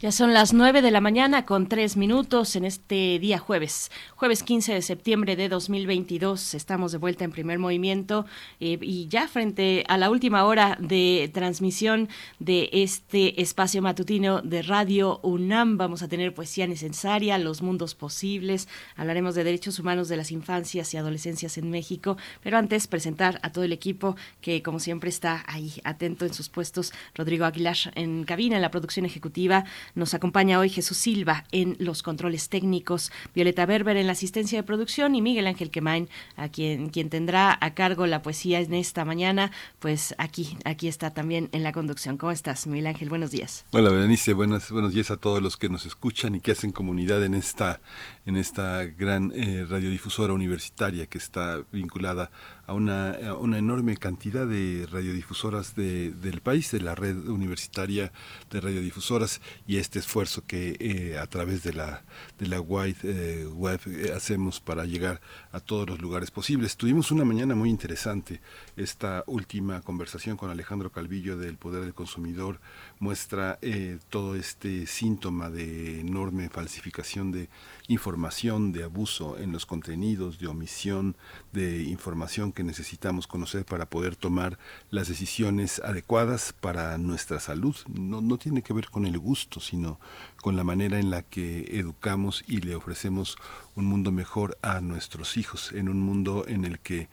[SPEAKER 1] Ya son las 9 de la mañana con tres minutos en este día jueves, jueves 15 de septiembre de 2022. Estamos de vuelta en primer movimiento eh, y ya frente a la última hora de transmisión de este espacio matutino de Radio UNAM. Vamos a tener poesía necesaria, los mundos posibles. Hablaremos de derechos humanos de las infancias y adolescencias en México. Pero antes, presentar a todo el equipo que, como siempre, está ahí atento en sus puestos. Rodrigo Aguilar en cabina, en la producción ejecutiva. Nos acompaña hoy Jesús Silva en los controles técnicos, Violeta Berber en la asistencia de producción y Miguel Ángel Quemain, a quien, quien tendrá a cargo la poesía en esta mañana, pues aquí, aquí está también en la conducción. ¿Cómo estás, Miguel Ángel? Buenos días.
[SPEAKER 2] Hola, Berenice, buenos, buenos días a todos los que nos escuchan y que hacen comunidad en esta, en esta gran eh, radiodifusora universitaria que está vinculada a una, una enorme cantidad de radiodifusoras de, del país, de la red universitaria de radiodifusoras y este esfuerzo que eh, a través de la, de la Wide eh, Web hacemos para llegar a todos los lugares posibles. Tuvimos una mañana muy interesante. Esta última conversación con Alejandro Calvillo del Poder del Consumidor muestra todo este síntoma de enorme falsificación de información, de abuso en los contenidos, de omisión de información que necesitamos conocer para poder tomar las decisiones adecuadas para nuestra salud. No, no tiene que ver con el gusto, sino con la manera en la que educamos y le ofrecemos un mundo mejor a nuestros hijos, en un mundo en el que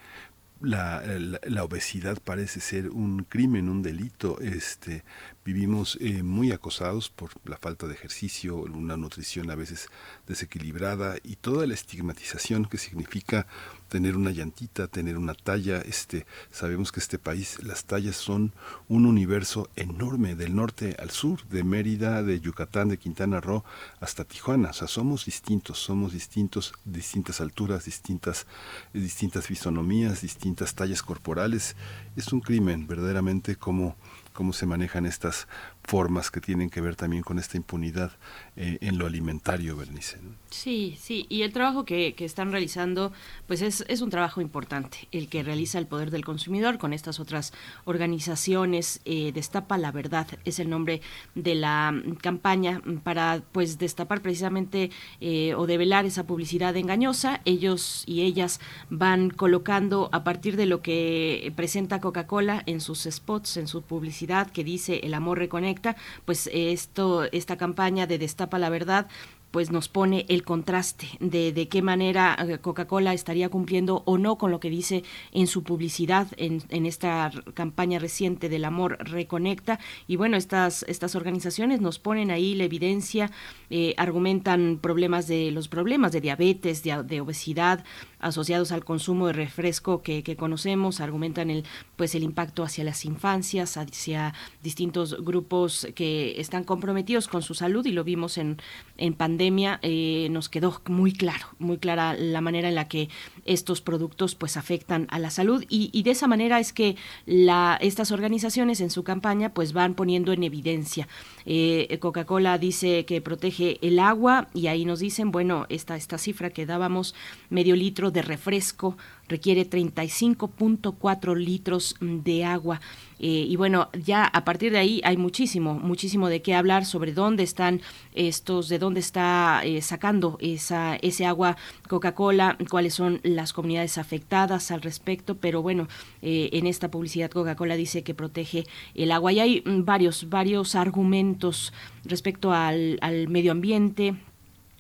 [SPEAKER 2] la, la, la, obesidad parece ser un crimen, un delito. Este, vivimos eh, muy acosados por la falta de ejercicio, una nutrición a veces desequilibrada y toda la estigmatización que significa tener una llantita, tener una talla. Este, sabemos que este país, las tallas son un universo enorme, del norte al sur, de Mérida, de Yucatán, de Quintana Roo hasta Tijuana. O sea, somos distintos, somos distintos, distintas alturas, distintas, distintas fisonomías, distintas tallas corporales. Es un crimen verdaderamente como cómo se manejan estas formas que tienen que ver también con esta impunidad eh, en lo alimentario, Bernice. ¿no?
[SPEAKER 1] Sí, sí, y el trabajo que, que están realizando, pues es, es, un trabajo importante, el que realiza el Poder del Consumidor con estas otras organizaciones. Eh, Destapa la Verdad es el nombre de la campaña para pues destapar precisamente eh, o develar esa publicidad engañosa. Ellos y ellas van colocando a partir de lo que presenta Coca-Cola en sus spots, en su publicidad, que dice el amor reconecta, pues esto, esta campaña de Destapa la Verdad pues nos pone el contraste de, de qué manera Coca-Cola estaría cumpliendo o no con lo que dice en su publicidad en, en, esta campaña reciente del amor reconecta. Y bueno estas estas organizaciones nos ponen ahí la evidencia eh, argumentan problemas de los problemas de diabetes de obesidad asociados al consumo de refresco que, conocemos, argumentan el, pues el impacto hacia las infancias, hacia distintos grupos que están comprometidos con su salud y lo vimos en, en pandemia, eh, nos quedó muy claro, muy clara la manera en la que estos productos pues afectan a la salud y, y de esa manera es que la, estas organizaciones en su campaña pues van poniendo en evidencia. Eh, Coca-Cola dice que protege el agua y ahí nos dicen, bueno, esta, esta cifra que dábamos, medio litro de refresco requiere 35.4 litros de agua. Eh, y bueno, ya a partir de ahí hay muchísimo, muchísimo de qué hablar sobre dónde están estos, de dónde está eh, sacando esa, ese agua Coca-Cola, cuáles son las comunidades afectadas al respecto, pero bueno, eh, en esta publicidad Coca-Cola dice que protege el agua y hay varios, varios argumentos respecto al, al medio ambiente,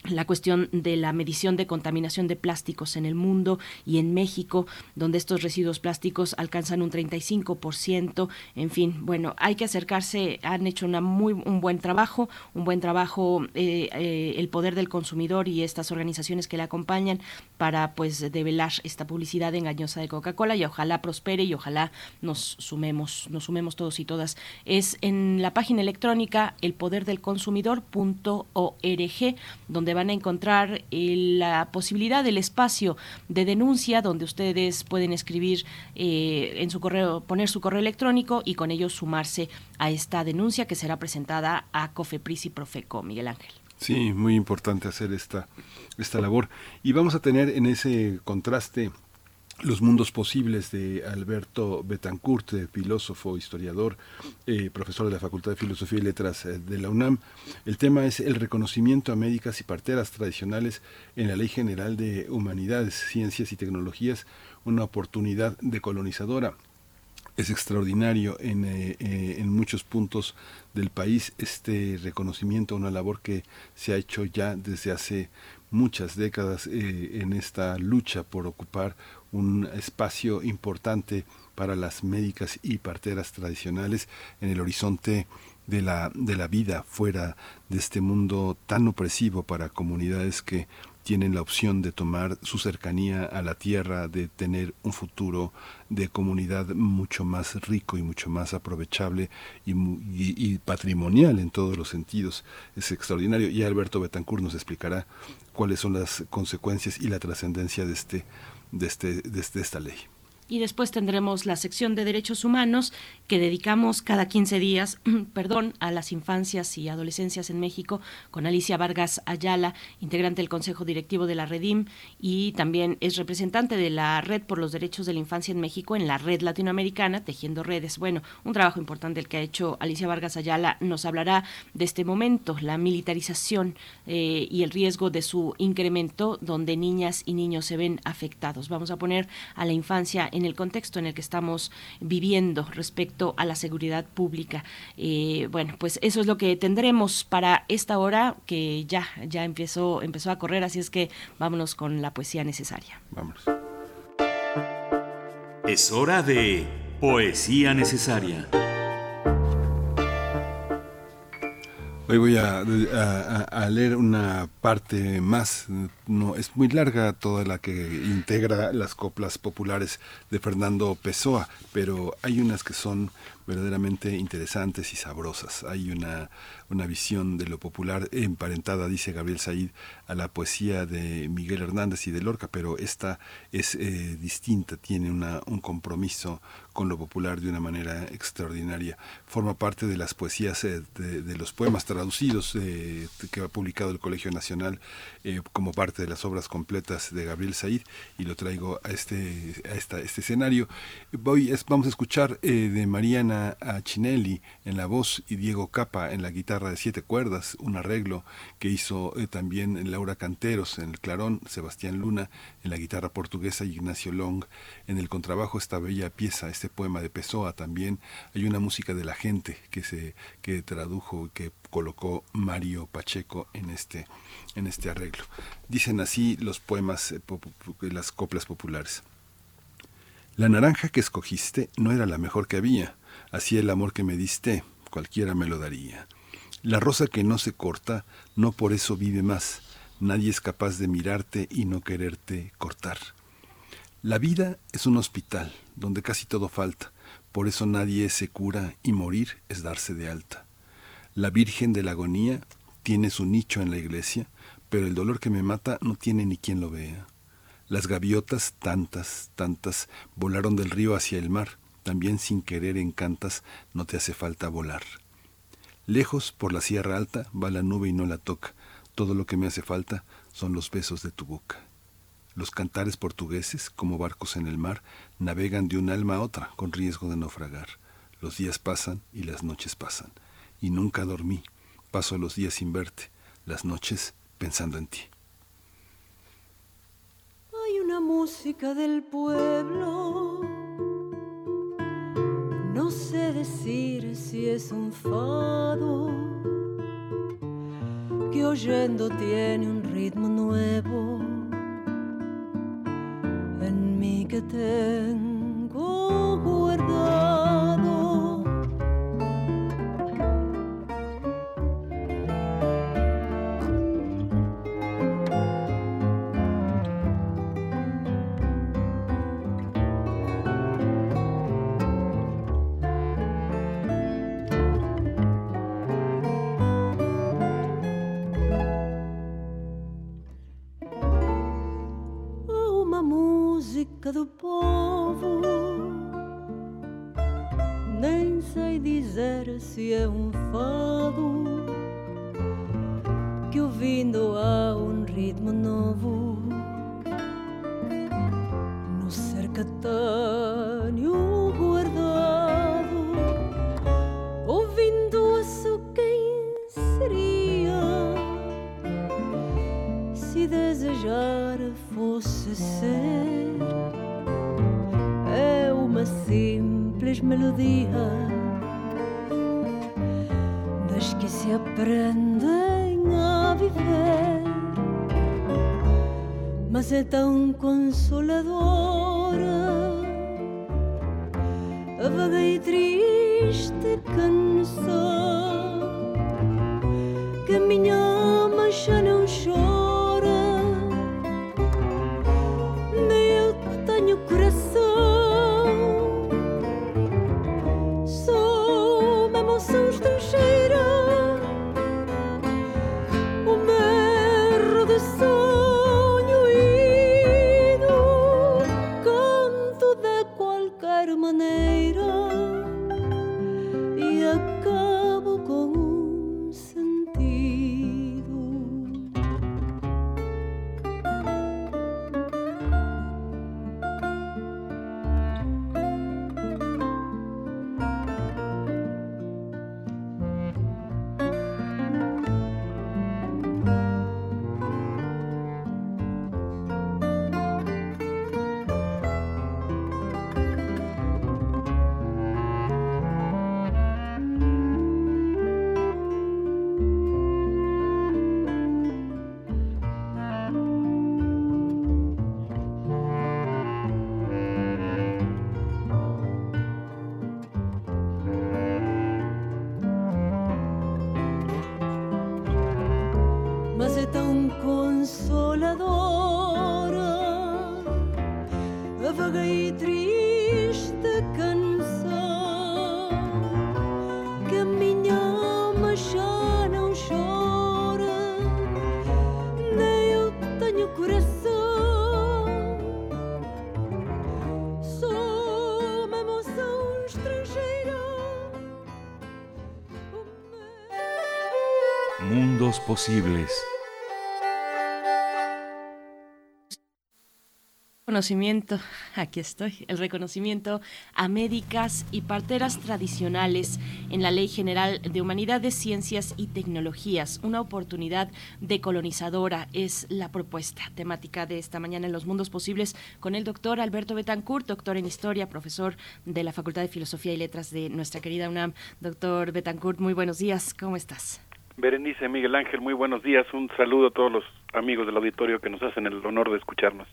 [SPEAKER 1] la cuestión de la medición de contaminación de plásticos en el mundo y en México, donde estos residuos plásticos alcanzan un 35%. En fin, bueno, hay que acercarse, han hecho una muy, un buen trabajo, un buen trabajo eh, eh, el poder del consumidor y estas organizaciones que le acompañan para pues develar esta publicidad engañosa de Coca-Cola y ojalá prospere y ojalá nos sumemos, nos sumemos todos y todas. Es en la página electrónica elpoderdelconsumidor.org, donde van a encontrar la posibilidad del espacio de denuncia donde ustedes pueden escribir eh, en su correo, poner su correo electrónico y con ello sumarse a esta denuncia que será presentada a COFEPRIS y Profeco, Miguel Ángel.
[SPEAKER 2] Sí, muy importante hacer esta, esta labor. Y vamos a tener en ese contraste los mundos posibles de Alberto Betancourt, filósofo, historiador, eh, profesor de la Facultad de Filosofía y Letras eh, de la UNAM. El tema es el reconocimiento a médicas y parteras tradicionales en la Ley General de Humanidades, Ciencias y Tecnologías, una oportunidad decolonizadora. Es extraordinario en, eh, en muchos puntos del país este reconocimiento a una labor que se ha hecho ya desde hace muchas décadas en esta lucha por ocupar un espacio importante para las médicas y parteras tradicionales en el horizonte de la, de la vida fuera de este mundo tan opresivo para comunidades que tienen la opción de tomar su cercanía a la tierra, de tener un futuro de comunidad mucho más rico y mucho más aprovechable y, y, patrimonial en todos los sentidos. Es extraordinario. Y Alberto Betancourt nos explicará cuáles son las consecuencias y la trascendencia de este de, este, de, este, esta ley.
[SPEAKER 1] Y después tendremos la sección de derechos humanos que dedicamos cada 15 días, [CLEARS THROAT] perdón, a las infancias y adolescencias en México con Alicia Vargas Ayala, integrante del Consejo Directivo de la Redim y también es representante de la Red por los Derechos de la Infancia en México en la Red Latinoamericana Tejiendo Redes. Bueno, un trabajo importante el que ha hecho Alicia Vargas Ayala nos hablará de este momento, la militarización eh, y el riesgo de su incremento donde niñas y niños se ven afectados. Vamos a poner a la infancia en el contexto en el que estamos viviendo respecto a la seguridad pública. Eh, bueno, pues eso es lo que tendremos para esta hora que ya, ya empezó, empezó a correr, así es que vámonos con la poesía necesaria.
[SPEAKER 2] Vámonos.
[SPEAKER 17] Es hora de poesía necesaria.
[SPEAKER 2] Hoy voy a, leer una parte más, no es muy larga toda la que integra las coplas populares de Fernando Pessoa, pero hay unas que son verdaderamente interesantes y sabrosas. Hay una, una visión de lo popular emparentada, dice Gabriel Said, a la poesía de Miguel Hernández y de Lorca, pero esta es eh, distinta, tiene una, un compromiso con lo popular de una manera extraordinaria. Forma parte de las poesías, eh, de, los poemas traducidos eh, que ha publicado el Colegio Nacional como parte de las obras completas de Gabriel Said y lo traigo a este, a esta, este escenario. Voy, es, vamos a escuchar de Mariana Chinelli en la voz y Diego Capa en la guitarra de siete cuerdas, un arreglo que hizo también en Laura Canteros en el clarón, Sebastián Luna en la guitarra portuguesa y Ignacio Long en el contrabajo esta bella pieza, este poema de Pessoa también. Hay una música de la gente que se que tradujo que colocó Mario Pacheco en este en este arreglo. Dicen así los poemas eh, las coplas populares. La naranja que escogiste no era la mejor que había, así el amor que me diste, cualquiera me lo daría. La rosa que no se corta, no por eso vive más, Nadie es capaz de mirarte y no quererte cortar. La vida es un hospital donde casi todo falta, por eso nadie se cura y morir es darse de alta. La Virgen de la Agonía tiene su nicho en la iglesia, pero el dolor que me mata no tiene ni quien lo vea. Las gaviotas, tantas, tantas, volaron del río hacia el mar, también sin querer encantas, no te hace falta volar. Lejos por la sierra alta va la nube y no la toca, todo lo que me hace falta son los besos de tu boca. Los cantares portugueses, como barcos en el mar, navegan de un alma a otra con riesgo de naufragar. Los días pasan y las noches pasan. Y nunca dormí. Paso los días sin verte, las noches pensando en ti.
[SPEAKER 18] Hay una música del pueblo. No sé decir si es un fado que oyendo tiene un ritmo nuevo en mí que tengo música do povo. Nem sei dizer se é um fado que ouvindo há um ritmo novo no sercatânio guardado. Ouvindo isso, quem seria? se desejar fosse ser é uma simples melodia das que se aprendem a viver. Mas é tão consoladora a vaga e triste canção que minha alma já não
[SPEAKER 17] posibles.
[SPEAKER 1] Aquí estoy, el reconocimiento a médicas y parteras tradicionales en la Ley General de Humanidades, Ciencias y Tecnologías. Una oportunidad decolonizadora es la propuesta temática de esta mañana en Los Mundos Posibles con el doctor Alberto Betancourt, doctor en Historia, profesor de la Facultad de Filosofía y Letras de nuestra querida UNAM. Doctor Betancourt, muy buenos días, ¿cómo estás?
[SPEAKER 19] Berenice, Miguel Ángel, muy buenos días. Un saludo a todos los amigos del auditorio que nos hacen el honor de escucharnos.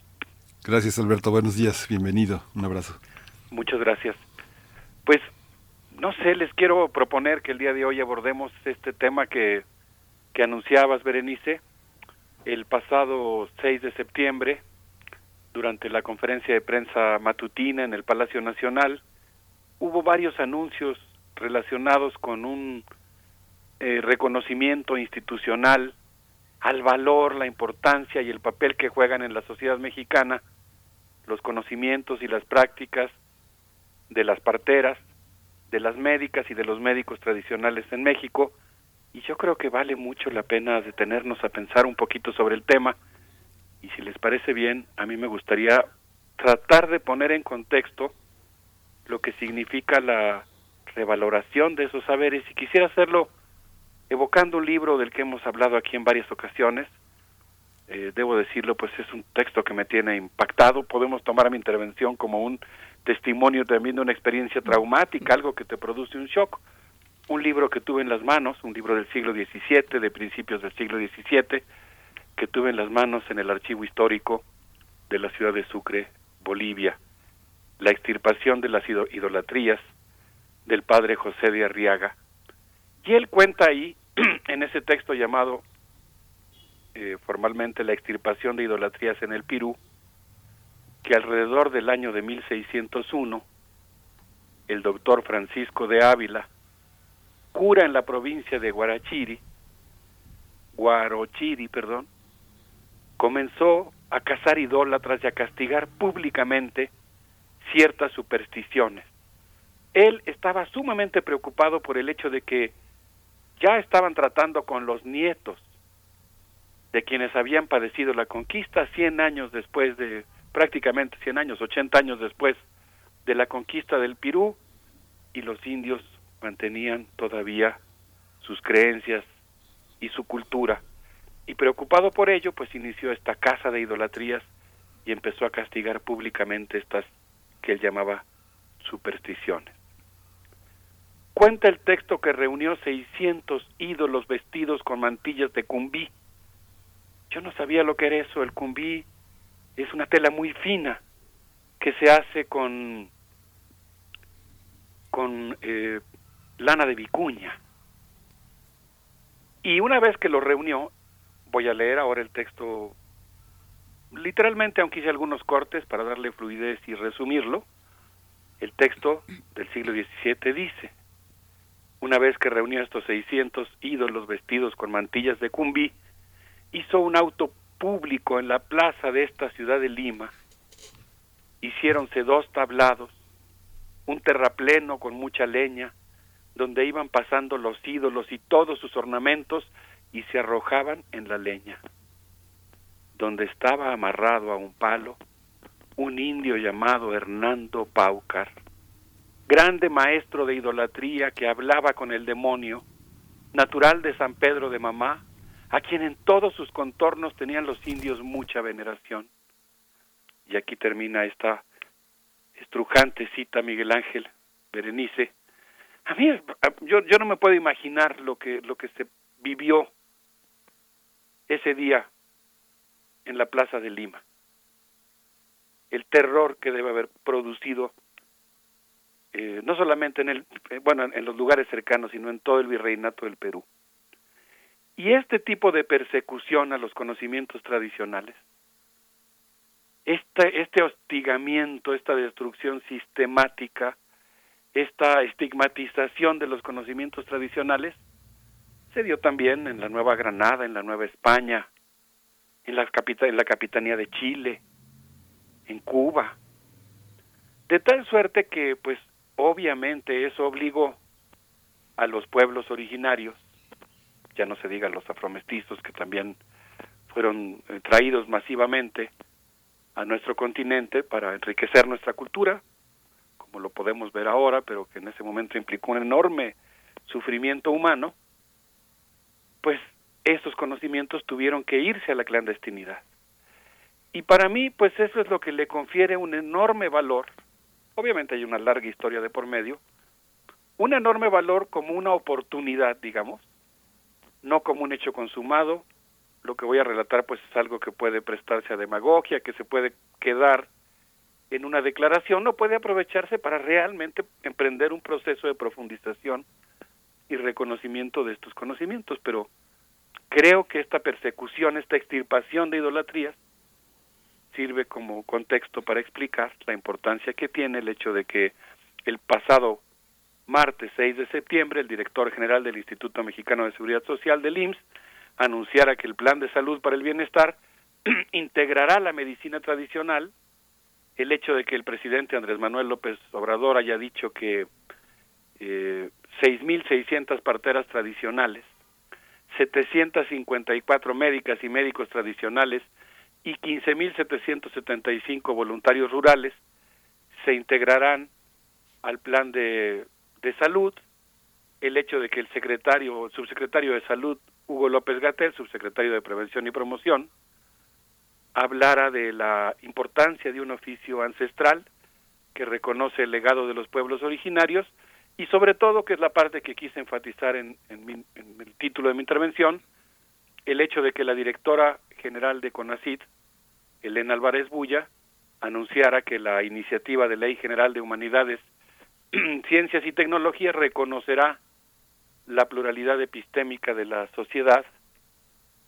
[SPEAKER 2] Gracias Alberto, buenos días, bienvenido, un abrazo.
[SPEAKER 19] Muchas gracias. Pues, no sé, les quiero proponer que el día de hoy abordemos este tema que, que anunciabas, Berenice. El pasado 6 de septiembre durante la conferencia de prensa matutina en el Palacio Nacional, hubo varios anuncios relacionados con un eh, reconocimiento institucional al valor, la importancia y el papel que juegan en la sociedad mexicana los conocimientos y las prácticas de las parteras, de las médicas y de los médicos tradicionales en México, y yo creo que vale mucho la pena detenernos a pensar un poquito sobre el tema, y si les parece bien, a mí me gustaría tratar de poner en contexto lo que significa la revaloración de esos saberes, y quisiera hacerlo evocando un libro del que hemos hablado aquí en varias ocasiones, eh, debo decirlo, pues es un texto que me tiene impactado. Podemos tomar mi intervención como un testimonio también de una experiencia traumática, algo que te produce un shock. Un libro que tuve en las manos, un libro del siglo XVII, de principios del siglo XVII, que tuve en las manos en el archivo histórico de la ciudad de Sucre, Bolivia. La extirpación de las idolatrías del padre José de Arriaga. Y él cuenta ahí, [CLEARS THROAT] en ese texto llamado eh, formalmente la extirpación de idolatrías en el Pirú, que alrededor del año de 1601, el doctor Francisco de Ávila, cura en la provincia de Guarachiri, Guarochiri, perdón, comenzó a cazar idólatras y a castigar públicamente ciertas supersticiones. Él estaba sumamente preocupado por el hecho de que ya estaban tratando con los nietos de quienes habían padecido la conquista 100 años después de, prácticamente 100 años, 80 años después de la conquista del Perú, y los indios mantenían todavía sus creencias y su cultura. Y preocupado por ello, pues inició esta casa de idolatrías y empezó a castigar públicamente estas que él llamaba supersticiones. Cuenta el texto que reunió 600 ídolos vestidos con mantillas de cumbí, yo no sabía lo que era eso. El cumbí es una tela muy fina que se hace con con eh, lana de vicuña. Y una vez que lo reunió, voy a leer ahora el texto literalmente, aunque hice algunos cortes para darle fluidez y resumirlo, el texto del siglo XVII dice, una vez que reunió estos 600 ídolos vestidos con mantillas de cumbí, hizo un auto público en la plaza de esta ciudad de Lima. Hiciéronse dos tablados, un terrapleno con mucha leña, donde iban pasando los ídolos y todos sus ornamentos y se arrojaban en la leña. Donde estaba amarrado a un palo un indio llamado Hernando Paucar, grande maestro de idolatría que hablaba con el demonio, natural de San Pedro de Mamá, a quien en todos sus contornos tenían los indios mucha veneración. Y aquí termina esta estrujante cita Miguel Ángel Berenice. A mí, yo, yo no me puedo imaginar lo que, lo que se vivió ese día en la Plaza de Lima. El terror que debe haber producido eh, no solamente en el eh, bueno en los lugares cercanos sino en todo el virreinato del Perú y este tipo de persecución a los conocimientos tradicionales, este, este hostigamiento, esta destrucción sistemática, esta estigmatización de los conocimientos tradicionales, se dio también en la Nueva Granada, en la Nueva España, en la, en la Capitanía de Chile, en Cuba. De tal suerte que, pues, obviamente eso obligó a los pueblos originarios ya no se diga los afromestizos que también fueron eh, traídos masivamente a nuestro continente para enriquecer nuestra cultura, como lo podemos ver ahora, pero que en ese momento implicó un enorme sufrimiento humano, pues esos conocimientos tuvieron que irse a la clandestinidad. Y para mí, pues eso es lo que le confiere un enorme valor, obviamente hay una larga historia de por medio, un enorme valor como una oportunidad, digamos, no como un hecho consumado. Lo que voy a relatar pues es algo que puede prestarse a demagogia, que se puede quedar en una declaración, no puede aprovecharse para realmente emprender un proceso de profundización y reconocimiento de estos conocimientos, pero creo que esta persecución, esta extirpación de idolatrías sirve como contexto para explicar la importancia que tiene el hecho de que el pasado martes 6 de septiembre el director general del Instituto Mexicano de Seguridad Social del IMSS anunciara que el plan de salud para el bienestar [CLEARS THROAT] integrará la medicina tradicional, el hecho de que el presidente Andrés Manuel López Obrador haya dicho que eh, 6.600 parteras tradicionales, 754 médicas y médicos tradicionales y 15.775 voluntarios rurales se integrarán al plan de, de salud, el hecho de que el secretario, subsecretario de salud Hugo López Gatel, subsecretario de Prevención y Promoción, hablara de la importancia de un oficio ancestral que reconoce el legado de los pueblos originarios y sobre todo, que es la parte que quise enfatizar en, en, el título de mi intervención, el hecho de que la directora general de CONACIT, Elena Álvarez Bulla, anunciara que la iniciativa de Ley General de Humanidades, [CLEARS THROAT] Ciencias y Tecnología reconocerá la pluralidad epistémica de la sociedad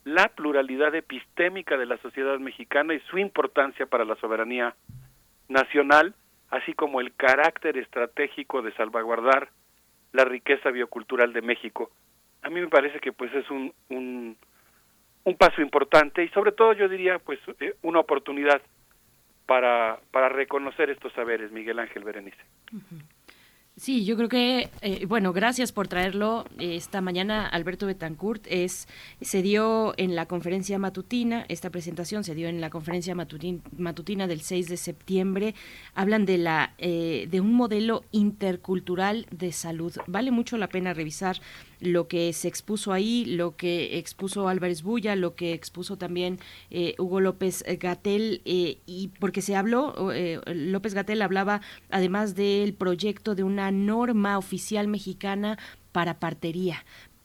[SPEAKER 19] la pluralidad epistémica de la sociedad mexicana y su importancia para la soberanía nacional, así como el carácter estratégico de salvaguardar la riqueza biocultural de México. A mí me parece que pues es un, un, un paso importante y sobre todo yo diría pues eh, una oportunidad para, para reconocer estos saberes, Miguel Ángel Berenice.
[SPEAKER 1] Sí, yo creo que, eh, bueno, gracias por traerlo esta mañana, Alberto Betancourt. Es, se dio en la conferencia matutina, esta presentación se dio en la conferencia matutina del 6 de septiembre. Hablan de, la, eh, de un modelo intercultural de salud. Vale mucho la pena revisar lo que se expuso ahí, lo que expuso Álvarez Bulla, lo que expuso también eh, Hugo López Gatel, eh, y porque se habló, eh, López Gatel hablaba además del proyecto de una norma oficial mexicana para partería,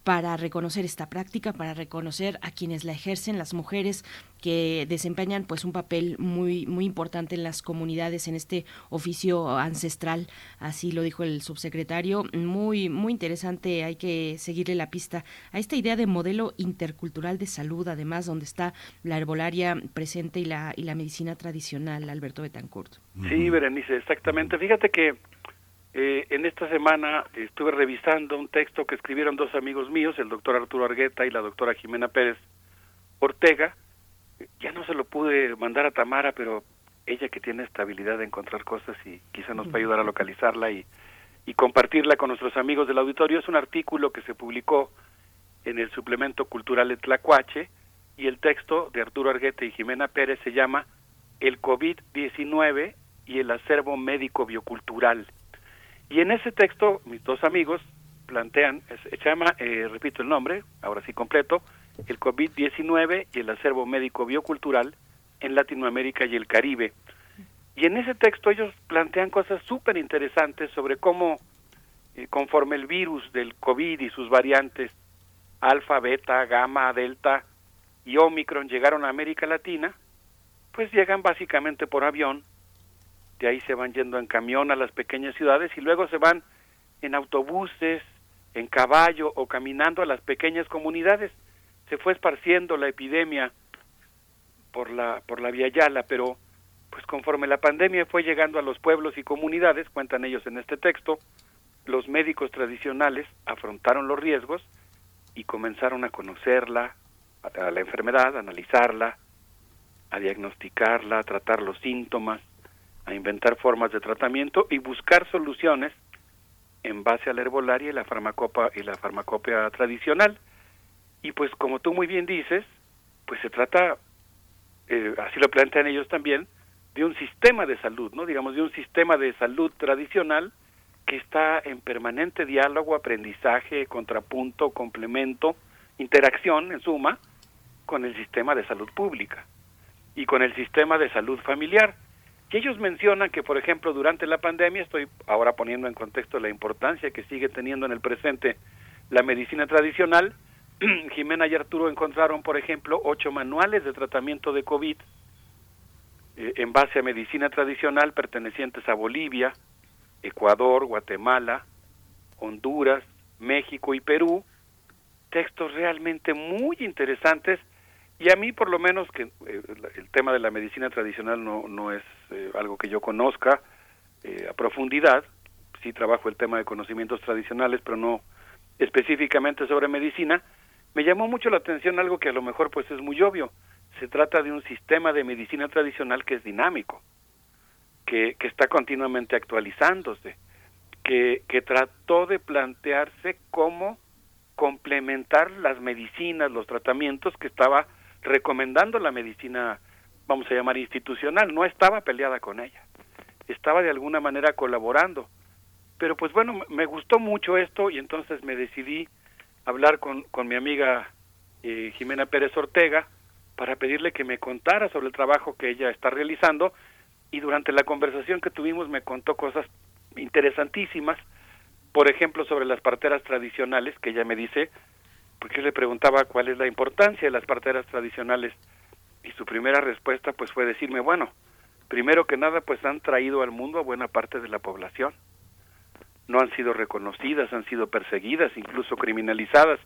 [SPEAKER 1] para reconocer esta práctica, para reconocer a quienes la ejercen, las mujeres que desempeñan pues un papel muy muy importante en las comunidades en este oficio ancestral, así lo dijo el subsecretario, muy muy interesante, hay que seguirle la pista a esta idea de modelo intercultural de salud, además donde está la herbolaria presente y la y la medicina tradicional, Alberto Betancourt.
[SPEAKER 19] Sí, Berenice, exactamente. Fíjate que eh, en esta semana estuve revisando un texto que escribieron dos amigos míos, el doctor Arturo Argueta y la doctora Jimena Pérez Ortega. Ya no se lo pude mandar a Tamara, pero ella que tiene esta habilidad de encontrar cosas y quizá nos pueda ayudar a localizarla y, y compartirla con nuestros amigos del auditorio. Es un artículo que se publicó en el suplemento cultural de Tlacuache y el texto de Arturo Argueta y Jimena Pérez se llama El COVID-19 y el acervo médico biocultural y en ese texto, mis dos amigos plantean, se llama, eh, repito el nombre, ahora sí completo, el COVID-19 y el acervo médico biocultural en Latinoamérica y el Caribe. Y en ese texto ellos plantean cosas súper interesantes sobre cómo, eh, conforme el virus del COVID y sus variantes, alfa, beta, gamma, delta y omicron llegaron a América Latina, pues llegan básicamente por avión de ahí se van yendo en camión a las pequeñas ciudades y luego se van en autobuses, en caballo o caminando a las pequeñas comunidades. Se fue esparciendo la epidemia por la por la Vía Yala, pero pues conforme la pandemia fue llegando a los pueblos y comunidades, cuentan ellos en este texto, los médicos tradicionales afrontaron los riesgos y comenzaron a conocerla, a la enfermedad, a analizarla, a diagnosticarla, a tratar los síntomas, a inventar formas de tratamiento y buscar soluciones en base a la herbolaria y la farmacopea y la farmacopea tradicional. Y pues como tú muy bien dices, pues se trata, eh, así lo plantean ellos también, de un sistema de salud, ¿no? Digamos, de un sistema de salud tradicional que está en permanente diálogo, aprendizaje, contrapunto, complemento, interacción, en suma, con el sistema de salud pública y con el sistema de salud familiar que ellos mencionan que, por ejemplo, durante la pandemia, estoy ahora poniendo en contexto la importancia que sigue teniendo en el presente la medicina tradicional, [CLEARS THROAT] Jimena y Arturo encontraron, por ejemplo, ocho manuales de tratamiento de COVID eh, en base a medicina tradicional pertenecientes a Bolivia, Ecuador, Guatemala, Honduras, México y Perú, textos realmente muy interesantes Y a mí, por lo menos, que eh, el tema de la medicina tradicional no, no es eh, algo que yo conozca eh, a profundidad. Sí trabajo el tema de conocimientos tradicionales, pero no específicamente sobre medicina. Me llamó mucho la atención algo que a lo mejor pues es muy obvio. Se trata de un sistema de medicina tradicional que es dinámico, que, que está continuamente actualizándose, que, que trató de plantearse cómo complementar las medicinas, los tratamientos que estaba recomendando la medicina, vamos a llamar institucional, no estaba peleada con ella, estaba de alguna manera colaborando. Pero pues bueno, me gustó mucho esto y entonces me decidí hablar con, con mi amiga eh, Jimena Pérez Ortega para pedirle que me contara sobre el trabajo que ella está realizando. Y durante la conversación que tuvimos me contó cosas interesantísimas, por ejemplo sobre las parteras tradicionales, que ella me dice, porque yo le preguntaba cuál es la importancia de las parteras tradicionales y su primera respuesta pues fue decirme, bueno, primero que nada pues han traído al mundo a buena parte de la población. No han sido reconocidas, han sido perseguidas, incluso criminalizadas.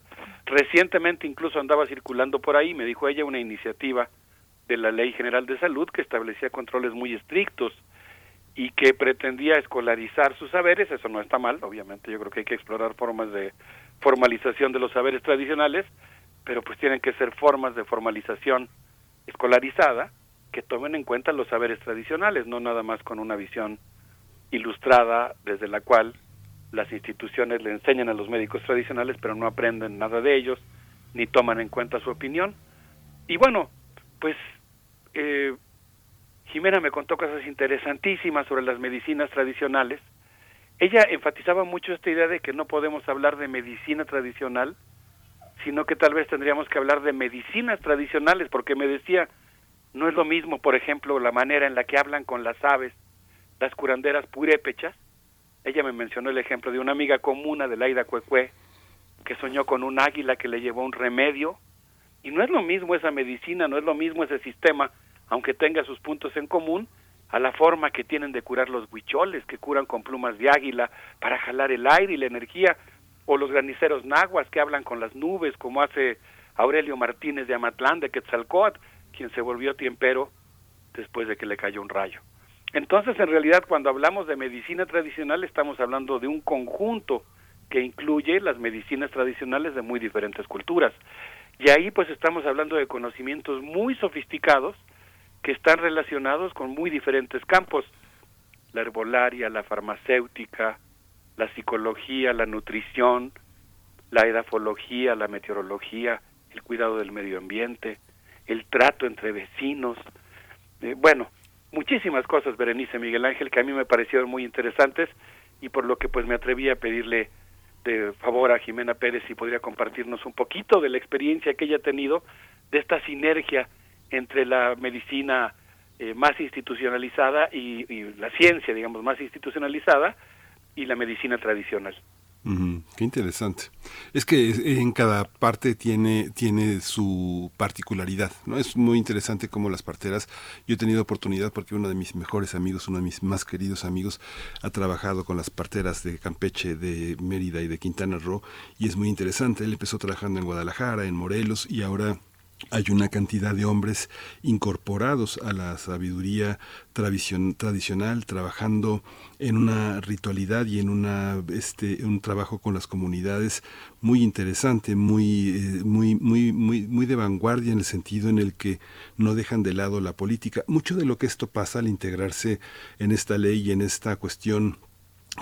[SPEAKER 19] Recientemente incluso andaba circulando por ahí, me dijo ella, una iniciativa de la Ley General de Salud que establecía controles muy estrictos y que pretendía escolarizar sus saberes, eso no está mal, obviamente yo creo que hay que explorar formas de formalización de los saberes tradicionales, pero pues tienen que ser formas de formalización escolarizada que tomen en cuenta los saberes tradicionales, no nada más con una visión ilustrada desde la cual las instituciones le enseñan a los médicos tradicionales, pero no aprenden nada de ellos, ni toman en cuenta su opinión. Y bueno, pues eh, Jimena me contó cosas interesantísimas sobre las medicinas tradicionales. Ella enfatizaba mucho esta idea de que no podemos hablar de medicina tradicional, sino que tal vez tendríamos que hablar de medicinas tradicionales, porque me decía, no es lo mismo, por ejemplo, la manera en la que hablan con las aves, las curanderas purépechas, ella me mencionó el ejemplo de una amiga comuna de Laida Cuecue que soñó con un águila que le llevó un remedio. Y no es lo mismo esa medicina, no es lo mismo ese sistema, aunque tenga sus puntos en común, a la forma que tienen de curar los huicholes, que curan con plumas de águila para jalar el aire y la energía, o los graniceros nahuas que hablan con las nubes, como hace Aurelio Martínez de Amatlán, de Quetzalcoatl, quien se volvió tiempero después de que le cayó un rayo. Entonces, en realidad, cuando hablamos de medicina tradicional, estamos hablando de un conjunto que incluye las medicinas tradicionales de muy diferentes culturas. Y ahí pues estamos hablando de conocimientos muy sofisticados que están relacionados con muy diferentes campos. La herbolaria, la farmacéutica, la psicología, la nutrición, la edafología, la meteorología, el cuidado del medio ambiente, el trato entre vecinos. Eh, bueno, muchísimas cosas, Berenice Miguel Ángel, que a mí me parecieron muy interesantes y por lo que pues me atreví a pedirle de favor a Jimena Pérez si podría compartirnos un poquito de la experiencia que ella ha tenido de esta sinergia entre la medicina eh, más institucionalizada y, la ciencia, digamos, más institucionalizada y la medicina tradicional
[SPEAKER 2] qué interesante. Es que en cada parte tiene, tiene su particularidad, ¿no? Es muy interesante cómo las parteras, yo he tenido oportunidad porque uno de mis mejores amigos, uno de mis más queridos amigos, ha trabajado con las parteras de Campeche, de Mérida y de Quintana Roo, y es muy interesante. Él empezó trabajando en Guadalajara, en Morelos, y ahora hay una cantidad de hombres incorporados a la sabiduría tradicional, trabajando en una ritualidad y en una, este, un trabajo con las comunidades muy interesante, muy, eh, muy, muy, muy, muy de vanguardia en el sentido en el que no dejan de lado la política. Mucho de lo que esto pasa al integrarse en esta ley y en esta cuestión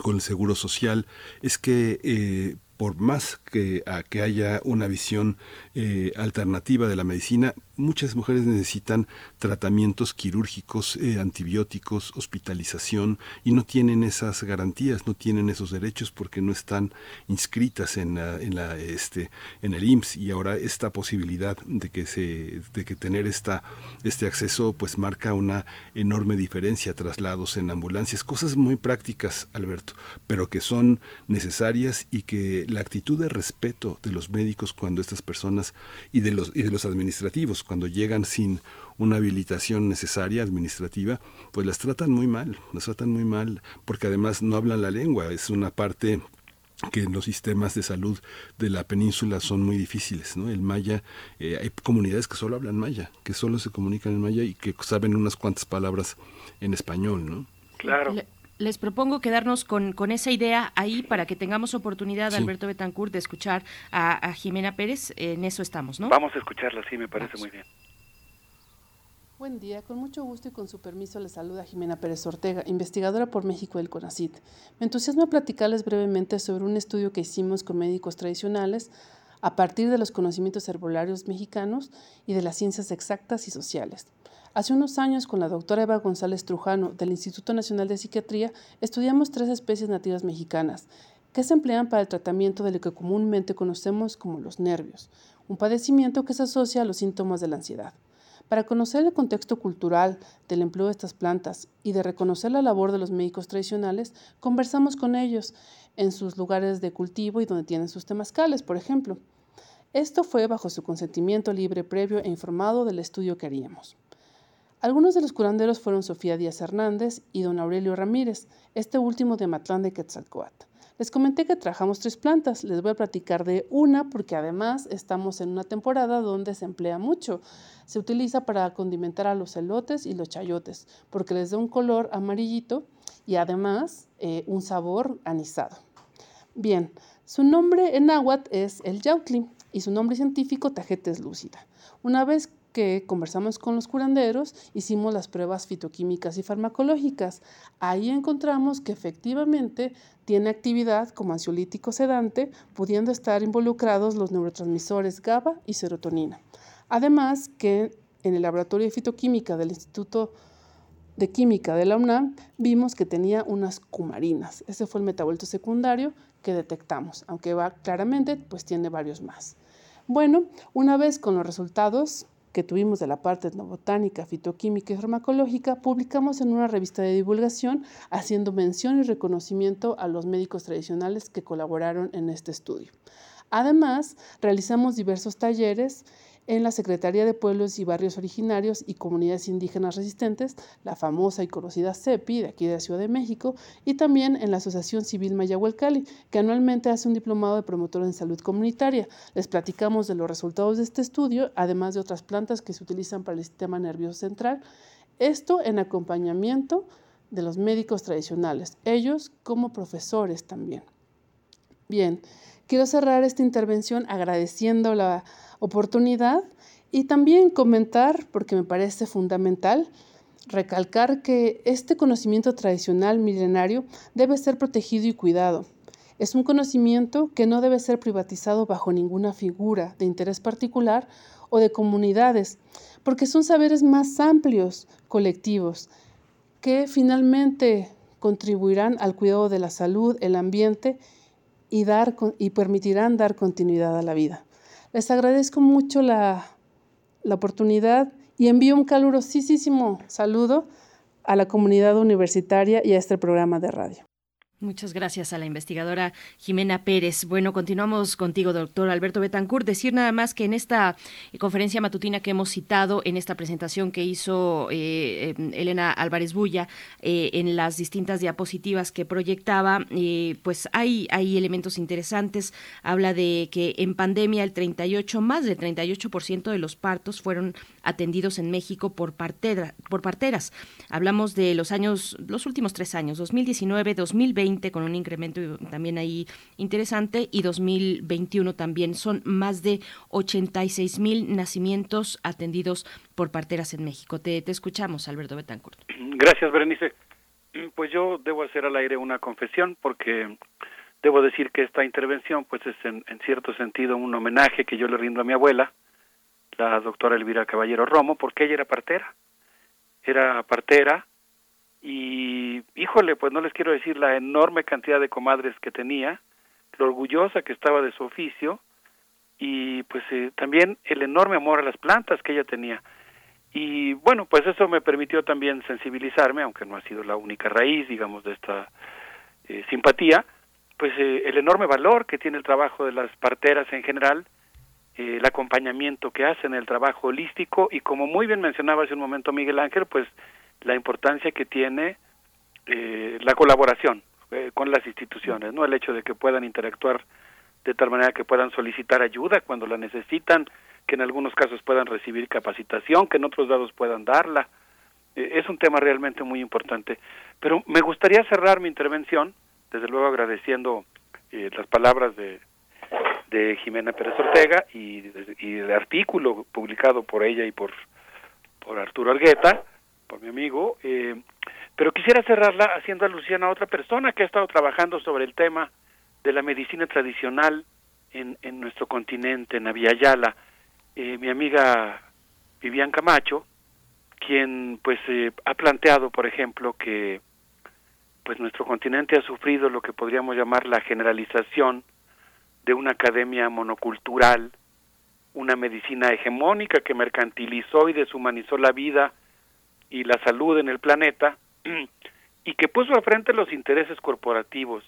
[SPEAKER 2] con el seguro social es que eh, por más que, a, que haya una visión eh, alternativa de la medicina, muchas mujeres necesitan tratamientos quirúrgicos, eh, antibióticos, hospitalización y no tienen esas garantías, no tienen esos derechos porque no están inscritas en, en, la, este, en el IMSS y ahora esta posibilidad de que, se, de que tener esta, este acceso pues marca una enorme diferencia, traslados en ambulancias, cosas muy prácticas, Alberto, pero que son necesarias y que la actitud de respeto de los médicos cuando estas personas y de los y de los administrativos cuando llegan sin una habilitación necesaria administrativa, pues las tratan muy mal, las tratan muy mal porque además no hablan la lengua, es una parte que los sistemas de salud de la península son muy difíciles, ¿no? El maya, eh, hay comunidades que solo hablan maya, que solo se comunican en maya y que saben unas cuantas palabras en español, ¿no?
[SPEAKER 19] Claro.
[SPEAKER 1] Les propongo quedarnos con, con, esa idea ahí para que tengamos oportunidad, Alberto Betancourt, de escuchar a, Jimena Pérez. En eso estamos, ¿no?
[SPEAKER 19] Vamos a escucharla, sí, me parece muy bien.
[SPEAKER 20] Buen día, con mucho gusto y con su permiso le saluda Jimena Pérez Ortega, investigadora por México del CONACIT. Me entusiasma platicarles brevemente sobre un estudio que hicimos con médicos tradicionales a partir de los conocimientos herbolarios mexicanos y de las ciencias exactas y sociales. Hace unos años, con la doctora Eva González Trujano del Instituto Nacional de Psiquiatría, estudiamos tres especies nativas mexicanas que se emplean para el tratamiento de lo que comúnmente conocemos como los nervios, un padecimiento que se asocia a los síntomas de la ansiedad. Para conocer el contexto cultural del empleo de estas plantas y de reconocer la labor de los médicos tradicionales, conversamos con ellos en sus lugares de cultivo y donde tienen sus temazcales, por ejemplo. Esto fue bajo su consentimiento libre, previo e informado del estudio que haríamos. Algunos de los curanderos fueron Sofía Díaz Hernández y don Aurelio Ramírez, este último de Matlán de Quetzalcoatl. Les comenté que trabajamos tres plantas, les voy a platicar de una porque además estamos en una temporada donde se emplea mucho. Se utiliza para condimentar a los elotes y los chayotes porque les da un color amarillito y además eh, un sabor anisado. Bien, su nombre en náhuatl es el yautli y su nombre científico tajetes lúcida. Una vez que conversamos con los curanderos, hicimos las pruebas fitoquímicas y farmacológicas. Ahí encontramos que efectivamente tiene actividad como ansiolítico sedante, pudiendo estar involucrados los neurotransmisores GABA y serotonina. Además que en el laboratorio de fitoquímica del Instituto de Química de la UNAM vimos que tenía unas cumarinas. Ese fue el metabolito secundario que detectamos, aunque va claramente, pues tiene varios más. Bueno, una vez con los resultados que tuvimos de la parte etnobotánica, fitoquímica y farmacológica, publicamos en una revista de divulgación haciendo mención y reconocimiento a los médicos tradicionales que colaboraron en este estudio. Además, realizamos diversos talleres en la Secretaría de Pueblos y Barrios Originarios y Comunidades Indígenas Resistentes, la famosa y conocida CEPI de aquí de la Ciudad de México, y también en la Asociación Civil Mayahuelcali, que anualmente hace un diplomado de promotor en salud comunitaria. Les platicamos de los resultados de este estudio, además de otras plantas que se utilizan para el sistema nervioso central. Esto en acompañamiento de los médicos tradicionales, ellos como profesores también. Bien, quiero cerrar esta intervención agradeciendo la oportunidad y también comentar, porque me parece fundamental, recalcar que este conocimiento tradicional milenario debe ser protegido y cuidado. Es un conocimiento que no debe ser privatizado bajo ninguna figura de interés particular o de comunidades, porque son saberes más amplios, colectivos, que finalmente contribuirán al cuidado de la salud, el ambiente y, dar, y permitirán dar continuidad a la vida. Les agradezco mucho la, la oportunidad y envío un calurosísimo saludo a la comunidad universitaria y a este programa de radio.
[SPEAKER 1] Muchas gracias a la investigadora Jimena Pérez. Bueno, continuamos contigo, doctor Alberto Betancourt. Decir nada más que en esta conferencia matutina que hemos citado, en esta presentación que hizo eh, em, Elena Álvarez Bulla, eh, en las distintas diapositivas que proyectaba, eh, pues hay, hay elementos interesantes. Habla de que en pandemia el 38, más del 38% de los partos fueron atendidos en México por, partera, por parteras. Hablamos de los años, los últimos tres años, 2019, 2020 con un incremento también ahí interesante y 2021 también son más de 86 mil nacimientos atendidos por parteras en México. Te, te escuchamos, Alberto Betancourt.
[SPEAKER 19] Gracias, Berenice. Pues yo debo hacer al aire una confesión porque debo decir que esta intervención pues es en, en cierto sentido un homenaje que yo le rindo a mi abuela, la doctora Elvira Caballero Romo, porque ella era partera. Era partera y híjole, pues no les quiero decir la enorme cantidad de comadres que tenía, lo orgullosa que estaba de su oficio y pues eh, también el enorme amor a las plantas que ella tenía. Y bueno, pues eso me permitió también sensibilizarme, aunque no ha sido la única raíz, digamos, de esta eh, simpatía, pues eh, el enorme valor que tiene el trabajo de las parteras en general, el acompañamiento que hacen, el trabajo holístico y como muy bien mencionaba hace un momento Miguel Ángel, pues la importancia que tiene eh, la colaboración, eh, con las instituciones, ¿no? El hecho de que puedan interactuar de tal manera que puedan solicitar ayuda cuando la necesitan, que en algunos casos puedan recibir capacitación, que en otros lados puedan darla. Eh, es un tema realmente muy importante. Pero me gustaría cerrar mi intervención, desde luego agradeciendo eh, las palabras de, de Jimena Pérez Ortega y, y el artículo publicado por ella y por, por Arturo Argueta, por mi amigo, eh, pero quisiera cerrarla haciendo alusión a otra persona que ha estado trabajando sobre el tema de la medicina tradicional en, en nuestro continente, en Aviala, eh, mi amiga Vivian Camacho, quien pues eh, ha planteado, por ejemplo, que pues nuestro continente ha sufrido lo que podríamos llamar la generalización de una academia monocultural, una medicina hegemónica que mercantilizó y deshumanizó la vida y la salud en el planeta [CLEARS THROAT] y que puso al frente los intereses corporativos.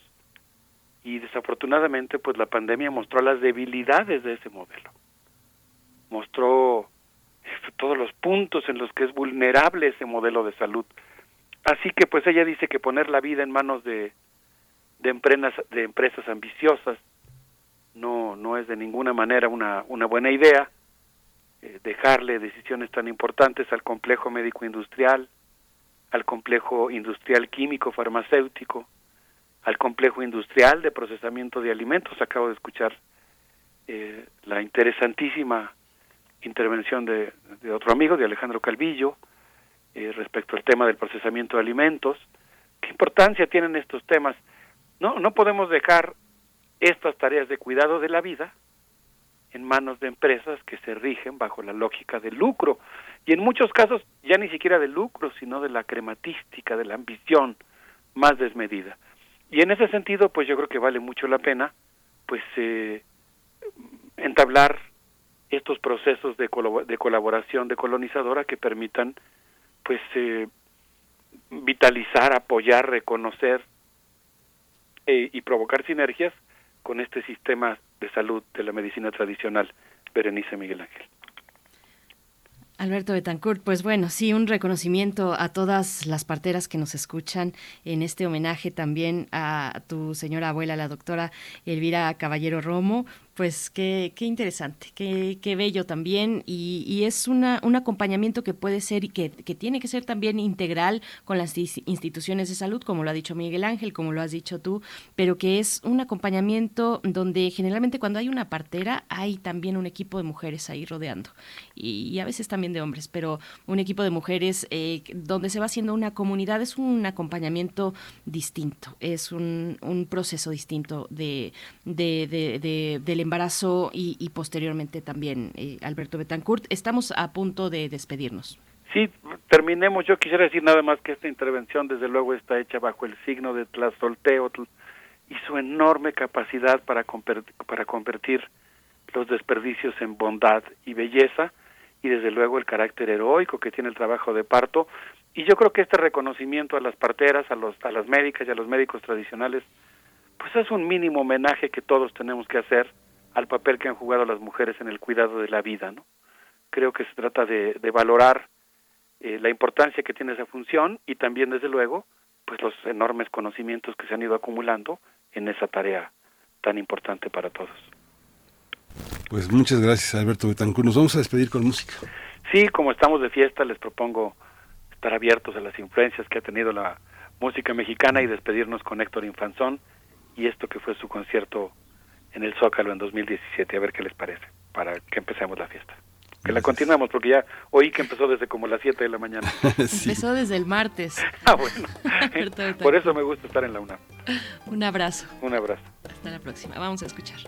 [SPEAKER 19] Y desafortunadamente pues la pandemia mostró las debilidades de ese modelo. Mostró todos los puntos en los que es vulnerable ese modelo de salud. Así que pues ella dice que poner la vida en manos de de empresas de empresas ambiciosas no no es de ninguna manera una una buena idea eh, dejarle decisiones tan importantes al complejo médico industrial al complejo industrial químico farmacéutico al complejo industrial de procesamiento de alimentos. Acabo de escuchar eh, la interesantísima intervención de, de, otro amigo, de Alejandro Calvillo, eh, respecto al tema del procesamiento de alimentos. ¿Qué importancia tienen estos temas? No, no podemos dejar estas tareas de cuidado de la vida en manos de empresas que se rigen bajo la lógica del lucro y en muchos casos ya ni siquiera del lucro, sino de la crematística, de la ambición más desmedida. Y en ese sentido, pues yo creo que vale mucho la pena, pues eh, entablar estos procesos de, de colaboración decolonizadora que permitan, pues, eh, vitalizar, apoyar, reconocer eh, y provocar sinergias con este sistema de salud de la medicina tradicional. Berenice Miguel Ángel.
[SPEAKER 1] Alberto Betancourt, pues bueno, sí, un reconocimiento a todas las parteras que nos escuchan en este homenaje también a tu señora abuela, la doctora Elvira Caballero Romo, pues qué, qué interesante, qué, qué bello también. Y, y es una, un acompañamiento que puede ser y que, que, tiene que ser también integral con las instituciones de salud, como lo ha dicho Miguel Ángel, como lo has dicho tú, pero que es un acompañamiento donde generalmente cuando hay una partera hay también un equipo de mujeres ahí rodeando y, a veces también de hombres, pero un equipo de mujeres eh, donde se va haciendo una comunidad es un acompañamiento distinto, es un, un proceso distinto de, de embarazo y, y posteriormente también, eh, Alberto Betancourt. Estamos a punto de despedirnos.
[SPEAKER 19] Sí, terminemos. Yo quisiera decir nada más que esta intervención, desde luego, está hecha bajo el signo de Tlazolteotl y su enorme capacidad para, para convertir los desperdicios en bondad y belleza, y desde luego el carácter heroico que tiene el trabajo de parto. Y yo creo que este reconocimiento a las parteras, a, los, a las médicas y a los médicos tradicionales, pues es un mínimo homenaje que todos tenemos que hacer al papel que han jugado las mujeres en el cuidado de la vida, ¿no? Creo que se trata de, de valorar eh, la importancia que tiene esa función y también, desde luego, pues los enormes conocimientos que se han ido acumulando en esa tarea tan importante para todos.
[SPEAKER 2] Pues muchas gracias, Alberto Betancourt. Nos vamos a despedir con música.
[SPEAKER 19] Sí, como estamos de fiesta, les propongo estar abiertos a las influencias que ha tenido la música mexicana y despedirnos con Héctor Infanzón y esto que fue su concierto en el Zócalo en 2017, a ver qué les parece, para que empecemos la fiesta. Que la continuemos, porque ya oí que empezó desde como las 7 de la mañana. [LAUGHS]
[SPEAKER 1] sí. Empezó desde el martes. [LAUGHS]
[SPEAKER 19] ah, bueno. [LAUGHS] Por eso me gusta estar en la UNAM.
[SPEAKER 1] Un abrazo.
[SPEAKER 19] Un abrazo.
[SPEAKER 1] Hasta la próxima. Vamos a escuchar.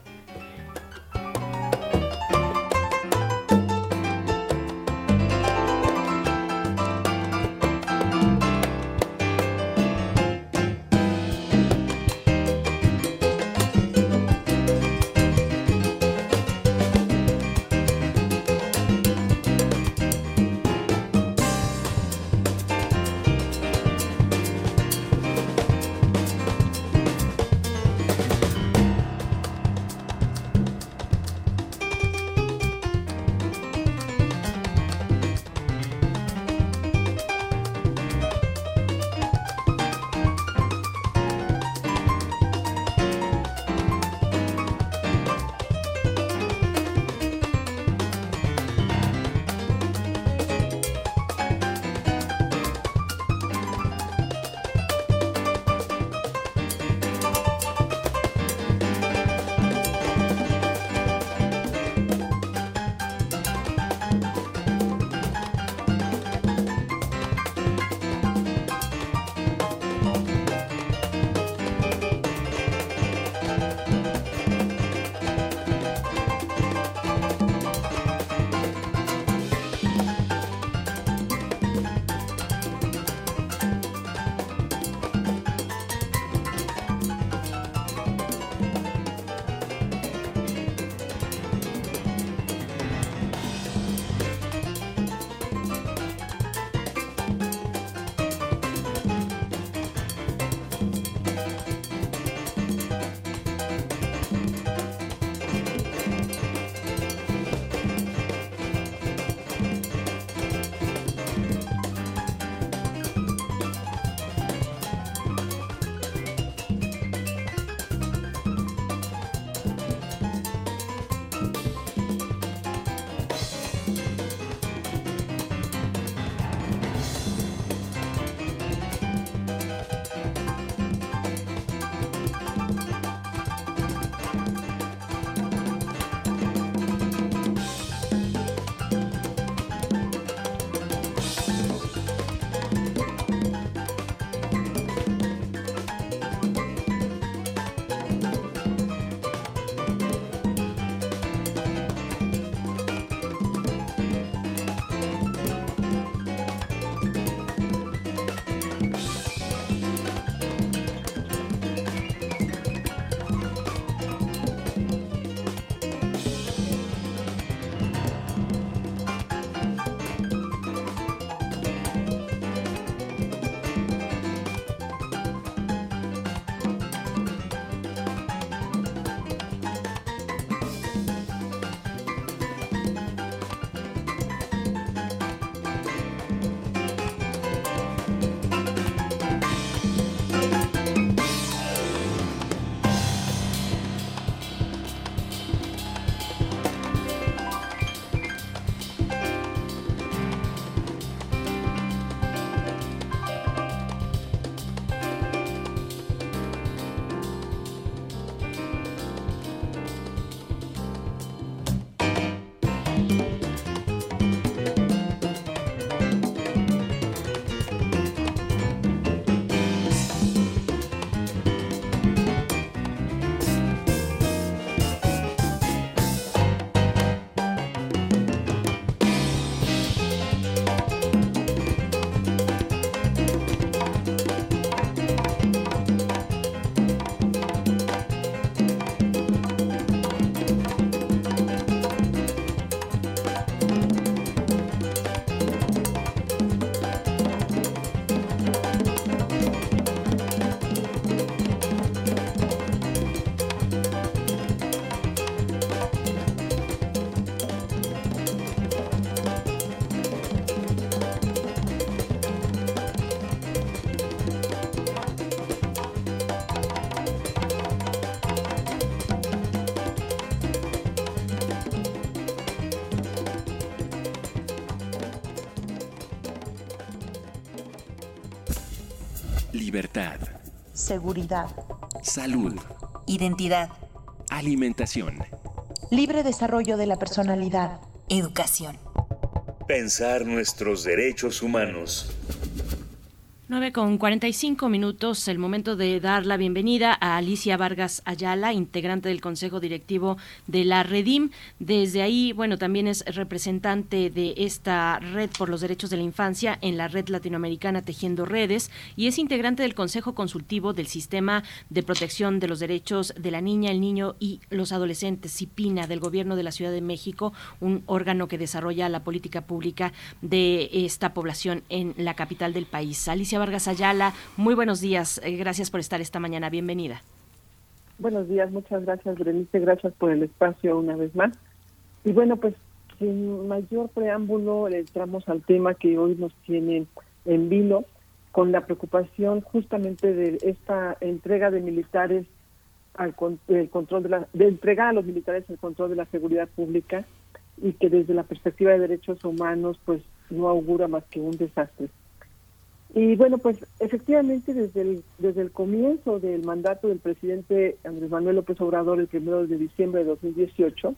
[SPEAKER 21] Seguridad.
[SPEAKER 3] Salud.
[SPEAKER 21] Identidad.
[SPEAKER 3] Alimentación.
[SPEAKER 21] Libre desarrollo de la personalidad.
[SPEAKER 22] Educación.
[SPEAKER 17] Pensar nuestros derechos humanos.
[SPEAKER 1] 9 con 45 minutos, el momento de dar la bienvenida Alicia Vargas Ayala, integrante del Consejo Directivo de la Redim. Desde ahí, bueno, también es representante de esta red por los derechos de la infancia en la red latinoamericana Tejiendo Redes y es integrante del Consejo Consultivo del Sistema de Protección de los Derechos de la Niña, el Niño y los Adolescentes, CIPINA, del Gobierno de la Ciudad de México, un órgano que desarrolla la política pública de esta población en la capital del país. Alicia Vargas Ayala, muy buenos días. Eh, gracias por estar esta mañana. Bienvenida.
[SPEAKER 23] Buenos días, muchas gracias, Berenice. Gracias por el espacio una vez más. Y bueno, pues sin mayor preámbulo, entramos al tema que hoy nos tiene en vilo, con la preocupación justamente de esta entrega de militares al el control de la de entregar a los militares el control de la seguridad pública y que desde la perspectiva de derechos humanos pues no augura más que un desastre. Y bueno, pues efectivamente desde el, desde el comienzo del mandato del presidente Andrés Manuel López Obrador el primero de diciembre de 2018,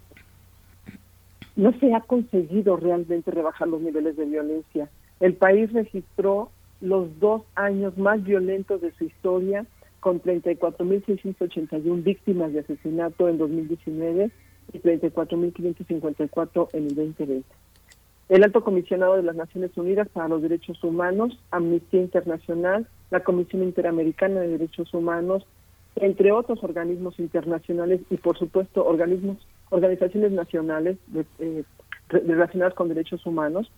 [SPEAKER 23] no se ha conseguido realmente rebajar los niveles de violencia. El país registró los dos años más violentos de su historia, con 34.681 víctimas de asesinato en 2019 y 34.554 en el 2020. El Alto Comisionado de las Naciones Unidas para los Derechos Humanos, Amnistía Internacional, la Comisión Interamericana de Derechos Humanos, entre otros organismos internacionales y, por supuesto, organismos, organizaciones nacionales eh, relacionadas con derechos humanos,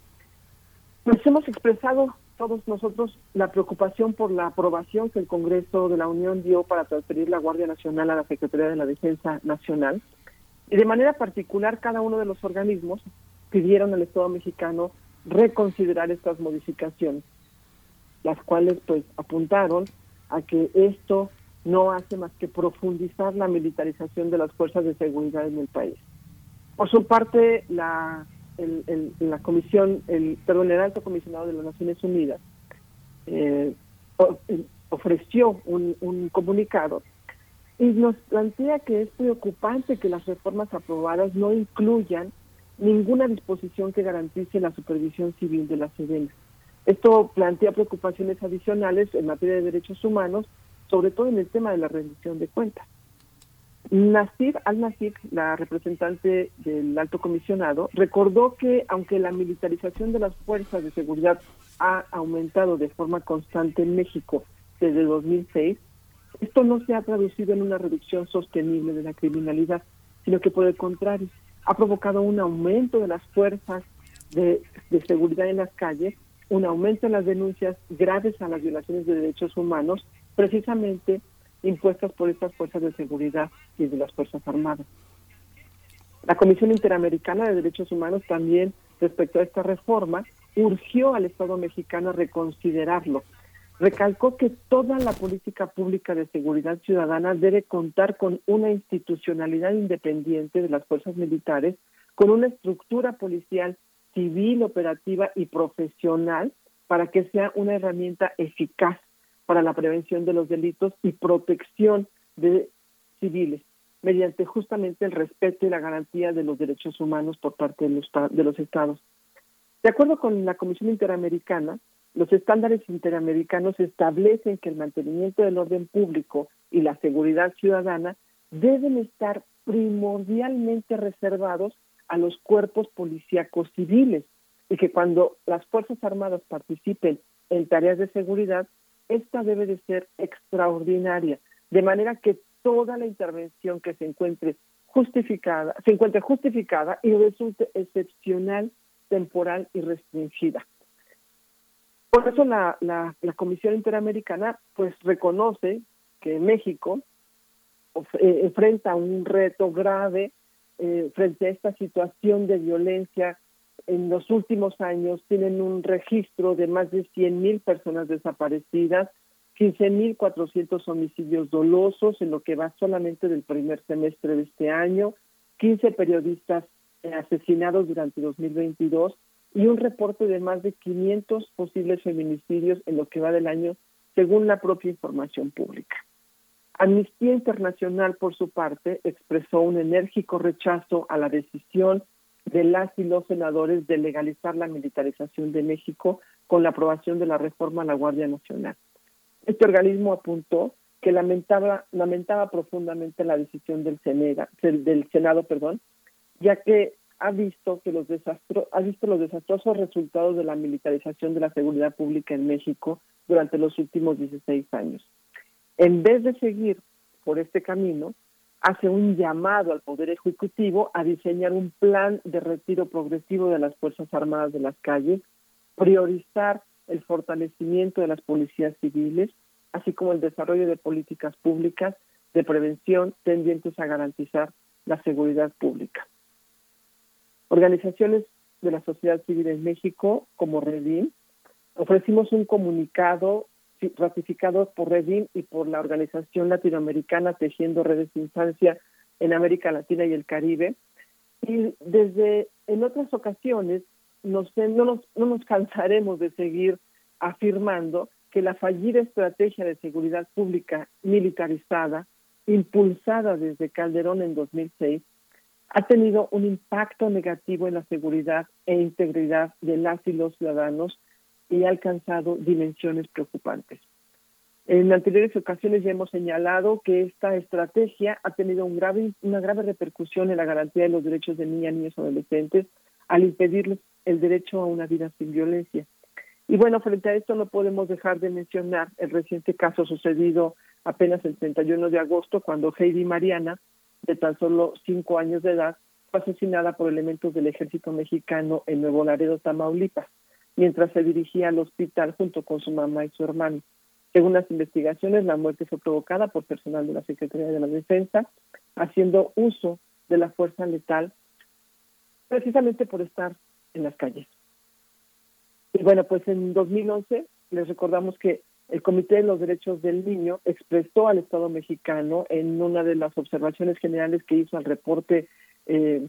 [SPEAKER 23] pues hemos expresado todos nosotros la preocupación por la aprobación que el Congreso de la Unión dio para transferir la Guardia Nacional a la Secretaría de la Defensa Nacional. Y de manera particular, cada uno de los organismos pidieron al Estado mexicano reconsiderar estas modificaciones, las cuales pues apuntaron a que esto no hace más que profundizar la militarización de las fuerzas de seguridad en el país. Por su parte, la, la comisión, el, perdón, el alto comisionado de las Naciones Unidas eh, ofreció un, un comunicado y nos plantea que es preocupante que las reformas aprobadas no incluyan ninguna disposición que garantice la supervisión civil de la Sedena. Esto plantea preocupaciones adicionales en materia de derechos humanos, sobre todo en el tema de la rendición de cuentas. Nasir al-Nasir, la representante del alto comisionado, recordó que aunque la militarización de las fuerzas de seguridad ha aumentado de forma constante en México desde 2006, esto no se ha traducido en una reducción sostenible de la criminalidad, sino que por el contrario, ha provocado un aumento de las fuerzas de, seguridad en las calles, un aumento en las denuncias graves a las violaciones de derechos humanos, precisamente impuestas por estas fuerzas de seguridad y de las Fuerzas Armadas. La Comisión Interamericana de Derechos Humanos también, respecto a esta reforma, urgió al Estado mexicano a reconsiderarlo recalcó que toda la política pública de seguridad ciudadana debe contar con una institucionalidad independiente de las fuerzas militares, con una estructura policial civil, operativa y profesional para que sea una herramienta eficaz para la prevención de los delitos y protección de civiles, mediante justamente el respeto y la garantía de los derechos humanos por parte de los, de los estados. De acuerdo con la Comisión Interamericana, los estándares interamericanos establecen que el mantenimiento del orden público y la seguridad ciudadana deben estar primordialmente reservados a los cuerpos policíacos civiles y que cuando las Fuerzas Armadas participen en tareas de seguridad, esta debe de ser extraordinaria, de manera que toda la intervención que se encuentre justificada, se encuentre justificada y resulte excepcional, temporal y restringida. Por eso la, la, Comisión Interamericana pues reconoce que México eh, enfrenta un reto grave eh, frente a esta situación de violencia. En los últimos años tienen un registro de más de 100.000 personas desaparecidas, 15.400 homicidios dolosos en lo que va solamente del primer semestre de este año, 15 periodistas asesinados durante 2022 y un reporte de más de 500 posibles feminicidios en lo que va del año según la propia información pública. Amnistía Internacional, por su parte, expresó un enérgico rechazo a la decisión de las y los senadores de legalizar la militarización de México con la aprobación de la reforma a la Guardia Nacional. Este organismo apuntó que lamentaba, lamentaba profundamente la decisión del, del Senado, perdón, ya que ha visto que los ha visto los desastrosos resultados de la militarización de la seguridad pública en México durante los últimos 16 años. En vez de seguir por este camino, hace un llamado al Poder Ejecutivo a diseñar un plan de retiro progresivo de las Fuerzas Armadas de las calles, priorizar el fortalecimiento de las policías civiles, así como el desarrollo de políticas públicas de prevención tendientes a garantizar la seguridad pública. Organizaciones de la sociedad civil en México, como Redim, ofrecimos un comunicado ratificado por Redim y por la Organización Latinoamericana Tejiendo Redes de Infancia en América Latina y el Caribe. Y desde en otras ocasiones no, nos, no nos cansaremos de seguir afirmando que la fallida estrategia de seguridad pública militarizada, impulsada desde Calderón en 2006, ha tenido un impacto negativo en la seguridad e integridad de las y los ciudadanos y ha alcanzado dimensiones preocupantes. En anteriores ocasiones ya hemos señalado que esta estrategia ha tenido grave, una grave repercusión en la garantía de los derechos de niñas, niños y adolescentes al impedirles el derecho a una vida sin violencia. Y bueno, frente a esto no podemos dejar de mencionar el reciente caso sucedido apenas el 31 de agosto, cuando Heidi Mariana, de tan solo cinco años de edad, fue asesinada por elementos del ejército mexicano en Nuevo Laredo, Tamaulipas, mientras se dirigía al hospital junto con su mamá y su hermano. Según las investigaciones, la muerte fue provocada por personal de la Secretaría de la Defensa, haciendo uso de la fuerza letal precisamente por estar en las calles. Y bueno, pues en 2011 les recordamos que el Comité de los Derechos del Niño expresó al Estado mexicano en una de las observaciones generales que hizo al reporte eh,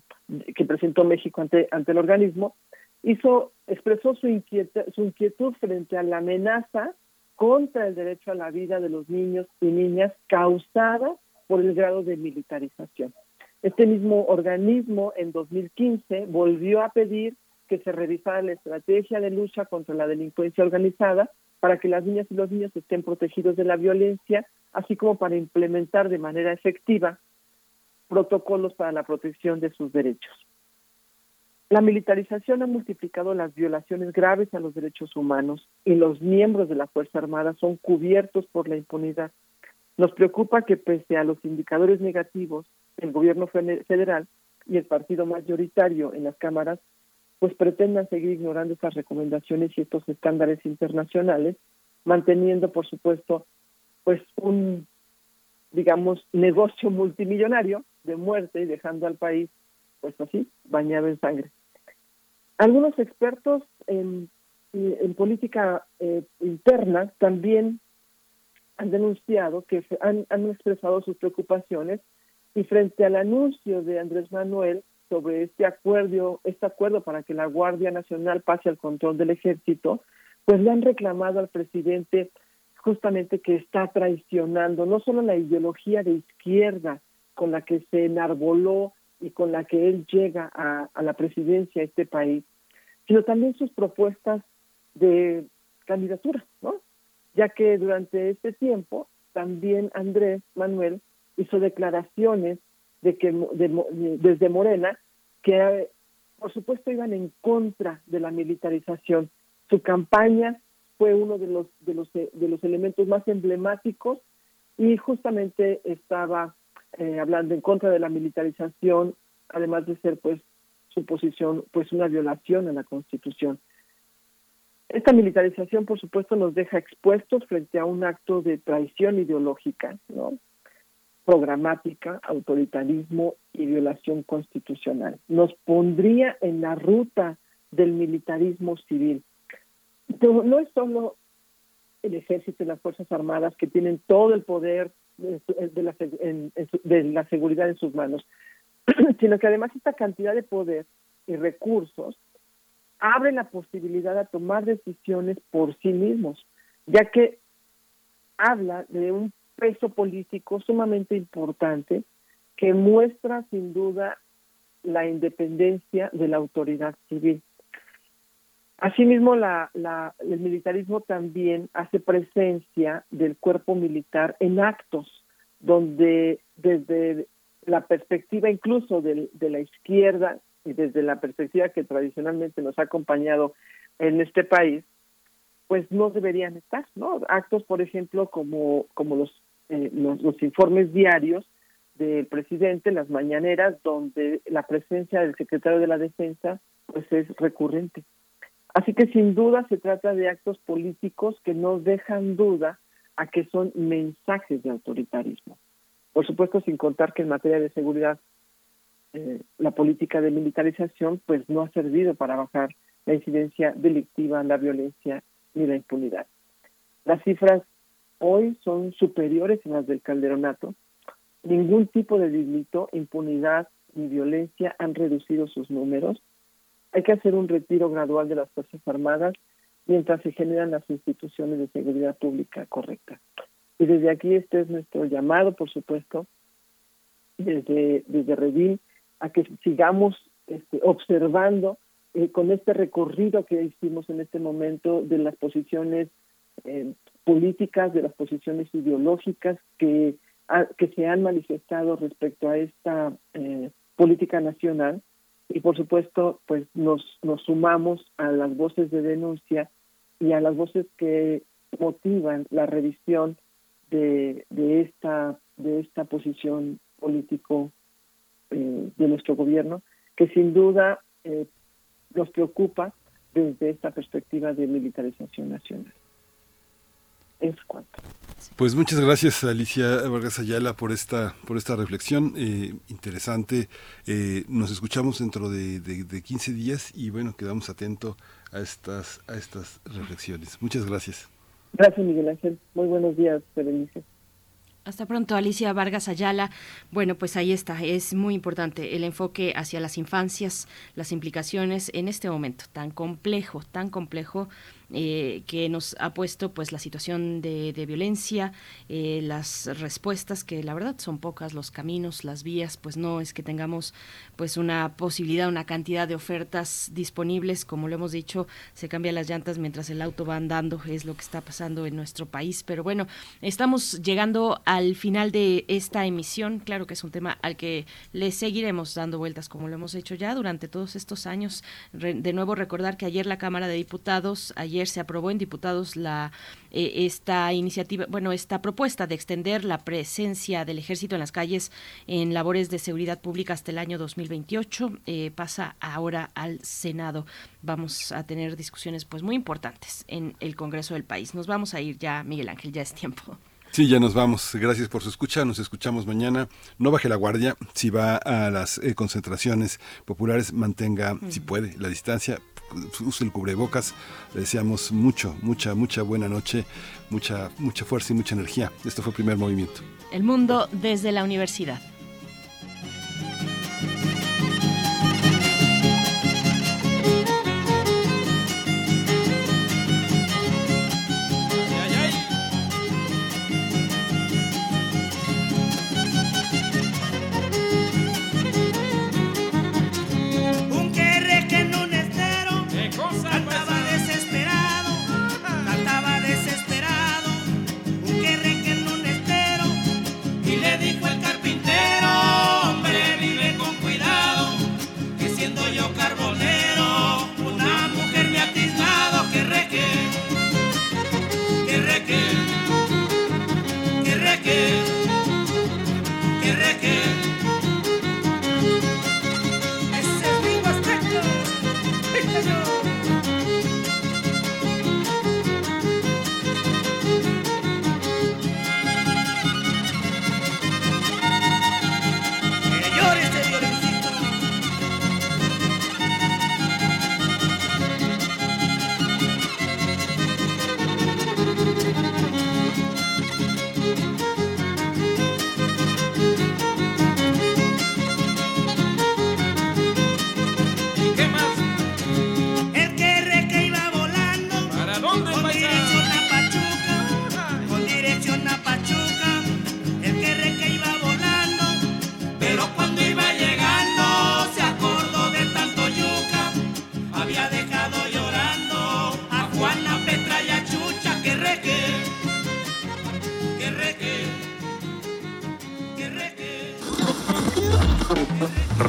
[SPEAKER 23] que presentó México ante, ante el organismo, hizo, expresó su, inquietud, su inquietud frente a la amenaza contra el derecho a la vida de los niños y niñas causada por el grado de militarización. Este mismo organismo en 2015 volvió a pedir que se revisara la estrategia de lucha contra la delincuencia organizada para que las niñas y los niños estén protegidos de la violencia, así como para implementar de manera efectiva protocolos para la protección de sus derechos. La militarización ha multiplicado las violaciones graves a los derechos humanos y los miembros de la Fuerza Armada son cubiertos por la impunidad. Nos preocupa que pese a los indicadores negativos, el gobierno federal y el partido mayoritario en las cámaras pues pretendan seguir ignorando estas recomendaciones y estos estándares internacionales, manteniendo, por supuesto, pues un, digamos, negocio multimillonario de muerte y dejando al país, pues así, bañado en sangre. Algunos expertos en, política eh, interna también han denunciado que han, han expresado sus preocupaciones y frente al anuncio de Andrés Manuel sobre este acuerdo, este acuerdo para que la Guardia Nacional pase al control del ejército, pues le han reclamado al presidente justamente que está traicionando no solo la ideología de izquierda con la que se enarboló y con la que él llega a, a la presidencia de este país, sino también sus propuestas de candidatura, ¿no? Ya que durante este tiempo también Andrés Manuel hizo declaraciones de que desde Morena que por supuesto iban en contra de la militarización. Su campaña fue uno de los de los de los elementos más emblemáticos y justamente estaba eh, hablando en contra de la militarización, además de ser pues su posición pues una violación a la Constitución. Esta militarización, por supuesto, nos deja expuestos frente a un acto de traición ideológica, ¿no? Programática, autoritarismo y violación constitucional. Nos pondría en la ruta del militarismo civil. No es solo el ejército y las Fuerzas Armadas que tienen todo el poder de de la seguridad en sus manos, [CLEARS THROAT] sino que además esta cantidad de poder y recursos abre la posibilidad de tomar decisiones por sí mismos, ya que habla de un peso político sumamente importante que muestra sin duda la independencia de la autoridad civil. Asimismo, la, la, el militarismo también hace presencia del cuerpo militar en actos donde desde la perspectiva incluso de, de, la izquierda y desde la perspectiva que tradicionalmente nos ha acompañado en este país, pues no deberían estar, ¿no? Actos, por ejemplo, como, como los, eh, los, los informes diarios del presidente, las mañaneras, donde la presencia del secretario de la Defensa pues es recurrente. Así que sin duda se trata de actos políticos que no dejan duda a que son mensajes de autoritarismo. Por supuesto, sin contar que en materia de seguridad eh, la política de militarización pues no ha servido para bajar la incidencia delictiva, la violencia ni la impunidad. Las cifras hoy son superiores a las del calderonato. Ningún tipo de delito, impunidad ni violencia han reducido sus números hay que hacer un retiro gradual de las Fuerzas Armadas mientras se generan las instituciones de seguridad pública correctas. Y desde aquí este es nuestro llamado, por supuesto, desde, desde Redil, a que sigamos este, observando eh, con este recorrido que hicimos en este momento de las posiciones eh, políticas, de las posiciones ideológicas que, que se han manifestado respecto a esta eh, política nacional. Y por supuesto pues nos, nos sumamos a las voces de denuncia y a las voces que motivan la revisión de, de esta de esta posición político eh, de nuestro gobierno que sin duda eh, nos preocupa desde esta perspectiva de militarización nacional es cuanto
[SPEAKER 2] pues muchas gracias Alicia Vargas Ayala por esta por esta reflexión eh, interesante. Eh, nos escuchamos dentro de, de, de, 15 días y bueno quedamos atentos a estas a estas reflexiones. Muchas gracias.
[SPEAKER 23] Gracias Miguel Ángel. Muy buenos días Berenice.
[SPEAKER 1] Hasta pronto, Alicia Vargas Ayala. Bueno, pues ahí está, es muy importante el enfoque hacia las infancias, las implicaciones en este momento tan complejo, tan complejo eh, que nos ha puesto pues la situación de, de violencia, eh, las respuestas que la verdad son pocas, los caminos, las vías, pues no es que tengamos pues una posibilidad, una cantidad de ofertas disponibles, como lo hemos dicho, se cambian las llantas mientras el auto va andando, es lo que está pasando en nuestro país, pero bueno, estamos llegando al final de esta emisión, claro que es un tema al que le seguiremos dando vueltas como lo hemos hecho ya durante todos estos años. de nuevo recordar que ayer la Cámara de Diputados, ayer se aprobó en diputados la eh, esta iniciativa, bueno, esta propuesta de extender la presencia del ejército en las calles en labores de seguridad pública hasta el año 2028 eh, pasa ahora al Senado. Vamos a tener discusiones pues muy importantes en el Congreso del país. Nos vamos a ir ya, Miguel Ángel, ya es tiempo.
[SPEAKER 2] Sí, ya nos vamos. Gracias por su escucha. Nos escuchamos mañana. No baje la guardia. Si va a las eh, concentraciones populares, mantenga, si puede, la distancia. Use el cubrebocas. Le deseamos mucho, mucha, mucha buena noche, mucha, mucha fuerza y mucha energía. Esto fue el primer movimiento.
[SPEAKER 1] El mundo desde la universidad.